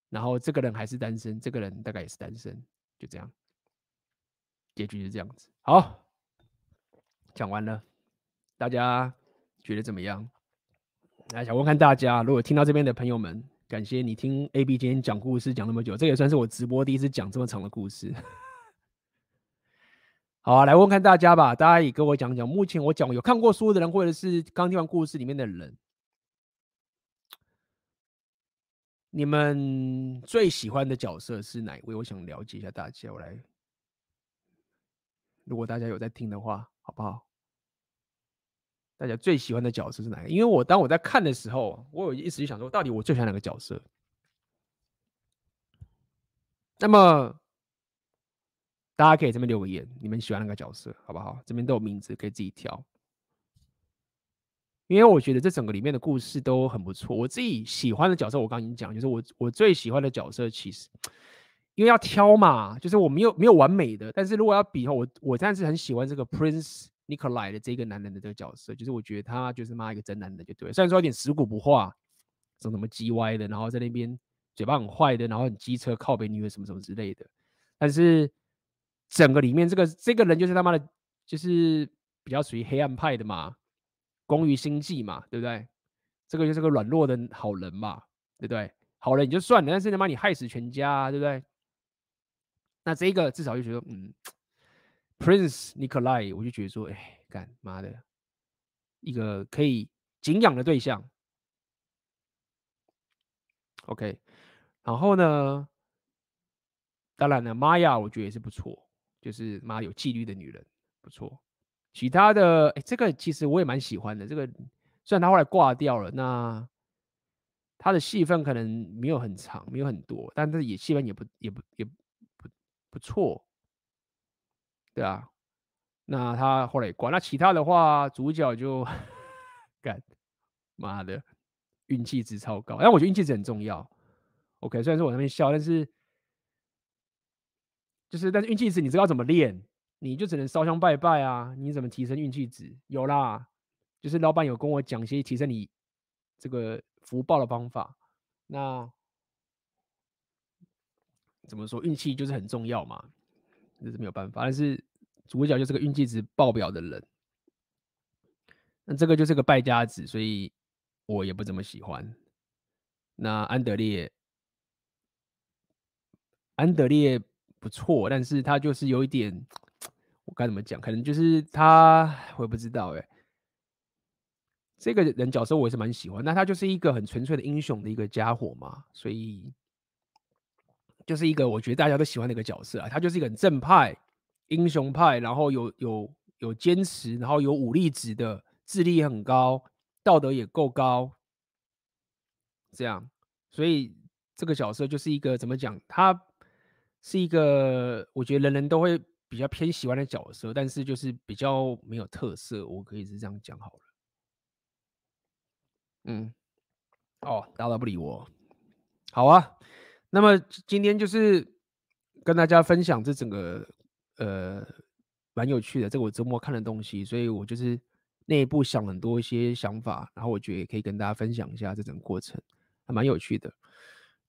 然后这个人还是单身，这个人大概也是单身，就这样，结局是这样子。好，讲完了，大家觉得怎么样？来，想问看大家，如果听到这边的朋友们，感谢你听 AB 今天讲故事讲那么久，这也算是我直播第一次讲这么长的故事。好啊，来问看大家吧，大家也跟我讲讲，目前我讲有看过书的人，或者是刚听完故事里面的人。你们最喜欢的角色是哪一位？我想了解一下大家。我来，如果大家有在听的话，好不好？大家最喜欢的角色是哪个？因为我当我在看的时候，我有一时就想说，到底我最喜欢哪个角色？那么大家可以这边留个言，你们喜欢哪个角色，好不好？这边都有名字，可以自己挑。因为我觉得这整个里面的故事都很不错。我自己喜欢的角色，我刚刚已经讲，就是我我最喜欢的角色，其实因为要挑嘛，就是我没有没有完美的。但是如果要比的话，我我当然是很喜欢这个 Prince Nikolai 的这个男人的这个角色，就是我觉得他就是妈一个真男人，就对。虽然说有点食古不化，什么什么鸡歪的，然后在那边嘴巴很坏的，然后很机车靠背女人什么什么之类的。但是整个里面这个这个人就是他妈的，就是比较属于黑暗派的嘛。工于心计嘛，对不对？这个就是个软弱的好人嘛，对不对？好人你就算了，但是他妈你害死全家啊，对不对？那这个至少就觉得，嗯，Prince Nikolai，我就觉得说，哎，干妈的，一个可以敬仰的对象。OK，然后呢，当然了，玛雅我觉得也是不错，就是妈有纪律的女人，不错。其他的，哎，这个其实我也蛮喜欢的。这个虽然他后来挂掉了，那他的戏份可能没有很长，没有很多，但是也戏份也不也不也不错，对啊。那他后来也挂，那其他的话，主角就 干妈的运气值超高，但我觉得运气值很重要。OK，虽然说我在那边笑，但是就是但是运气值你知道怎么练？你就只能烧香拜拜啊！你怎么提升运气值？有啦，就是老板有跟我讲一些提升你这个福报的方法。那怎么说，运气就是很重要嘛，这是没有办法。但是主角就是个运气值爆表的人，那这个就是个败家子，所以我也不怎么喜欢。那安德烈，安德烈不错，但是他就是有一点，我该怎么讲？可能就是他，我也不知道哎。这个人角色我也是蛮喜欢，那他就是一个很纯粹的英雄的一个家伙嘛，所以就是一个我觉得大家都喜欢的一个角色啊。他就是一个很正派、英雄派，然后有有有坚持，然后有武力值的，智力很高，道德也够高，这样，所以这个角色就是一个怎么讲？他是一个我觉得人人都会比较偏喜欢的角色，但是就是比较没有特色，我可以是这样讲好了。嗯，哦，大家不理我，好啊。那么今天就是跟大家分享这整个呃蛮有趣的，这个我周末看的东西，所以我就是内部想很多一些想法，然后我觉得也可以跟大家分享一下这整个过程，还蛮有趣的。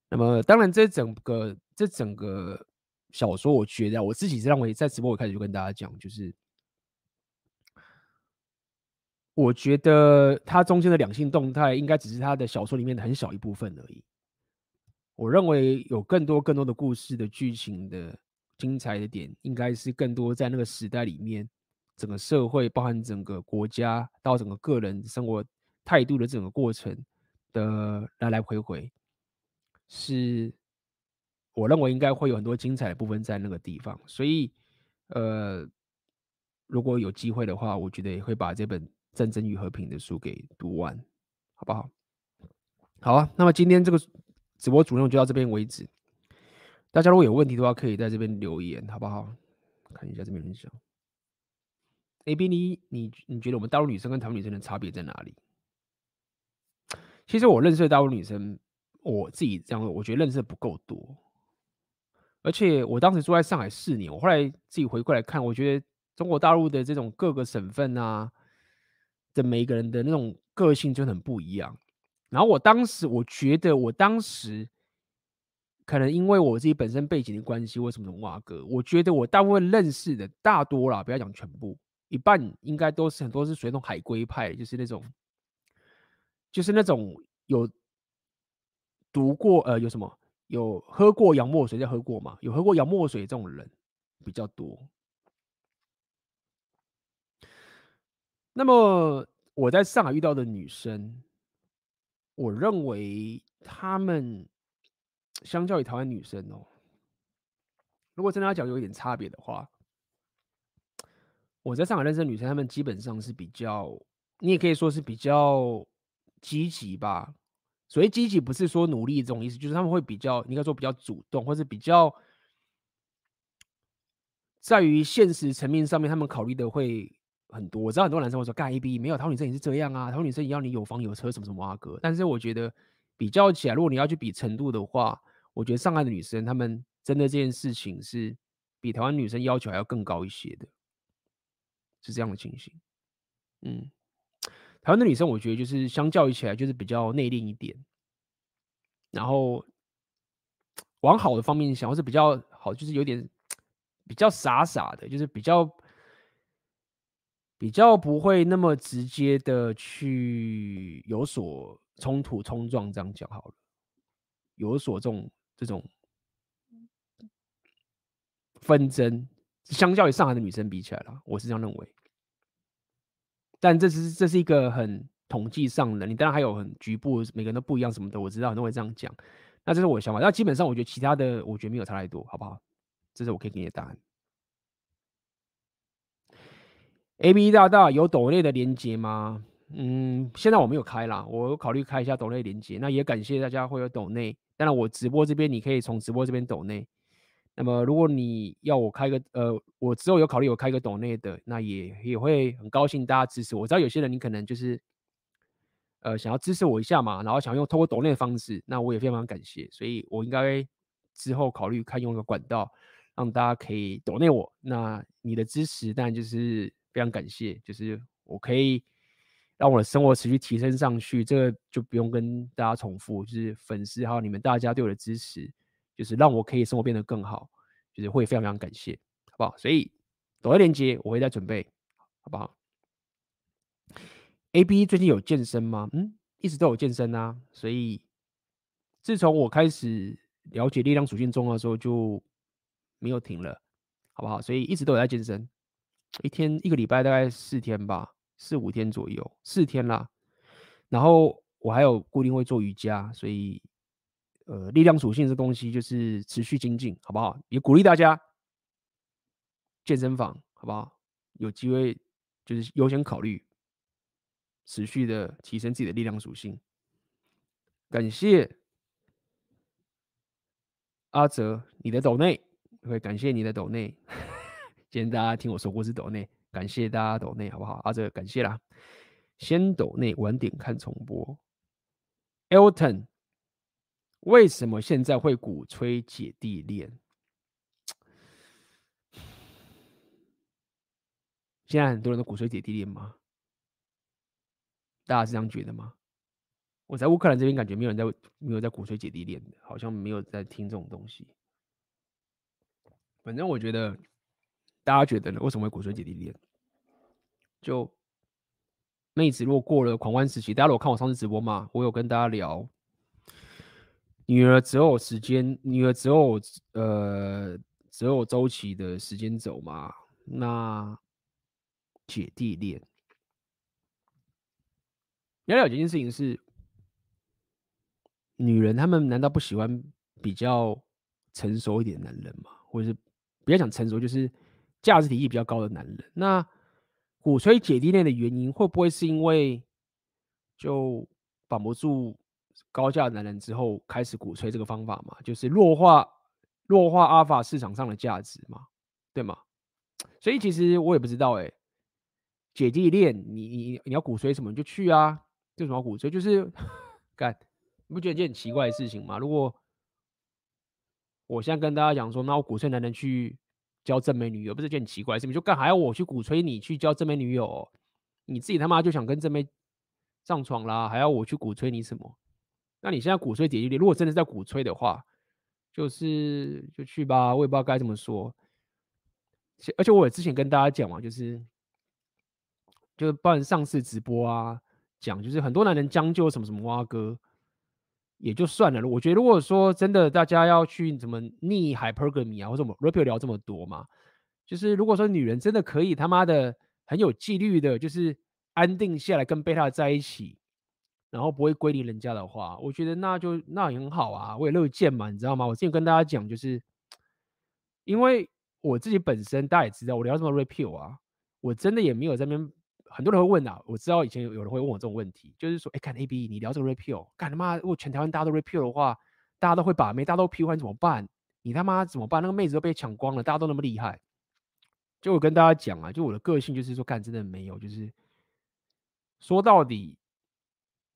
那么当然，这整个这整个小说，我觉得我自己是认为在直播我开始就跟大家讲，就是。我觉得它中间的两性动态应该只是他的小说里面的很小一部分而已。我认为有更多更多的故事的剧情的精彩的点，应该是更多在那个时代里面，整个社会包含整个国家到整个个人生活态度的整个过程的来来回回，是我认为应该会有很多精彩的部分在那个地方。所以，呃，如果有机会的话，我觉得也会把这本。战争与和平的书给读完，好不好？好啊，那么今天这个直播主内容就到这边为止。大家如果有问题的话，可以在这边留言，好不好？看一下这边人讲。AB，你你你觉得我们大陆女生跟台湾女生的差别在哪里？其实我认识的大陆女生，我自己这样，我觉得认识的不够多。而且我当时住在上海四年，我后来自己回过来看，我觉得中国大陆的这种各个省份啊。的每一个人的那种个性就很不一样。然后我当时我觉得，我当时可能因为我自己本身背景的关系，为什么什么哇哥？我觉得我大部分认识的大多啦，不要讲全部，一半应该都是很多是属于那种海归派，就是那种，就是那种有读过呃有什么有喝过洋墨水，叫喝过嘛？有喝过洋墨水这种人比较多。那么我在上海遇到的女生，我认为她们相较于台湾女生哦，如果真的要讲有一点差别的话，我在上海认识的女生，她们基本上是比较，你也可以说是比较积极吧。所谓积极，不是说努力这种意思，就是她们会比较，应该说比较主动，或是比较在于现实层面上面，她们考虑的会。很多我知道很多男生会说干 AB 没有，台湾女生也是这样啊，台湾女生也要你有房有车什么什么啊哥。但是我觉得比较起来，如果你要去比程度的话，我觉得上海的女生她们真的这件事情是比台湾女生要求还要更高一些的，是这样的情形。嗯，台湾的女生我觉得就是相较于起来就是比较内敛一点，然后往好的方面想，或是比较好，就是有点比较傻傻的，就是比较。比较不会那么直接的去有所冲突冲撞，这样讲好了，有所这种这种纷争，相较于上海的女生比起来了，我是这样认为。但这是这是一个很统计上的，你当然还有很局部，每个人都不一样什么的，我知道很多人会这样讲。那这是我的想法，那基本上我觉得其他的，我觉得没有差太多，好不好？这是我可以给你的答案。A B 大大有抖内的连接吗？嗯，现在我没有开啦，我考虑开一下抖内连接。那也感谢大家会有抖内。当然，我直播这边你可以从直播这边抖内。那么，如果你要我开个呃，我之后有考虑有开个抖内的，那也也会很高兴大家支持我。知道有些人你可能就是呃想要支持我一下嘛，然后想用透过抖内的方式，那我也非常感谢。所以我应该之后考虑开用一个管道，让大家可以抖内我。那你的支持当然就是。非常感谢，就是我可以让我的生活持续提升上去，这个就不用跟大家重复，就是粉丝还有你们大家对我的支持，就是让我可以生活变得更好，就是会非常非常感谢，好不好？所以抖内链接我会再准备，好不好？AB 最近有健身吗？嗯，一直都有健身啊。所以自从我开始了解力量属性重要的时候，就没有停了，好不好？所以一直都有在健身，一天一个礼拜大概四天吧，四五天左右，四天啦。然后我还有固定会做瑜伽，所以。呃，力量属性这东西就是持续精进，好不好？也鼓励大家健身房，好不好？有机会就是优先考虑持续的提升自己的力量属性。感谢阿泽你的抖内，会感谢你的抖内。今天大家听我说故事抖内，感谢大家抖内，好不好？阿泽感谢啦。先抖内，晚点看重播。Elton。为什么现在会鼓吹姐弟恋？现在很多人都鼓吹姐弟恋吗？大家是这样觉得吗？我在乌克兰这边感觉没有人在没有在鼓吹姐弟恋的，好像没有在听这种东西。反正我觉得，大家觉得呢？为什么会骨髓姐弟恋？就妹子如果过了狂欢时期，大家如果看我上次直播嘛，我有跟大家聊。女儿只有时间，女儿只有呃只有周期的时间走嘛？那姐弟恋，要了解一件事情是，女人她们难道不喜欢比较成熟一点的男人吗？或者是比较讲成熟，就是价值体系比较高的男人？那鼓吹姐弟恋的原因，会不会是因为就绑不住？高价男人之后开始鼓吹这个方法嘛，就是弱化弱化阿尔法市场上的价值嘛，对吗？所以其实我也不知道哎、姐弟恋，你你你要鼓吹什么你就去啊，为什么鼓吹？就是 干，你不觉得这件很奇怪的事情吗？如果我现在跟大家讲说，那我鼓吹男人去交正妹女友，不是件很奇怪的事情？就干还要我去鼓吹你去交正妹女友、喔？你自己他妈就想跟正妹上床啦，还要我去鼓吹你什么？那你现在鼓吹姐弟恋，如果真的在鼓吹的话，就是就去吧，我也不知道该怎么说。而且我也之前跟大家讲嘛，就是就是包含上次直播啊，讲就是很多男人将就什么什么挖哥，也就算了。我觉得如果说真的大家要去怎么逆 hypergamy 啊，或者我们 rapio 聊这么多嘛，就是如果说女人真的可以他妈的很有纪律的，就是安定下来跟贝塔在一起。然后不会归零人家的话，我觉得那就那很好啊，我也乐见嘛，你知道吗？我之前跟大家讲，就是因为我自己本身大家也知道，我聊什么 rapio 啊，我真的也没有在那边，很多人会问啊，我知道以前有有人会问我这种问题，就是说，哎，看 AB 你聊这个 repeal，干他妈，如果全台湾大家都 repeal 的话，大家都会把妹，大家都 P 换怎么办？你他妈怎么办？那个妹子都被抢光了，大家都那么厉害，就我跟大家讲啊，就我的个性就是说，干真的没有，就是说到底。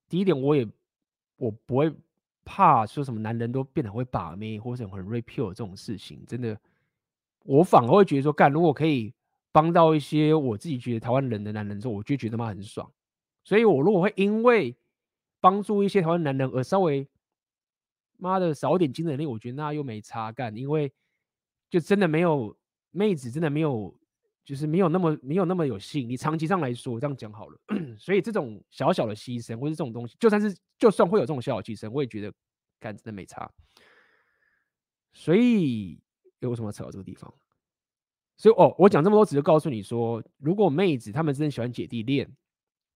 第一点，我也我不会怕说什么男人都变得会把妹或者很 repeal 这种事情，真的，我反而会觉得说，干如果可以帮到一些我自己觉得台湾人的男人之后，我就觉得妈很爽。所以我如果会因为帮助一些台湾男人而稍微妈的少一点精神力，我觉得那又没差干，因为就真的没有妹子，真的没有。就是没有那么没有那么有吸引力，长期上来说，这样讲好了。所以这种小小的牺牲，或是这种东西，就算是就算会有这种小小牺牲，我也觉得干真的没差。所以有什么扯到这个地方？所以哦，我讲这么多，只是告诉你说，如果妹子她们真的喜欢姐弟恋，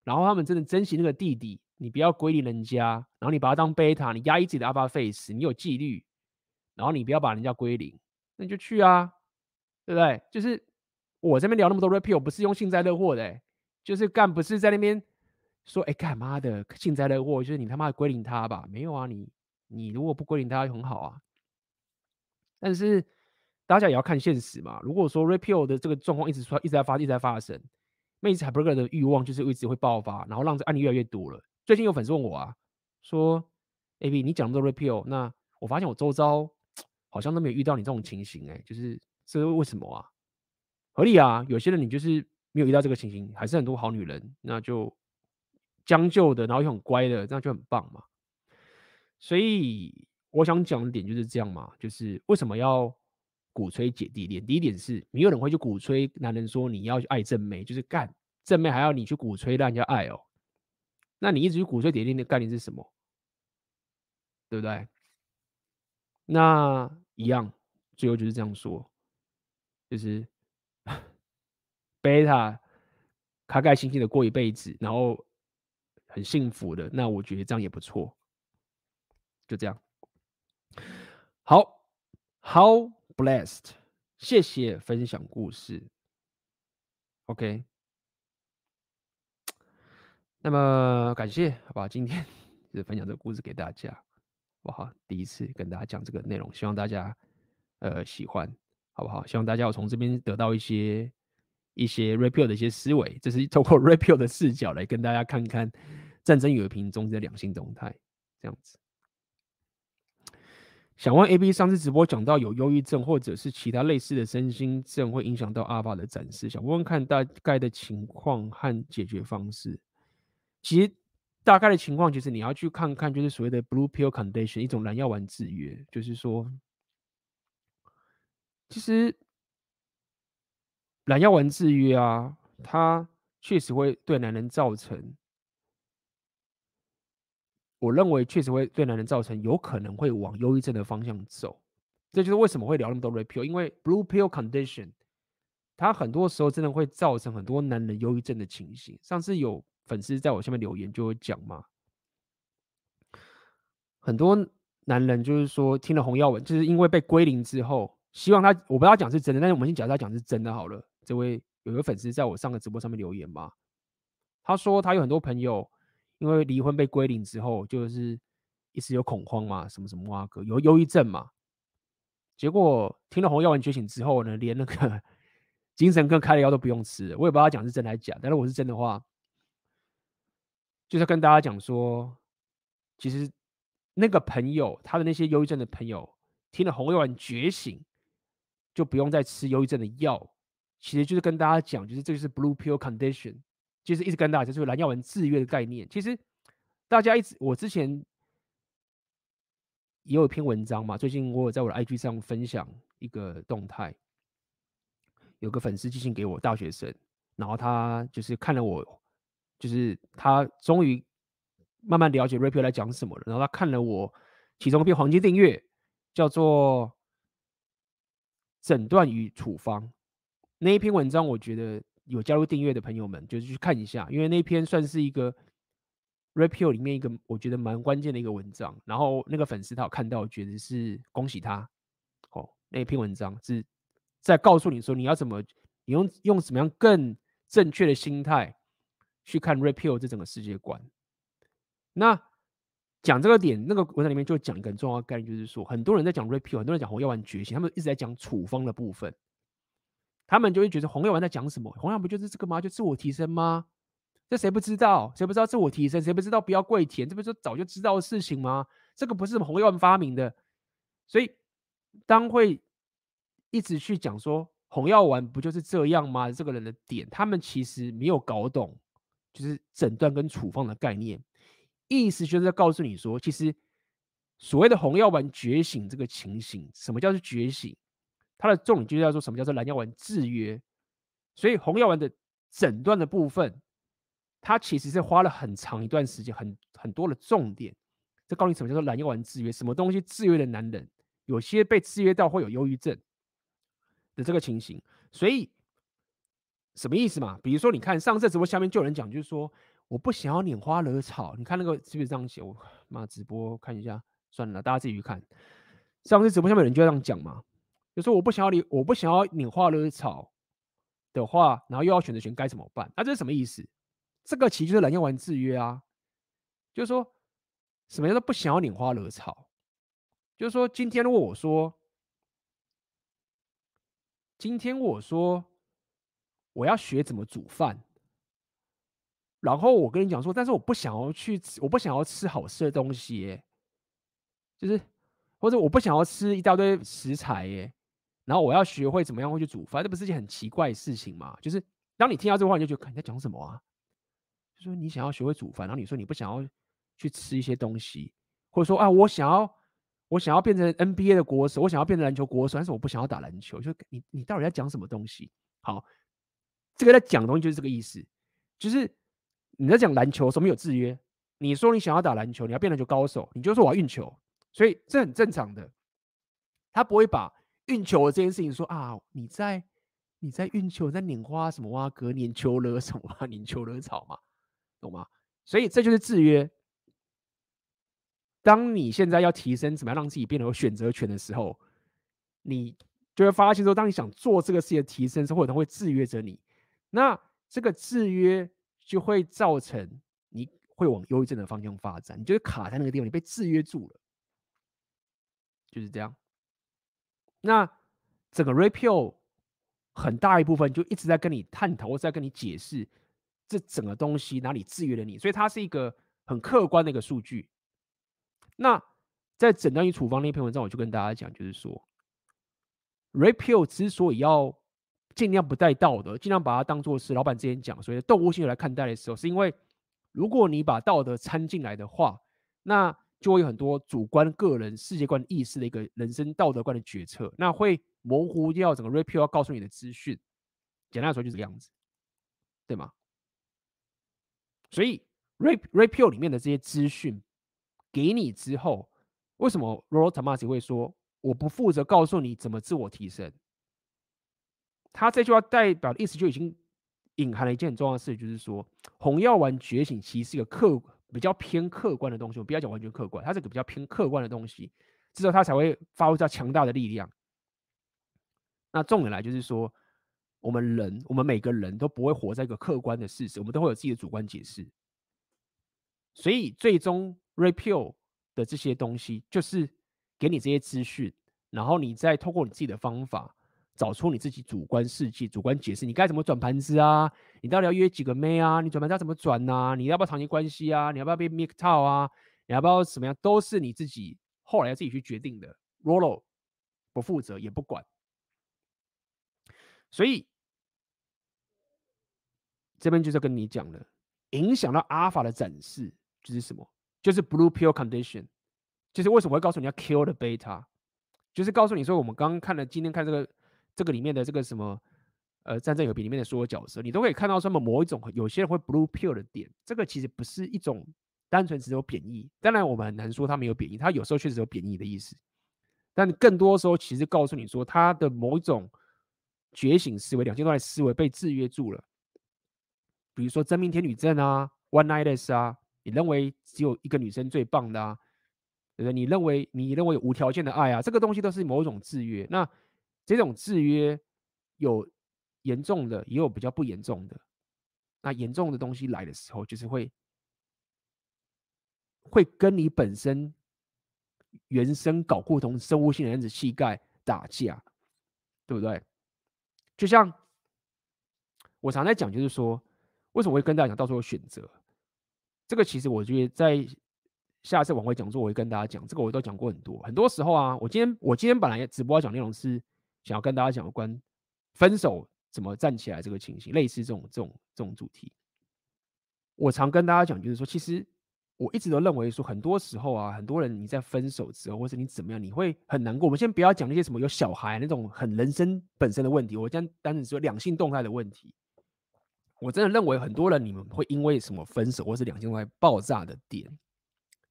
然后她们真的珍惜那个弟弟，你不要归零人家，然后你把他当贝塔，你压抑自己的 alpha face，你有纪律，然后你不要把人家归零，那你就去啊，对不对？就是。我这边聊那么多 rapio 不是用幸灾乐祸的、就是干不是在那边说，哎干妈的幸灾乐祸，就是你他妈的归零他吧？没有啊，你你如果不归零他很好啊。但是大家也要看现实嘛。如果说 rapio 的这个状况一直出，一直在发，一直在发生，妹子 Hyperger 的欲望就是一直会爆发，然后让这案例越来越多了。最近有粉丝问我啊，说 AB 你讲那么多 rapio，那我发现我周遭 好像都没有遇到你这种情形、欸，哎，就是这是为什么啊？合理啊，有些人你就是没有遇到这个情形，还是很多好女人，那就将就的，然后又很乖的，这样就很棒嘛。所以我想讲的点就是这样嘛，就是为什么要鼓吹姐弟恋？第一点是，没有人会去鼓吹男人说你要去爱正妹，就是干正妹还要你去鼓吹让人家爱哦。那你一直去鼓吹姐弟恋的概念是什么？对不对？那一样，最后就是这样说，就是 贝塔开开心心的过一辈子，然后很幸福的。那我觉得这样也不错。就这样。好好 blessed，谢谢分享故事。OK，那么感谢，好吧，今天 就分享这个故事给大家。好不好？第一次跟大家讲这个内容，希望大家呃喜欢，好不好？希望大家有从这边得到一些一些 Red 的一些思维，这是透过 Red 的视角来跟大家看看战争与和平中的两性动态，这样子。想问 AB 上次直播讲到有忧郁症或者是其他类似的身心症会影响到阿爸的展示，想问问看大概的情况和解决方式。其实。大概的情况就是你要去看看，就是所谓的 blue pill condition，一种蓝药丸制约，就是说，其实蓝药丸制约啊，它确实会对男人造成，我认为确实会对男人造成有可能会往忧郁症的方向走。这就是为什么会聊那么多 red pill，因为 blue pill condition，它很多时候真的会造成很多男人忧郁症的情形。上次有。粉丝在我下面留言就会讲嘛，很多男人就是说听了红药丸，就是因为被归零之后，希望他我不知道讲是真的，但是我们先假设他讲是真的好了。这位有一个粉丝在我上个直播上面留言嘛，他说他有很多朋友因为离婚被归零之后，就是一直有恐慌嘛，什么什么啊哥有忧郁症嘛，结果听了红药丸觉醒之后呢，连那个精神科开的药都不用吃。我也不知道讲是真的还是假，但是我是真的话。就是跟大家讲说，其实那个朋友，他的那些忧郁症的朋友，听了红药丸觉醒，就不用再吃忧郁症的药。其实就是跟大家讲，就是这就是 blue pill condition，就是一直跟大家就是蓝药丸制约的概念。其实大家一直，我之前也有一篇文章嘛，最近我有在我的 IG 上分享一个动态，有个粉丝寄信给我，大学生，然后他就是看了我。就是他终于慢慢了解 Red Pill 来讲什么了，然后他看了我其中一篇黄金订阅，叫做《诊断与处方》那一篇文章，我觉得有加入订阅的朋友们就是去看一下，因为那篇算是一个 Red Pill 里面一个我觉得蛮关键的一个文章。然后那个粉丝他有看到，觉得是恭喜他哦。那篇文章是在告诉你说，你要怎么，你用用什么样更正确的心态。去看 Red Pill 这整个世界观。那讲这个点，那个文章里面就讲一个很重要的概念，就是说，很多人在讲 Red Pill，很多人讲红药丸觉醒，他们一直在讲处方的部分。他们就会觉得红药丸在讲什么？红药不就是这个吗？就自我提升吗？这谁不知道？谁不知道自我提升？谁不知道不要跪舔？这不是早就知道的事情吗？这个不是红药丸发明的。所以，当会一直去讲说红药丸不就是这样吗？这个人的点，他们其实没有搞懂。就是诊断跟处方的概念，意思就是在告诉你说，其实所谓的红药丸觉醒这个情形，什么叫做觉醒？它的重点就是要说什么叫做蓝药丸制约。所以红药丸的诊断的部分，它其实是花了很长一段时间，很很多的重点，在告诉你什么叫做蓝药丸制约，什么东西制约的男人，有些被制约到会有忧郁症的这个情形，所以。什么意思嘛？比如说，你看上次直播下面就有人讲，就是说我不想要拈花惹草。你看那个是不是这样写？我妈直播看一下，算了，大家自己去看。上次直播下面有人就这样讲嘛，就说我不想要你，我不想要拈花惹草的话，然后又要选择权该怎么办？那这是什么意思？这个其实就是蓝药丸制约啊，就是说什么叫做不想要拈花惹草？就是说今天如果我说，今天我说。我要学怎么煮饭，然后我跟你讲说，但是我不想要去，我不想要吃好吃的东西耶，就是或者我不想要吃一大堆食材耶，然后我要学会怎么样会去煮饭，这不是件很奇怪的事情吗？就是当你听到这个话，你就觉得你在讲什么啊？就说你想要学会煮饭，然后你说你不想要去吃一些东西，或者说啊，我想要我想要变成 NBA 的国手，我想要变成篮球国手，但是我不想要打篮球。就你你到底在讲什么东西？好，这个在讲的东西就是这个意思，就是你在讲篮球，什么有制约？你说你想要打篮球，你要变篮球高手，你就说我要运球，所以这很正常的。他不会把运球这件事情说啊，你在你在运球，在拈花什么哇隔年秋惹什么啊，拈秋惹草嘛，懂吗？所以这就是制约。当你现在要提升，怎么样让自己变得有选择权的时候，你就会发现说，当你想做这个事情的提升时，或者它会制约着你，那这个制约就会造成你会往忧郁症的方向发展，你就会卡在那个地方，你被制约住了，就是这样。那整个 Red 很大一部分就一直在跟你探讨，或在跟你解释这整个东西哪里制约了你，所以它是一个很客观的一个数据。那在诊断与处方那篇文章，我就跟大家讲，就是说，Red Pill 之所以要尽量不带道德，尽量把它当做是老板之前讲，所以动物性来看待的时候，是因为如果你把道德掺进来的话，那就会有很多主观个人世界观意识的一个人生道德观的决策，那会模糊掉整个 Red Pill 要告诉你的资讯。简单来说就是这个样子，对吗？所以 Red Red Pill 里面的这些资讯。给你之后，为什么 Rollo Tomassi 会说我不负责告诉你怎么自我提升？他这句话代表的意思就已经隐含了一件很重要的事，就是说红药丸觉醒其实是一个客比较偏客观的东西。我不要讲完全客观，它是个比较偏客观的东西，之后它才会发挥到强大的力量。那重点来就是说，我们人，我们每个人都不会活在一个客观的事实，我们都会有自己的主观解释。所以最终。Repeal 的这些东西，就是给你这些资讯，然后你再透过你自己的方法，找出你自己主观世界、主观解释，你该怎么转盘子啊？你到底要约几个妹啊？你转盘子要怎么转、啊？你要不要长期关系啊？你要不要被 make 套啊？你要不要什么样？都是你自己后来要自己去决定的。Rollo 不负责也不管，所以这边就是跟你讲的，影响到阿尔法的展示就是什么？就是 blue pill condition，就是为什么会告诉你要 kill the beta，就是告诉你说，我们刚刚看了今天看这个这个里面的这个什么呃战争有别里面的所有角色，你都可以看到什么某一种有些人会 blue pill 的点，这个其实不是一种单纯只有贬义，当然我们很难说他没有贬义，他有时候确实有贬义的意思，但更多时候其实告诉你说他的某一种觉醒思维、两性动态思维被制约住了，比如说真命天女症啊，one night 啊。你认为只有一个女生最棒的啊？对不对？你认为你认为无条件的爱啊？这个东西都是某一种制约。那这种制约有严重的，也有比较不严重的。那严重的东西来的时候，就是会会跟你本身原生搞不同生物性的原子气概打架，对不对？就像我常在讲，就是说，为什么会跟大家讲，到时候选择。这个其实我觉得在下次晚会讲座，我会跟大家讲。这个我都讲过很多，很多时候啊，我今天我今天本来直播要讲内容是想要跟大家讲有关分手怎么站起来这个情形，类似这种这种这种主题。我常跟大家讲，就是说，其实我一直都认为说，很多时候啊，很多人你在分手之后，或者你怎么样，你会很难过。我们先不要讲那些什么有小孩那种很人生本身的问题，我将单纯说两性动态的问题。我真的认为很多人你们会因为什么分手或是两性动态爆炸的点，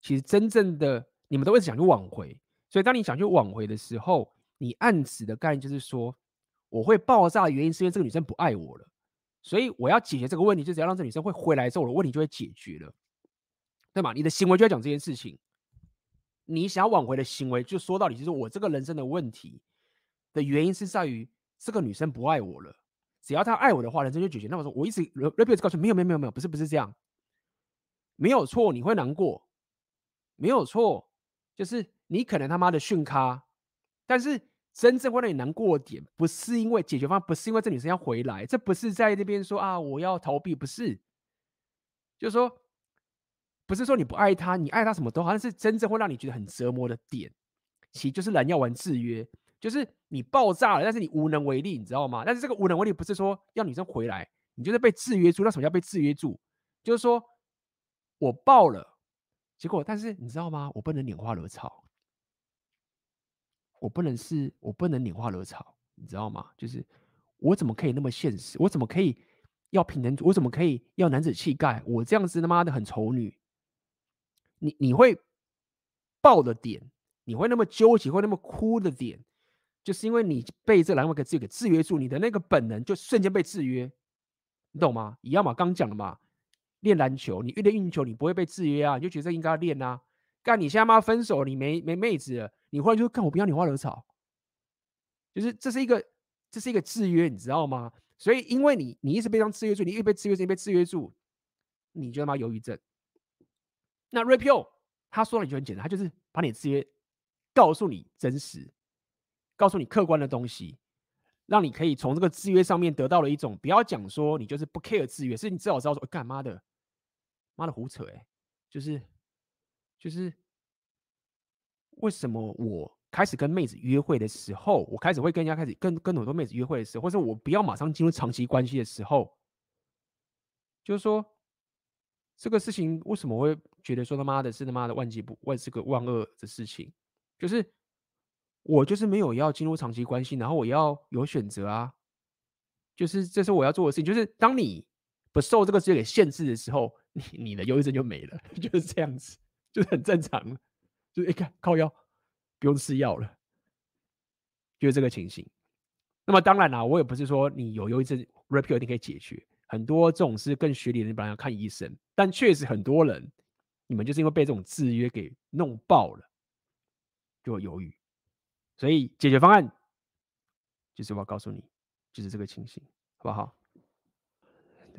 其实真正的你们都会想去挽回。所以当你想去挽回的时候，你暗指的概念就是说，我会爆炸的原因是因为这个女生不爱我了，所以我要解决这个问题，就只要让这个女生会回来之后，我的问题就会解决了，对吗？你的行为就要讲这件事情，你想要挽回的行为，就说到底就是我这个人生的问题的原因是在于这个女生不爱我了。只要她爱我的话，人生就解决。那我说，我一直 repeat 告诉，没有，没有，没有，没有，不是，不是这样，没有错，你会难过，没有错，就是你可能他妈的逊咖，但是真正会让你难过的点，不是因为解决方案，不是因为这女生要回来，这不是在那边说啊，我要逃避，不是，就是说，不是说你不爱他，你爱他什么都好，但是真正会让你觉得很折磨的点，其实就是蓝药丸制约。就是你爆炸了，但是你无能为力，你知道吗？但是这个无能为力不是说要女生回来，你就是被制约住。那什么叫被制约住？就是说我爆了，结果但是你知道吗？我不能拈花惹草，我不能是，我不能拈花惹草，你知道吗？就是我怎么可以那么现实？我怎么可以要平等？我怎么可以要男子气概？我这样子他妈的很丑女。你你会爆的点，你会那么纠结，会那么哭的点，就是因为你被这两个字给制约住，你的那个本能就瞬间被制约，你懂吗？一样嘛，刚讲了嘛，练篮球，你越练运球，你不会被制约啊，你就觉得应该要练啊。干，你现在妈分手，你没没妹子，你忽然就看，我不要你花惹草，就是这是一个这是一个制约，你知道吗？所以因为你你一直被这样制约住，你一直被制约住，被制约住，你就他妈忧郁症。那 Rapio 他说的就很简单，他就是把你制约，告诉你真实，告诉你客观的东西，让你可以从这个制约上面得到了一种，不要讲说你就是不 care 制约，是你至少知道说，干妈的，妈的胡扯哎、就是就是为什么我开始跟妹子约会的时候，我开始会跟人家开始跟跟很多妹子约会的时候，或者我不要马上进入长期关系的时候，就是说。这个事情为什么会觉得说他妈的是他妈的万劫不万是个万恶的事情？就是我就是没有要进入长期关系，然后我要有选择啊，就是这是我要做的事情。就是当你不受这个制约给限制的时候，你你的忧郁症就没了，就是这样子，就是很正常，就一看靠腰不用吃药了，就是这个情形。那么当然啦、我也不是说你有忧郁症，Rapio 一定可以解决。很多这种是更学历的人本来要看医生，但确实很多人，你们就是因为被这种制约给弄爆了，就会犹豫。所以解决方案就是我要告诉你，就是这个情形，好不好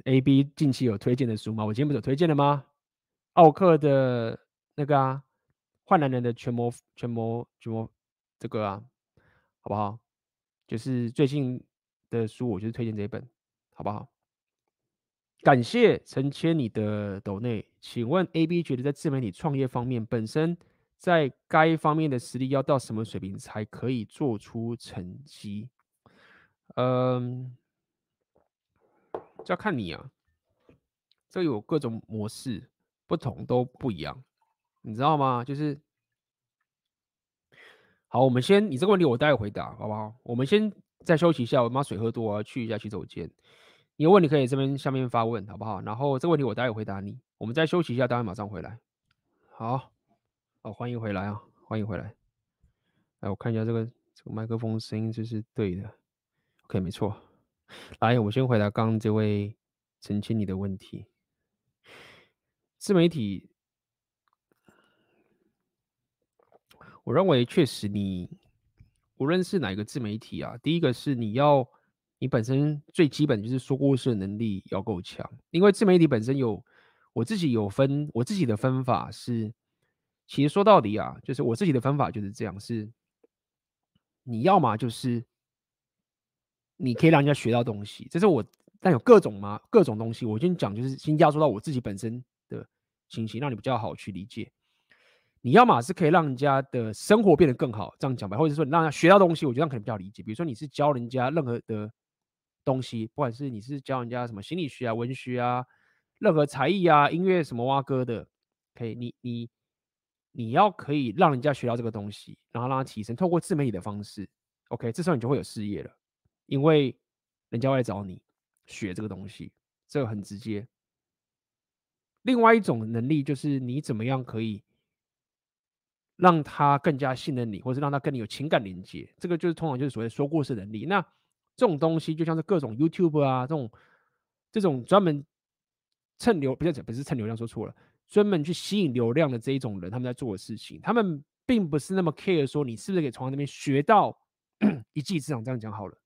？A、B 近期有推荐的书吗？我今天不是有推荐的吗？奥克的那个啊，坏男人的权谋权谋权谋这个啊，好不好？就是最近的书，我就是推荐这一本，好不好？感谢陈千你的抖内，请问 AB 觉得在自媒体创业方面，本身在该方面的实力要到什么水平才可以做出成绩？嗯，这要看你啊，这有各种模式，不同都不一样，你知道吗？就是好，我们先你这个问题我待会回答，好不好？我们先再休息一下，我妈水喝多，我要去一下洗手间。你有问题可以这边下面发问，好不好？然后这个问题我待会回答你。我们再休息一下，待会马上回来。好，好，欢迎回来啊，欢迎回来。来，我看一下这个这个麦克风声音就是对的。OK，没错。来，我先回答刚刚这位陈千你的问题。自媒体，我认为确实你无论是哪个自媒体啊，第一个是你要。你本身最基本就是说故事的能力要够强，因为自媒体本身有我自己有分，我自己的分法是，其实说到底啊，就是我自己的分法就是这样，是你要么就是你可以让人家学到东西，这是我，但有各种嘛，各种东西，我先讲就是先压缩到我自己本身的情形，让你比较好去理解。你要么是可以让人家的生活变得更好，这样讲吧，或者说你让他学到东西，我觉得这样可能比较理解。比如说你是教人家任何的。东西，不管是你是教人家什么心理学啊、文学啊、任何才艺啊、音乐什么挖歌的，可以，你你你要可以让人家学到这个东西，然后让他提升，透过自媒体的方式，OK，这时候你就会有事业了，因为人家会来找你学这个东西，这个很直接。另外一种能力就是你怎么样可以让他更加信任你，或是让他跟你有情感连接，这个就是通常就是所谓说故事能力。那这种东西就像是各种 YouTube 啊，这种这种专门蹭流，不是不是蹭流量，说错了，专门去吸引流量的这一种人，他们在做的事情，他们并不是那么 care 说你是不是可以从那边学到 一技之长，这样讲好了，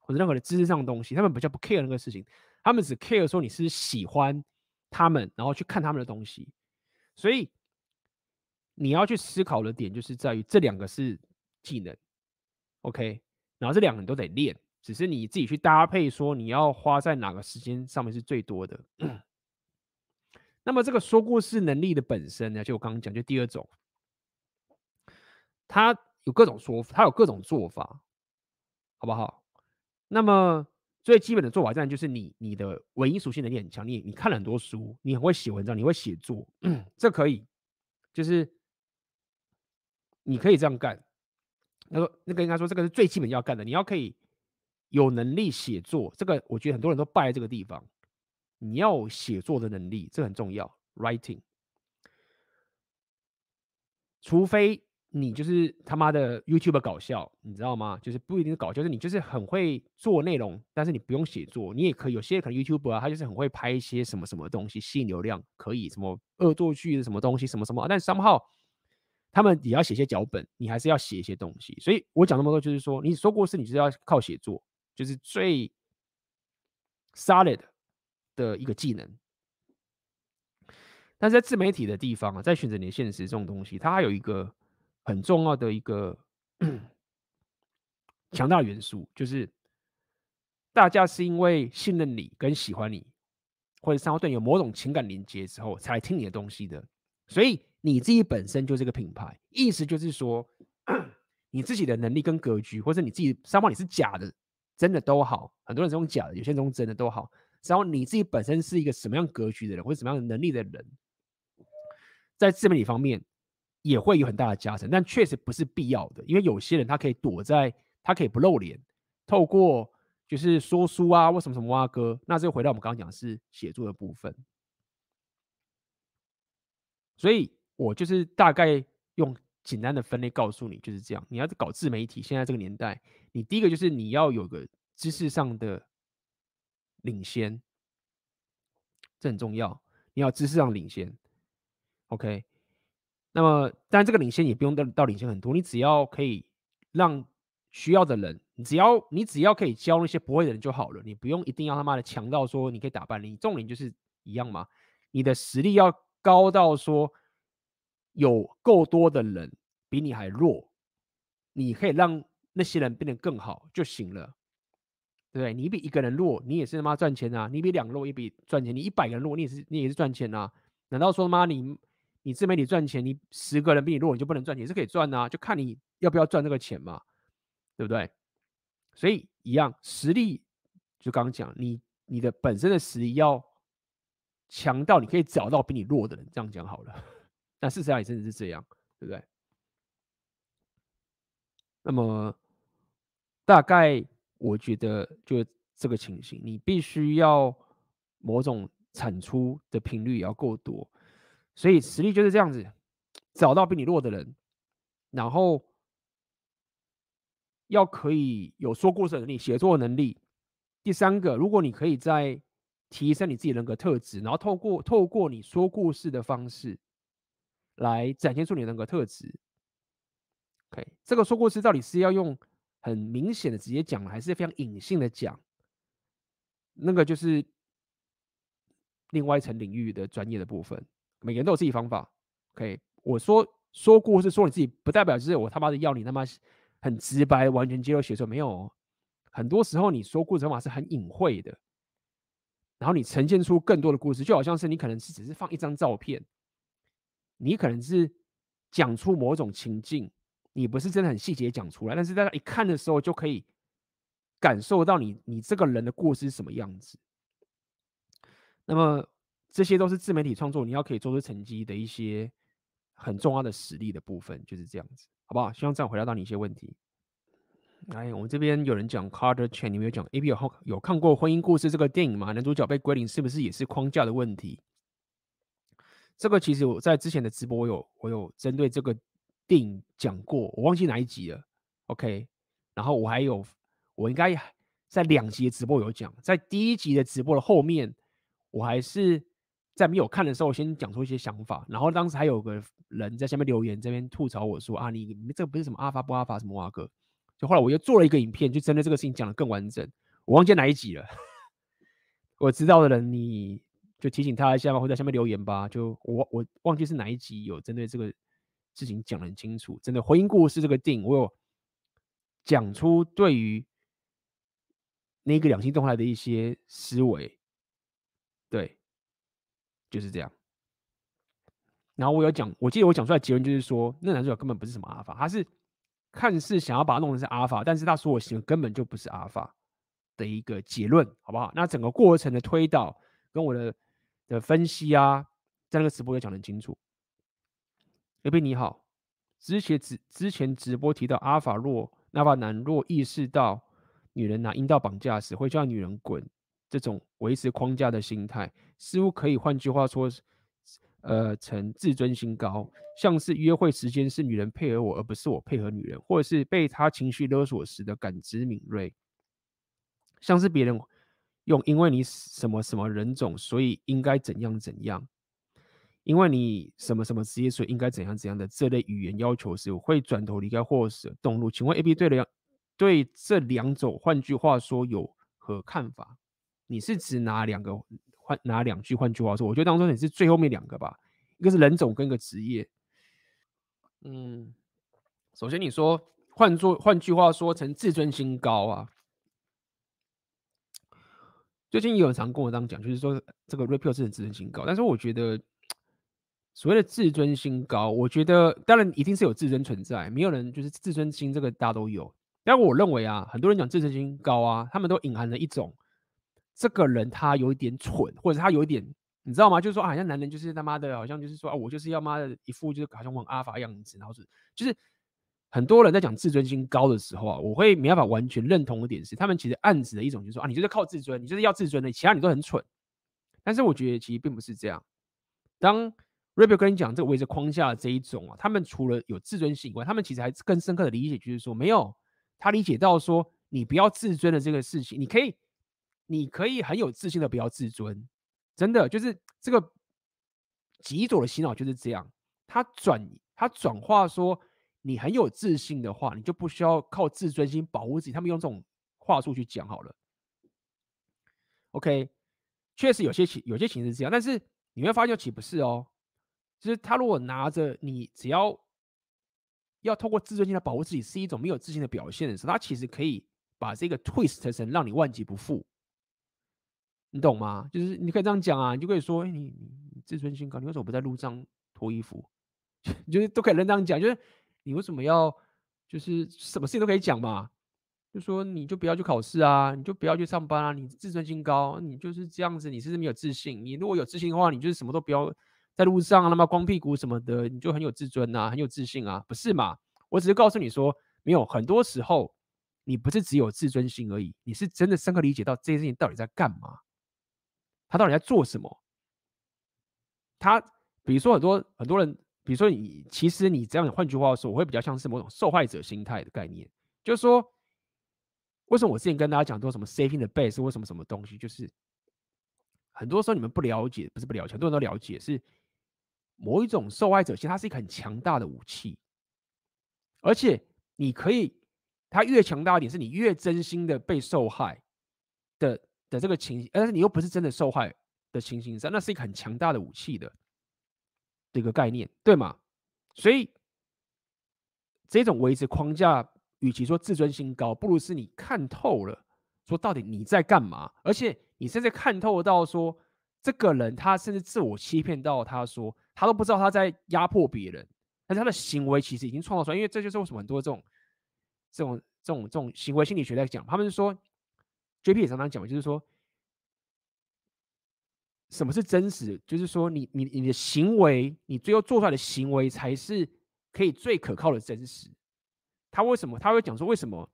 或者任何的知识上的东西，他们比较不 care 那个事情，他们只 care 说你是喜欢他们，然后去看他们的东西，所以你要去思考的点就是在于这两个是技能，OK。然后这两个你都得练，只是你自己去搭配，说你要花在哪个时间上面是最多的。那么这个说故事能力的本身呢，就我刚刚讲，就第二种，它有各种说，它有各种做法，好不好？那么最基本的做法，这样就是你你的文艺属性能力很强，你你看了很多书，你很会写文章，你会写作，这可以，就是你可以这样干。他说那个应该说这个是最基本要干的，你要可以有能力写作，这个我觉得很多人都败在这个地方。你要写作的能力，这很重要，writing。除非你就是他妈的 YouTube 搞笑，你知道吗？就是不一定是搞笑，就是你就是很会做内容，但是你不用写作，你也可以。有些可能 YouTube 啊，他就是很会拍一些什么什么东西，吸引流量，可以什么恶作剧的什么东西，什么什么。但 somehow 他们也要写些脚本，你还是要写一些东西。所以我讲那么多，就是说你说故事，你就是要靠写作，就是最 solid 的一个技能。但是在自媒体的地方啊，在选择你的现实这种东西，它还有一个很重要的一个 强大元素，就是大家是因为信任你跟喜欢你，或者三号对你有某种情感连接之后，才来听你的东西的。所以你自己本身就是个品牌，意思就是说，你自己的能力跟格局，或者你自己三号你是假的，真的都好，很多人是用假的，有些人用真的都好。然后你自己本身是一个什么样格局的人，或者什么样的能力的人。在自媒体方面也会有很大的加成，但确实不是必要的，因为有些人他可以躲在，他可以不露脸，透过就是说书啊或什么什么挖哥，那这个回到我们刚刚讲的是写作的部分。所以我就是大概用简单的分类告诉你，就是这样。你要是搞自媒体，现在这个年代，你第一个就是你要有个知识上的领先，这很重要，你要知识上领先。OK，那么当然这个领先也不用到到领先很多，你只要可以让需要的人，只要你只要可以教那些不会的人就好了，你不用一定要他妈的强到说你可以打败你，重点就是一样嘛，你的实力要高到说有够多的人比你还弱，你可以让那些人变得更好就行了，对不对？你比一个人弱，你也是他妈赚钱啊，你比两弱也比赚钱，你一百个人弱，你也是你也是赚钱啊，难道说妈你？你自媒体赚钱，你十个人比你弱，你就不能赚钱？是可以赚啊，就看你要不要赚这个钱嘛，对不对？所以一样，实力就刚刚讲，你你的本身的实力要强到你可以找到比你弱的人，这样讲好了。但事实上也真的是这样，对不对？那么大概我觉得就这个情形，你必须要某种产出的频率也要够多。所以实力就是这样子，找到比你弱的人，然后要可以有说故事能力、写作能力。第三个，如果你可以在提升你自己人格特质，然后透过透过你说故事的方式来展现出你的人格特质。OK，这个说故事到底是要用很明显的直接讲，还是非常隐性的讲？那个就是另外一层领域的专业的部分。每个人都有自己方法，OK？我说说故事说你自己，不代表就是我他妈的要你他妈很直白完全接受写作，没有。很多时候你说故事方法是很隐晦的，然后你呈现出更多的故事，就好像是你可能是只是放一张照片，你可能是讲出某种情境，你不是真的很细节讲出来，但是大家一看的时候就可以感受到你你这个人的故事是什么样子。那么。这些都是自媒体创作，你要可以做出成绩的一些很重要的实力的部分，就是这样子，好不好？希望这样回答到你一些问题。来，我们这边有人讲 Carter Chan，你没有讲 AB 有有看过《婚姻故事》这个电影吗？男主角被归零是不是也是框架的问题？这个其实我在之前的直播有我有针对这个电影讲过，我忘记哪一集了。OK，然后我还有我应该在两集的直播有讲，在第一集的直播的后面，我还是。在没有看的时候，我先讲出一些想法，然后当时还有个人在下面留言，这边吐槽我说啊，你你这不是什么阿法不阿法什么哇哥，就后来我又做了一个影片，就针对这个事情讲得更完整。我忘记哪一集了，我知道的人你就提醒他一下吧，或者在下面留言吧。就我我忘记是哪一集有针对这个事情讲得很清楚，针对婚姻故事这个电影，我有讲出对于那个两性动态的一些思维，对。就是这样，然后我有讲，我记得我讲出来结论就是说，那男主角根本不是什么阿尔法，他是看似想要把他弄成是阿尔法，但是他说我行为根本就不是阿尔法的一个结论，好不好？那整个过程的推导跟我的的分析啊，在那个直播也讲得很清楚。A B 你好，之前直之前直播提到，阿法若那法男若意识到女人拿阴道绑架时会叫女人滚，这种维持框架的心态，似乎可以换句话说，呃，成自尊心高，像是约会时间是女人配合我，而不是我配合女人，或者是被她情绪勒索时的感知敏锐，像是别人用因为你什么什么人种，所以应该怎样怎样。因为你什么什么职业，所以应该怎样怎样的这类语言要求时，我会转头离开或是动怒。请问 A、B 对两对这两种，换句话说有何看法？你是指哪两个？换哪两句？换句话说，我觉得当中你是最后面两个吧。一个是人种跟一个职业。嗯，首先你说换做换句话说成自尊心高啊。最近有人常跟我这样讲，就是说这个 Repeal 是很自尊心高，但是我觉得。所谓的自尊心高，我觉得当然一定是有自尊存在，没有人就是自尊心这个大家都有。但我认为啊，很多人讲自尊心高啊，他们都隐含了一种这个人他有一点蠢，或者他有一点你知道吗？就是说，好像男人就是他妈的，好像就是说啊，我就是要妈的一副就是好像我很阿法样子，然后是就是很多人在讲自尊心高的时候啊，我会没办法完全认同的点是，他们其实暗指的一种就是说啊，你就是靠自尊，你就是要自尊的，其他你都很蠢。但是我觉得其实并不是这样，当 Rebel 跟你讲这个维持框架的这一种啊，他们除了有自尊心以外，他们其实还更深刻的理解，就是说没有他理解到说，你不要自尊的这个事情，你可以，你可以很有自信的不要自尊，真的就是这个极左的洗脑就是这样，他转他转化说，你很有自信的话，你就不需要靠自尊心保护自己，他们用这种话术去讲好了。OK，确实有些情有些情是这样，但是你会发现，岂不是哦？就是他如果拿着你，只要要透过自尊心来保护自己，是一种没有自信的表现的时候，他其实可以把这个 twist 成让你万劫不复，你懂吗？就是你可以这样讲啊，你就可以说，欸、你你自尊心高，你为什么不在路上脱衣服？就是都可以这样讲，就是你为什么要就是什么事情都可以讲嘛？就说你就不要去考试啊，你就不要去上班啊，你自尊心高，你就是这样子，你是不是没有自信？你如果有自信的话，你就是什么都不要。在路上那么光屁股什么的，你就很有自尊呐、啊，很有自信啊，不是嘛？我只是告诉你说，没有，很多时候你不是只有自尊心而已，你是真的深刻理解到这件事情到底在干嘛，他到底在做什么？他比如说很多很多人，比如说你，其实你这样，换句话说，我会比较像是某种受害者心态的概念，就是说，为什么我之前跟大家讲说什么 saving the base 为什么什么东西，就是很多时候你们不了解，不是不了解，很多人都了解是。某一种受害者，其实它是一个很强大的武器，而且你可以，它越强大一点，是你越真心的被受害的的这个情形，但是你又不是真的受害的情形上，那是一个很强大的武器的这个概念，对吗？所以这种维持框架，与其说自尊心高，不如是你看透了，说到底你在干嘛，而且你甚至看透到说，这个人他甚至自我欺骗到他说。他都不知道他在压迫别人，但是他的行为其实已经创造出来，因为这就是为什么很多这种、这种、这种、这种行为心理学在讲，他们是说，JP 也常常讲，就是说，什么是真实？就是说你，你你的行为，你最后做出来的行为才是可以最可靠的真实。他为什么他会讲说为什么？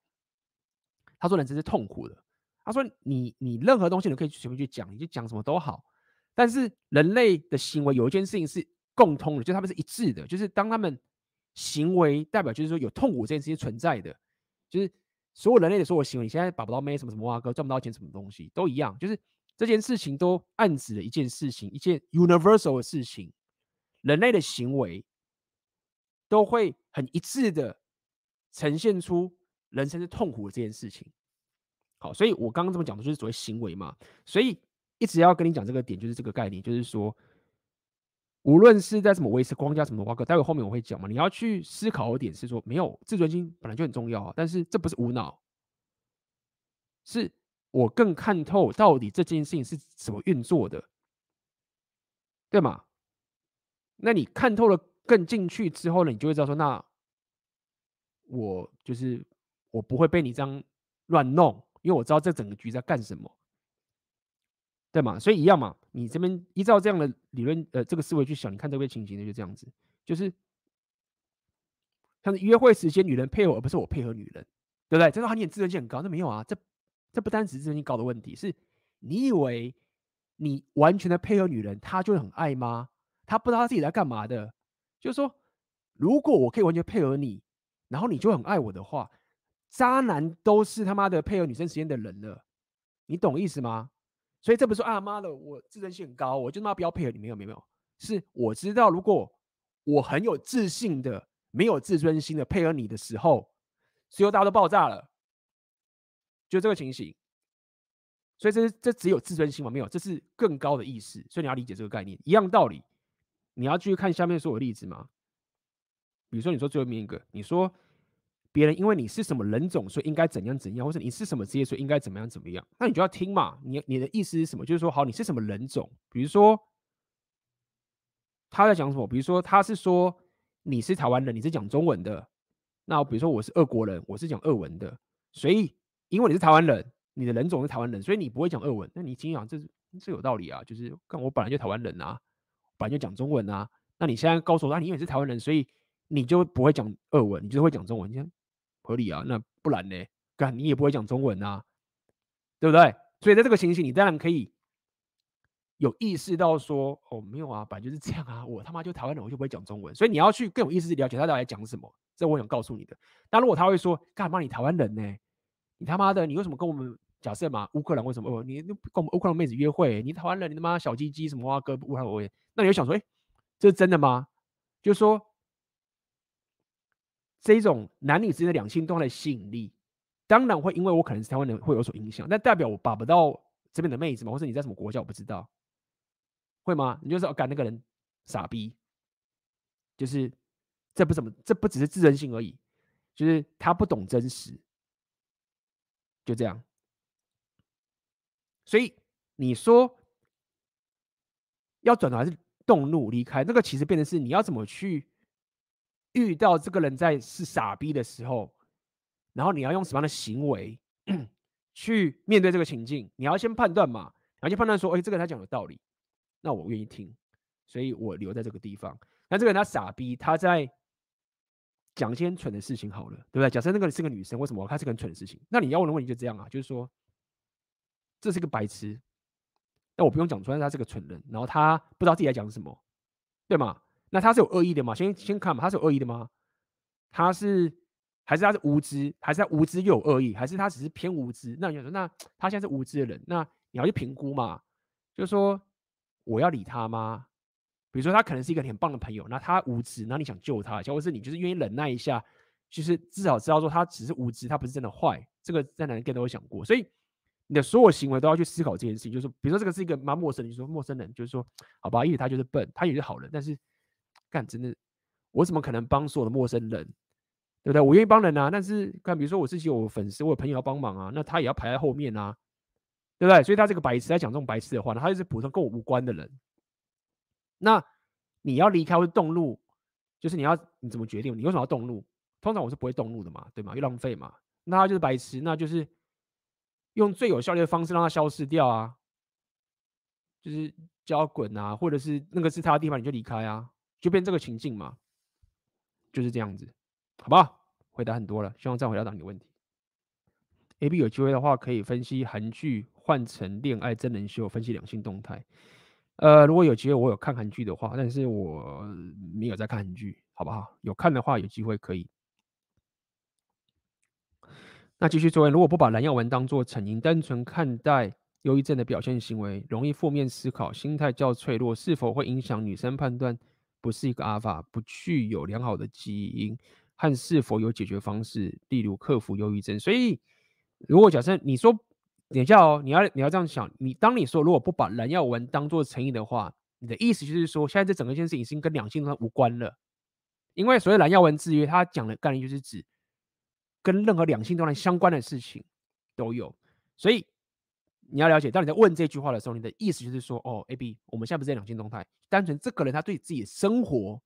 他说人真是痛苦的。他说你你任何东西你可以随便去讲，你就讲什么都好。但是人类的行为有一件事情是共通的，就他们是一致的，就是当他们行为代表就是说有痛苦这件事情存在的，就是所有人类的所有行为，你现在把不到妹什么什么哇哥赚不到钱什么东西都一样，就是这件事情都暗指了一件事情，一件 universal 的事情，人类的行为都会很一致的呈现出人生是痛苦的这件事情。好，所以我刚刚这么讲的就是所谓行为嘛，所以。一直要跟你讲这个点，就是这个概念，就是说，无论是在什么维持框架什么挖个，待会后面我会讲嘛。你要去思考一点是说，没有自尊心本来就很重要，但是这不是无脑，是我更看透到底这件事情是怎么运作的，对吗？那你看透了更进去之后呢，你就会知道说，那我就是我不会被你这样乱弄，因为我知道这整个局在干什么。对嘛？所以一样嘛。你这边依照这样的理论，呃，这个思维去想，你看这个情形呢，就这样子，就是像是约会时间，女人配合，而不是我配合女人，对不对？这说他你自尊心很高，那没有啊，这这不单只是自尊心高的问题，是你以为你完全的配合女人，她就会很爱吗？她不知道她自己在干嘛的。就是说，如果我可以完全配合你，然后你就很爱我的话，渣男都是他妈的配合女生时间的人了，你懂意思吗？所以这不是啊妈的，我自尊心很高，我就他妈不要配合你，没有没有没有，是我知道如果我很有自信的。没有自尊心的配合你的时候，所有大家都爆炸了，就这个情形。所以这这只有自尊心吗？没有，这是更高的意识。所以你要理解这个概念，一样道理。你要继续看下面所有例子吗？比如说，你说最后面一个，你说别人因为你是什么人种，所以应该怎样怎样，或者你是什么职业，所以应该怎么样怎么样，那你就要听嘛。你你的意思是什么？就是说，好，你是什么人种？比如说他在讲什么？比如说他是说。你是台湾人，你是讲中文的。那比如说我是俄国人，我是讲俄文的。所以因为你是台湾人，你的人种是台湾人，所以你不会讲俄文。那你心想这是这有道理啊？就是看我本来就台湾人啊，本来就讲中文啊。那你现在告诉我，那你因为是台湾人，所以你就不会讲俄文，你就会讲中文，这样合理啊？那不然呢？干你也不会讲中文啊，对不对？所以在这个情形，你当然可以。有意识到说哦，没有啊，本来就是这样啊，我他妈就台湾人，我就不会讲中文，所以你要去更有意识了解他到底在讲什么，这我想告诉你的。那如果他会说干嘛你台湾人呢？你他妈的，你为什么跟我们假设嘛乌克兰为什么哦，你跟我们乌克兰妹子约会，你台湾人，你他妈小鸡鸡什么哇哥乌克兰，那你就想说，哎，这是真的吗？就是说这种男女之间的两性动态的吸引力，当然会因为我可能是台湾人会有所影响，但代表我把不到这边的妹子吗？或者你在什么国家我不知道。会吗？你就是要干那个人傻逼，就是这不怎么，这不只是自尊心而已，就是他不懂真实，就这样。所以你说要转头还是动怒离开，那个其实变成是你要怎么去遇到这个人在是傻逼的时候，然后你要用什么样的行为去面对这个情境？你要先判断嘛，然后就判断说，哎，这个人他讲有道理。那我愿意听，所以我留在这个地方。那这个人他傻逼，他在讲一些蠢的事情，好了，对不对？假设那个人是个女生，为什么她是个很蠢的事情？那你要问的问题就这样啊，就是说这是个白痴，那我不用讲出来，他是个蠢人，然后他不知道自己在讲什么，对吗？那他是有恶意的吗？先先看嘛，他是有恶意的吗？他是还是他是无知，还是他无知又有恶意，还是他只是偏无知？那你就说，那他现在是无知的人，那你要去评估嘛，就是说。我要理他吗？比如说他可能是一个很棒的朋友，那他无知，那你想救他，或者是你就是愿意忍耐一下，就是至少知道说他只是无知，他不是真的坏。这个在男人 gay 都有想过，所以你的所有行为都要去思考这件事情。就是，比如说这个是一个蛮陌生的，你说陌生人，就是说，好吧，因为他就是笨，他也是好人，但是干真的，我怎么可能帮所有的陌生人，对不对？我愿意帮人啊，但是看，比如说我自己有粉丝，我有朋友要帮忙啊，那他也要排在后面啊。对不对？所以他这个白痴在讲这种白痴的话呢，他就是普通跟我无关的人。那你要离开或动怒，就是你要你怎么决定？你为什么要动怒？通常我是不会动怒的嘛，对吗？又浪费嘛。那他就是白痴，那就是用最有效率的方式让他消失掉啊，就是叫他滚啊，或者是那个是他的地方你就离开啊，就变这个情境嘛，就是这样子，好不好？回答很多了，希望再回答到你的问题。A B 有机会的话，可以分析韩剧。换成恋爱真人秀，分析两性动态。呃，如果有机会，我有看韩剧的话，但是我没有在看韩剧，好不好？有看的话，有机会可以。那继续作为，如果不把蓝药丸当做成因，单纯看待忧郁症的表现行为，容易负面思考，心态较脆弱，是否会影响女生判断不是一个阿法，不具有良好的基因，和是否有解决方式，例如克服忧郁症？所以，如果假设你说。等一下哦，你要你要这样想，你当你说如果不把蓝耀文当做成因的话，你的意思就是说，现在这整个件事情已经跟两性动态无关了，因为所谓蓝耀文制约，他讲的概念就是指跟任何两性动态相关的事情都有，所以你要了解，当你在问这句话的时候，你的意思就是说，哦，A B，我们现在不是在两性动态，单纯这个人他对自己的生活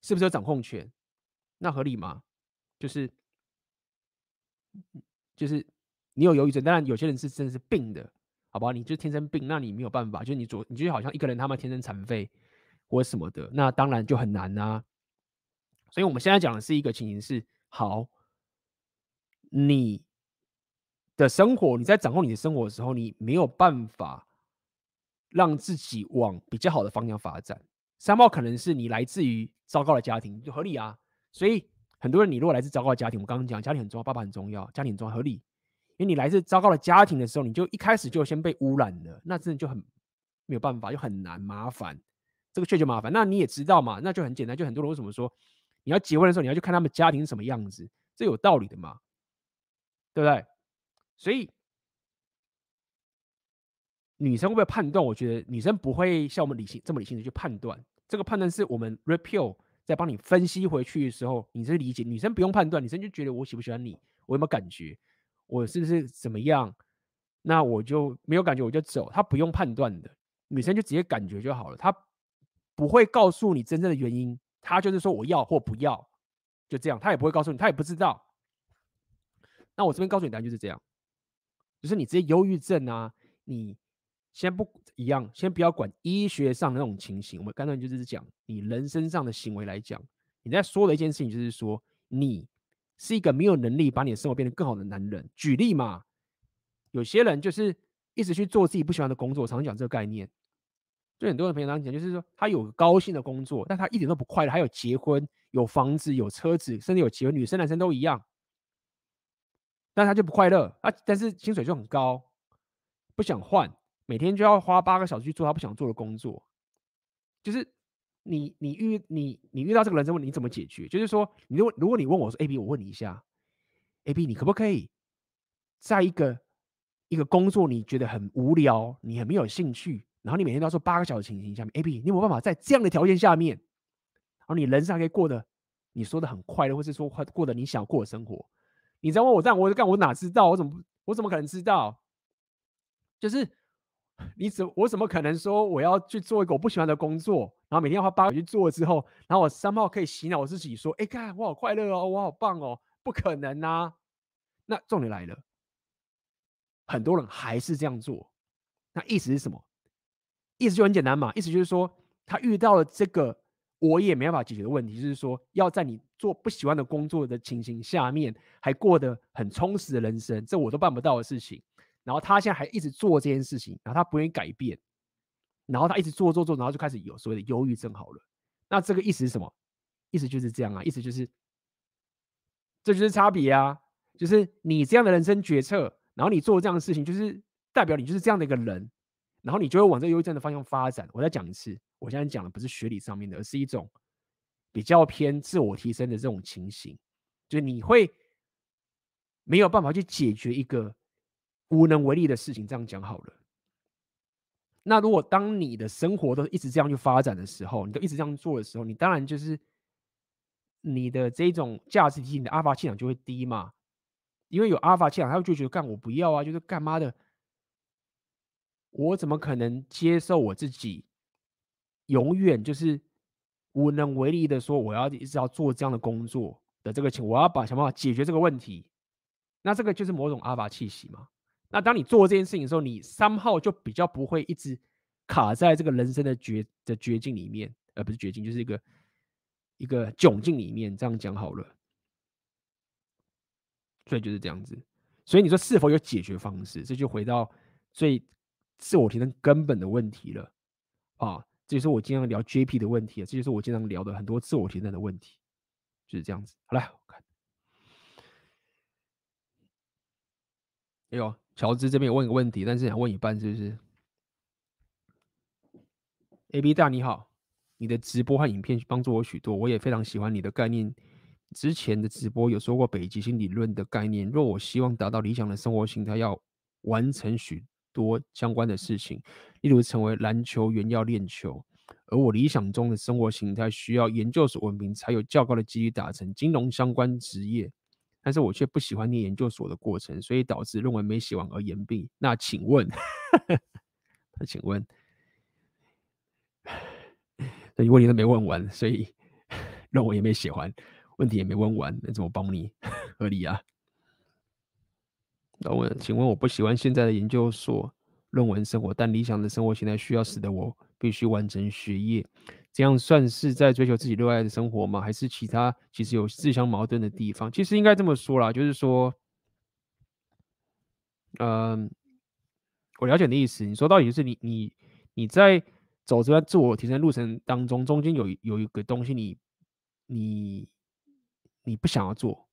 是不是有掌控权？那合理吗？就是就是。你有忧郁症，当然有些人是真的是病的，好吧？你就天生病，那你没有办法，就你左，你就好像一个人他们天生残废或什么的，那当然就很难啊。所以我们现在讲的是一个情形是：好，你的生活，你在掌控你的生活的时候，你没有办法让自己往比较好的方向发展。三号可能是你来自于糟糕的家庭，就合理啊。所以很多人，你如果来自糟糕的家庭，我刚刚讲家庭很重要，爸爸很重要，家庭很重要，合理。因为你来自糟糕的家庭的时候，你就一开始就先被污染了，那真的就很没有办法，就很难麻烦。这个确实麻烦。那你也知道嘛，那就很简单。就很多人为什么说你要结婚的时候，你要去看他们家庭是什么样子，这有道理的嘛，对不对？所以女生会不会判断？我觉得女生不会像我们理性这么理性的去判断。这个判断是我们 Repeal 在帮你分析回去的时候，你是理解。女生不用判断，女生就觉得我喜不喜欢你，我有没有感觉。我是不是怎么样？那我就没有感觉，我就走。他不用判断的，女生就直接感觉就好了。他不会告诉你真正的原因，他就是说我要或不要，就这样。他也不会告诉你，他也不知道。那我这边告诉你答案就是这样，就是你这些忧郁症啊，你先不一样，先不要管医学上的那种情形。我们刚才就是讲你人身上的行为来讲，你在说的一件事情就是说你。是一个没有能力把你的生活变得更好的男人。举例嘛，有些人就是一直去做自己不喜欢的工作。常常讲这个概念，就很多人平常讲，就是说他有高兴的工作，但他一点都不快乐。还有结婚、有房子、有车子，甚至有结婚，女生男生都一样，但他就不快乐。啊，但是薪水就很高，不想换，每天就要花八个小时去做他不想做的工作，就是。你你遇你你遇到这个人之后，你怎么解决？就是说，你如果如果你问我说，A B，我问你一下，A B，你可不可以在一个一个工作你觉得很无聊，你很没有兴趣，然后你每天都要做八个小时情形下面，A B，你有没有办法在这样的条件下面，然后你人生还可以过得你说的很快乐，或是说过过得你想过的生活？你再问我这样，我干我哪知道？我怎么我怎么可能知道？就是。你怎我怎么可能说我要去做一个我不喜欢的工作，然后每天要花八个小时去做之后，然后我三号可以洗脑我自己说，哎，看我好快乐哦，我好棒哦，不可能啊！那重点来了，很多人还是这样做，那意思是什么？意思就很简单嘛，意思就是说他遇到了这个我也没办法解决的问题，就是说要在你做不喜欢的工作的情形下面，还过得很充实的人生，这我都办不到的事情。然后他现在还一直做这件事情，然后他不愿意改变，然后他一直做做做，然后就开始有所谓的忧郁症好了。那这个意思是什么？意思就是这样啊，意思就是这就是差别啊，就是你这样的人生决策，然后你做这样的事情，就是代表你就是这样的一个人，然后你就会往这个忧郁症的方向发展。我再讲一次，我现在讲的不是学理上面的，而是一种比较偏自我提升的这种情形，就是你会没有办法去解决一个。无能为力的事情，这样讲好了。那如果当你的生活都一直这样去发展的时候，你都一直这样做的时候，你当然就是你的这种价值体系，你的阿法气场就会低嘛。因为有阿法气场，他就觉得干我不要啊，就是干嘛的？我怎么可能接受我自己永远就是无能为力的说我要一直要做这样的工作的这个情，我要把想办法解决这个问题。那这个就是某种阿法气息嘛。那当你做这件事情的时候，你三号就比较不会一直卡在这个人生的绝的绝境里面，而不是绝境，就是一个一个窘境里面。这样讲好了，所以就是这样子。所以你说是否有解决方式？这就回到最自我提升根本的问题了啊！这就是我经常聊 JP 的问题，这就是我经常聊的很多自我提升的问题，就是这样子。好了，我看，哎呦。乔治这边有问个问题，但是想问一半，是不是？A B 大你好，你的直播和影片帮助我许多，我也非常喜欢你的概念。之前的直播有说过北极星理论的概念，若我希望达到理想的生活形态，要完成许多相关的事情，例如成为篮球员要练球，而我理想中的生活形态需要研究所文凭才有较高的几率达成金融相关职业。但是我却不喜欢念研究所的过程，所以导致论文没写完而延毕。那请问，那请问，那问题都没问完，所以论文也没写完，问题也没问完，那怎么帮你？合理啊？那我请问，我不喜欢现在的研究所论文生活，但理想的生活现在需要使得我必须完成学业。这样算是在追求自己热爱的生活吗？还是其他其实有自相矛盾的地方？其实应该这么说啦，就是说，嗯、我了解你的意思。你说到底就是你你你在走这段自我提升路程当中，中间有有一个东西你你你不想要做，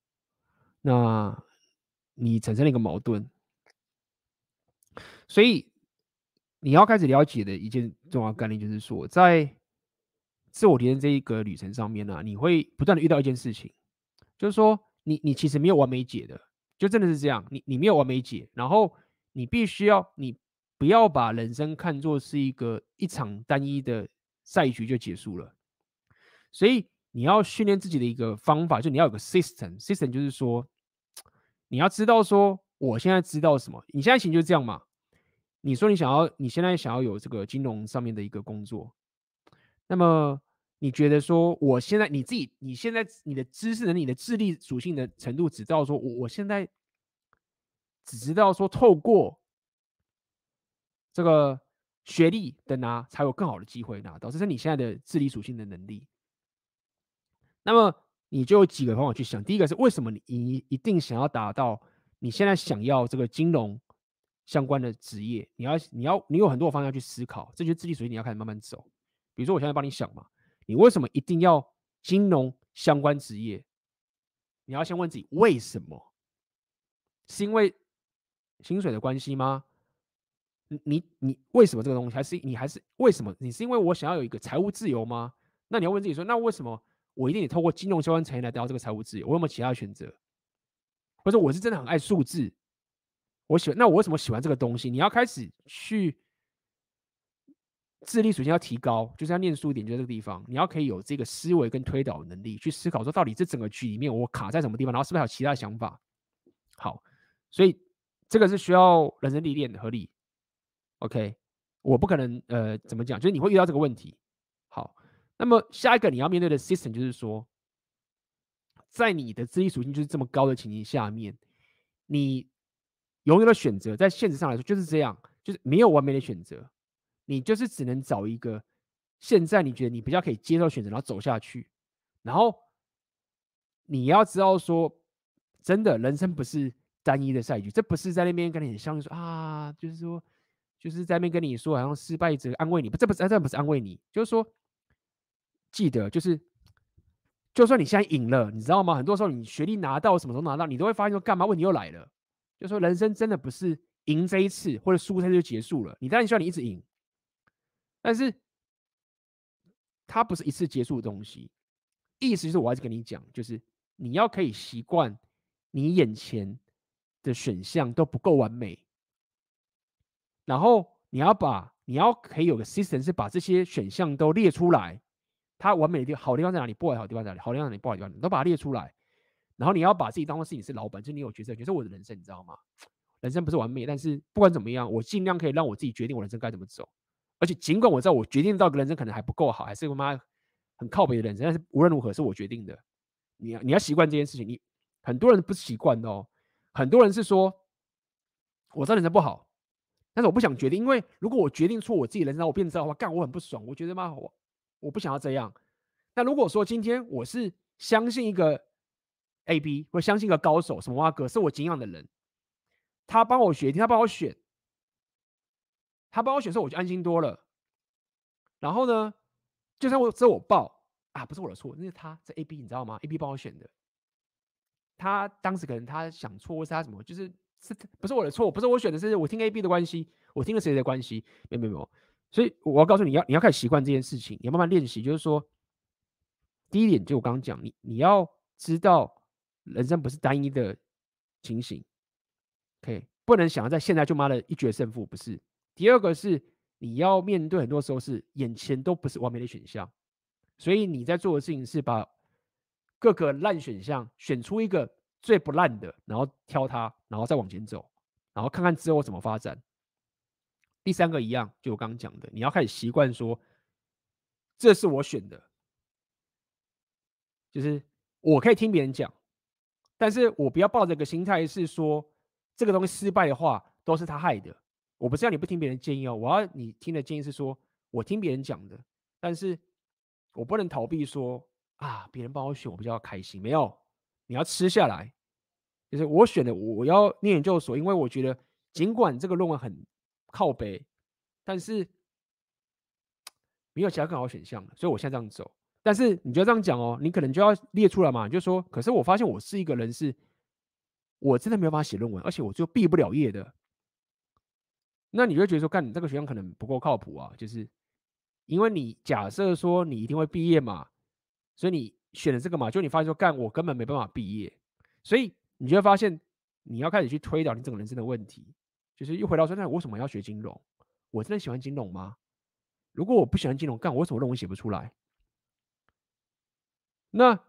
那你产生了一个矛盾，所以你要开始了解的一件重要概念就是说，在自我提升这一个旅程上面呢、你会不断的遇到一件事情，就是说你你其实没有完美解的，就真的是这样，你你没有完美解，然后你必须要你不要把人生看作是一个一场单一的赛局就结束了，所以你要训练自己的一个方法，就你要有个 system，system 就是说你要知道说我现在知道什么，你现在其实就这样嘛，你说你想要你现在想要有这个金融上面的一个工作。那么你觉得说，我现在你自己，你现在你的知识能力、你的智力属性的程度，只知道说我我现在只知道说，透过这个学历的拿，才有更好的机会拿到，这是你现在的智力属性的能力。那么你就有几个方法去想，第一个是为什么你一一定想要达到你现在想要这个金融相关的职业？你要你要你有很多方向去思考，这些智力属性你要开始慢慢走。比如说，我现在帮你想嘛，你为什么一定要金融相关职业？你要先问自己为什么？是因为薪水的关系吗？你你为什么这个东西？还是你还是为什么？你是因为我想要有一个财务自由吗？那你要问自己说，那为什么我一定得透过金融相关产业来得到这个财务自由？我有没有其他选择？或者我是真的很爱数字，我喜欢，那我为什么喜欢这个东西？你要开始去。智力首先要提高，就是要念书一点，就在这个地方，你要可以有这个思维跟推导能力，去思考说到底这整个局里面我卡在什么地方，然后是不是还有其他想法？好，所以这个是需要人生历练的，合理。OK，我不可能呃怎么讲，就是你会遇到这个问题。好，那么下一个你要面对的 system 就是说，在你的智力属性就是这么高的情形下面，你拥有的选择，在现实上来说就是这样，就是没有完美的选择。你就是只能找一个现在你觉得你比较可以接受选择，然后走下去。然后你要知道说，真的人生不是单一的赛局，这不是在那边跟你很像说啊，就是说就是在那边跟你说好像失败者安慰你，不，这不是这不是安慰你，就是说记得就是，就算你现在赢了，你知道吗？很多时候你学历拿到什么时候拿到，你都会发现说干嘛问题又来了，就说人生真的不是赢这一次或者输这次就结束了，你当然希望你一直赢。但是，它不是一次结束的东西。意思就是，我还是跟你讲，就是你要可以习惯，你眼前的选项都不够完美。然后你要把，你要可以有个 system，是把这些选项都列出来。它完美的地方，好地方在哪里？不好的地方在哪里？好地方在哪里？不好地方，你都把它列出来。然后你要把自己当做是你是老板，就是你有决策权，这是我的人生，你知道吗？人生不是完美，但是不管怎么样，我尽量可以让我自己决定我人生该怎么走。而且，尽管我知道我决定到的人生可能还不够好，还是我妈很靠北的人生，但是无论如何是我决定的。你要你要习惯这件事情。你很多人不习惯的哦，很多人是说，我知道人生不好，但是我不想决定，因为如果我决定出我自己人生，我变成这样的话，干我很不爽。我觉得妈，我我不想要这样。那如果说今天我是相信一个 A B，或相信一个高手，什么哇哥是我敬仰的人，他帮我决定，他帮我选。他帮我选的时候，我就安心多了。然后呢，就算我只有我报啊，不是我的错，那是他这 A B，你知道吗？A B 帮我选的。他当时可能他想错，或是他什么，就是是不是我的错？不是我选的，是我听 A B 的关系，我听了谁的关系？没有没有没有。所以我要告诉你要你要开始习惯这件事情，你要慢慢练习。就是说，第一点就我刚刚讲，你你要知道人生不是单一的情形，OK，不能想要在现在就妈的一决胜负，不是。第二个是你要面对很多时候是眼前都不是完美的选项，所以你在做的事情是把各个烂选项选出一个最不烂的，然后挑它，然后再往前走，然后看看之后怎么发展。第三个一样，就我刚刚讲的，你要开始习惯说，这是我选的，就是我可以听别人讲，但是我不要抱着一个心态是说这个东西失败的话都是他害的。我不是要你不听别人建议哦，我要你听的建议是说，我听别人讲的，但是我不能逃避说啊，别人帮我选，我比较开心。没有，你要吃下来。就是我选的，我要念研究所，因为我觉得尽管这个论文很靠北，但是 没有其他更好选项了，所以我现在这样走。但是你就要这样讲哦，你可能就要列出来嘛，你就说，可是我发现我是一个人是，我真的没有办法写论文，而且我就毕不了业的。那你就觉得说，干你这个学校可能不够靠谱啊，就是因为你假设说你一定会毕业嘛，所以你选了这个嘛，就你发现说，干我根本没办法毕业，所以你就会发现你要开始去推导你整个人生的问题，就是又回到说，那我为什么要学金融？我真的喜欢金融吗？如果我不喜欢金融，干我为什么论文写不出来？那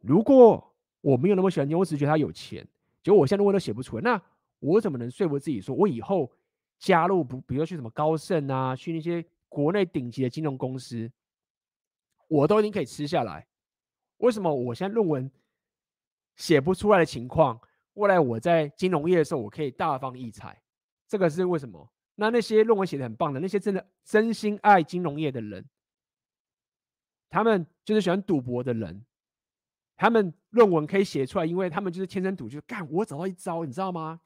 如果我没有那么喜欢金融，我只是觉得他有钱，结果我现在论文都写不出来，那我怎么能说服自己说我以后？加入不，比如说去什么高盛啊，去那些国内顶级的金融公司，我都已经可以吃下来。为什么我现在论文写不出来的情况，未来我在金融业的时候，我可以大放异彩？这个是为什么？那那些论文写的很棒的，那些真的真心爱金融业的人，他们就是喜欢赌博的人，他们论文可以写出来，因为他们就是天生赌，就是干我找到一招，你知道吗？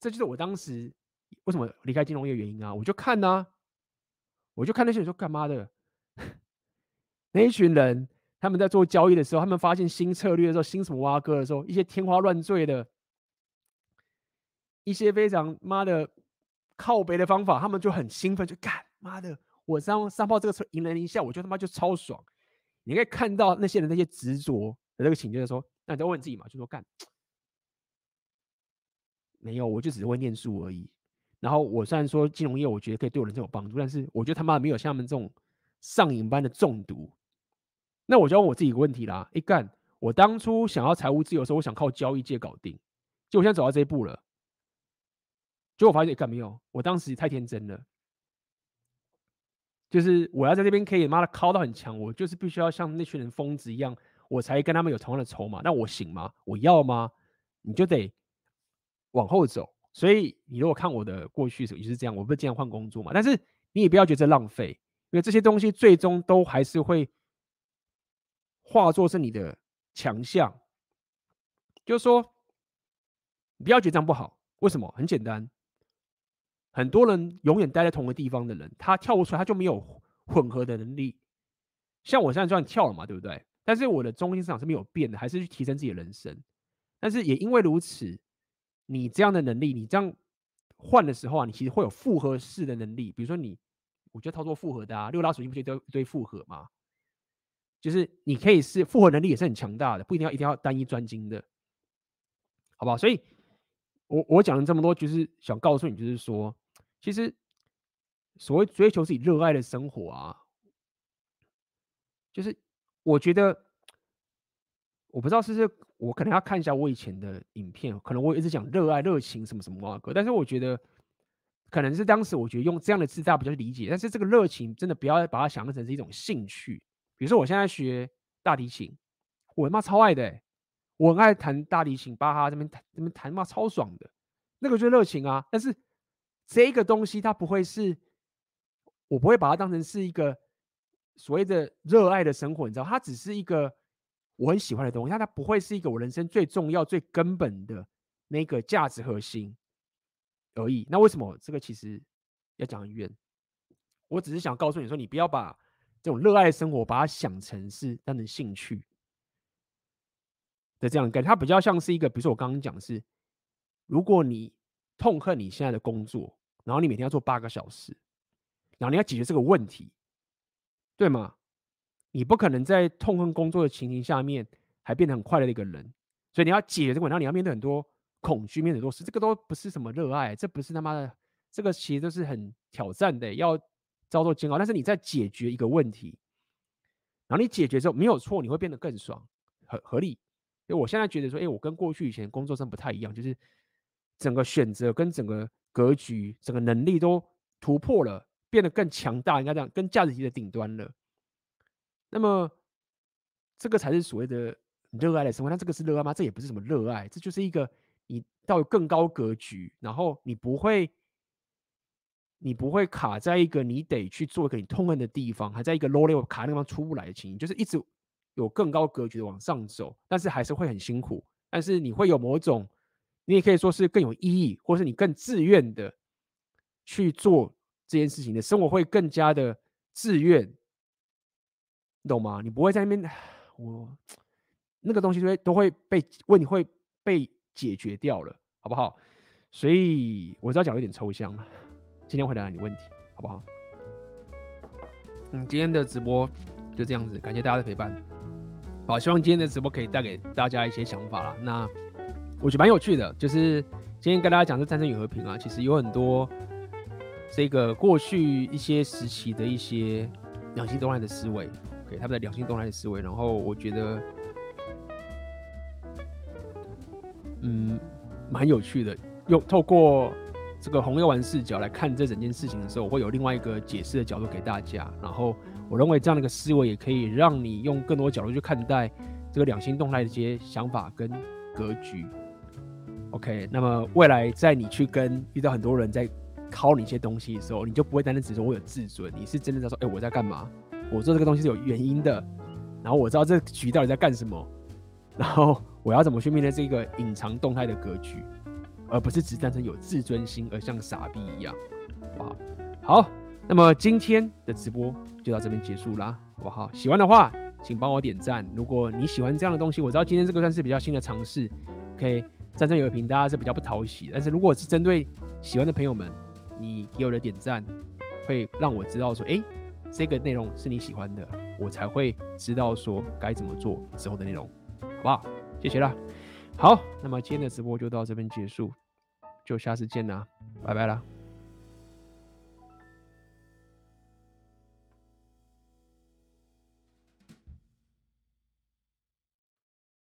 这就是我当时。为什么离开金融业原因啊？我就看呐、我就看那些人说干嘛的，那一群人他们在做交易的时候，他们发现新策略的时候，新什么挖哥的时候，一些天花乱坠的，一些非常妈的靠北的方法，他们就很兴奋，就干妈的，我上上炮这个车赢了一下，我就他妈就超爽。你可以看到那些人那些执着的那个情绪的时候，那你再问自己嘛，就说干没有，我就只是会念书而已。然后我虽然说金融业，我觉得可以对我人生有帮助，但是我觉得他妈没有像他们这种上瘾般的中毒。那我就问我自己一个问题啦：一干，我当初想要财务自由的时候，我想靠交易界搞定，就我现在走到这一步了，结果我发现一干没有，我当时太天真了，就是我要在这边可以妈的靠到很强，我就是必须要像那群人疯子一样，我才跟他们有同样的筹码。那我行吗？我要吗？你就得往后走。所以你如果看我的过去也是这样，我不是经常换工作嘛？但是你也不要觉得浪费，因为这些东西最终都还是会化作是你的强项。就是说，你不要觉得这样不好。为什么？很简单，很多人永远待在同一个地方的人，他跳不出来，他就没有混合的能力。像我现在这样跳了嘛，对不对？但是我的中心思想是没有变的，还是去提升自己的人生。但是也因为如此。你这样的能力，你这样换的时候啊，你其实会有复合式的能力。比如说你，我觉得操作复合的啊，六大属性不就都一堆复合吗？就是你可以是复合能力也是很强大的，不一定要一定要单一专精的，好不好？所以我我讲了这么多，就是想告诉你，就是说，其实所谓追求自己热爱的生活啊，就是我觉得。我不知道是不是我可能要看一下我以前的影片，可能我一直讲热爱、热情什么什么啊哥，但是我觉得可能是当时我觉得用这样的字大家比较理解，但是这个热情真的不要把它想象成是一种兴趣。比如说我现在学大提琴，我他妈超爱的、我很爱弹大提琴，巴哈这边弹这边弹嘛超爽的，那个就是热情啊。但是这个东西它不会是，我不会把它当成是一个所谓的热爱的生活，你知道，它只是一个。我很喜欢的东西，但它不会是一个我人生最重要、最根本的那个价值核心而已。那为什么这个其实要讲很远？我只是想告诉你说，你不要把这种热爱生活把它想成是当成兴趣的这样的概念。它比较像是一个，比如说我刚刚讲的是，如果你痛恨你现在的工作，然后你每天要做八个小时，然后你要解决这个问题，对吗？你不可能在痛恨工作的情形下面还变得很快乐的一个人，所以你要解决这个问题，你要面对很多恐惧，面对很多事，这个都不是什么热爱，这不是他妈的，这个其实都是很挑战的，要遭受煎熬。但是你在解决一个问题，然后你解决之后没有错，你会变得更爽，合合理。因为我现在觉得说，哎，我跟过去以前工作上不太一样，就是整个选择跟整个格局、整个能力都突破了，变得更强大，应该这样，跟价值级的顶端了。那么，这个才是所谓的热爱的生活。那这个是热爱吗？这也不是什么热爱，这就是一个你到更高格局，然后你不会你不会卡在一个你得去做一个你痛恨的地方，还在一个 low level 卡那地方出不来的情形，就是一直有更高格局的往上走，但是还是会很辛苦。但是你会有某种，你也可以说是更有意义，或是你更自愿的去做这件事情的生活会更加的自愿，你懂吗？你不会在那边，我那个东西都会都会被问题会被解决掉了，好不好？所以我知道讲有点抽象了。今天回答你问题，好不好？嗯，今天的直播就这样子，感谢大家的陪伴。好，希望今天的直播可以带给大家一些想法啦。那我觉得蛮有趣的，就是今天跟大家讲这战争与和平啊，其实有很多这个过去一些时期的一些两性动态的思维，给他们的两性动态的思维。然后我觉得，嗯，蛮有趣的，用透过。这个红药丸视角来看这整件事情的时候，我会有另外一个解释的角度给大家。然后，我认为这样的一个思维也可以让你用更多角度去看待这个两性动态的一些想法跟格局。OK，那么未来在你去跟遇到很多人在考你一些东西的时候，你就不会单单只说我有自尊，你是真的在说，哎，我在干嘛？我做这个东西是有原因的。然后我知道这局到底在干什么，然后我要怎么去面对这个隐藏动态的格局。而不是只单纯有自尊心而像傻逼一样，好不好？好，那么今天的直播就到这边结束啦，好不好？喜欢的话，请帮我点赞。如果你喜欢这样的东西，我知道今天这个算是比较新的尝试。OK，战争与和平大家是比较不讨喜，但是如果是针对喜欢的朋友们，你给我的点赞会让我知道说，哎、这个内容是你喜欢的，我才会知道说该怎么做之后的内容，好不好？谢谢啦。好，那么今天的直播就到这边结束，就下次见啦，拜拜啦。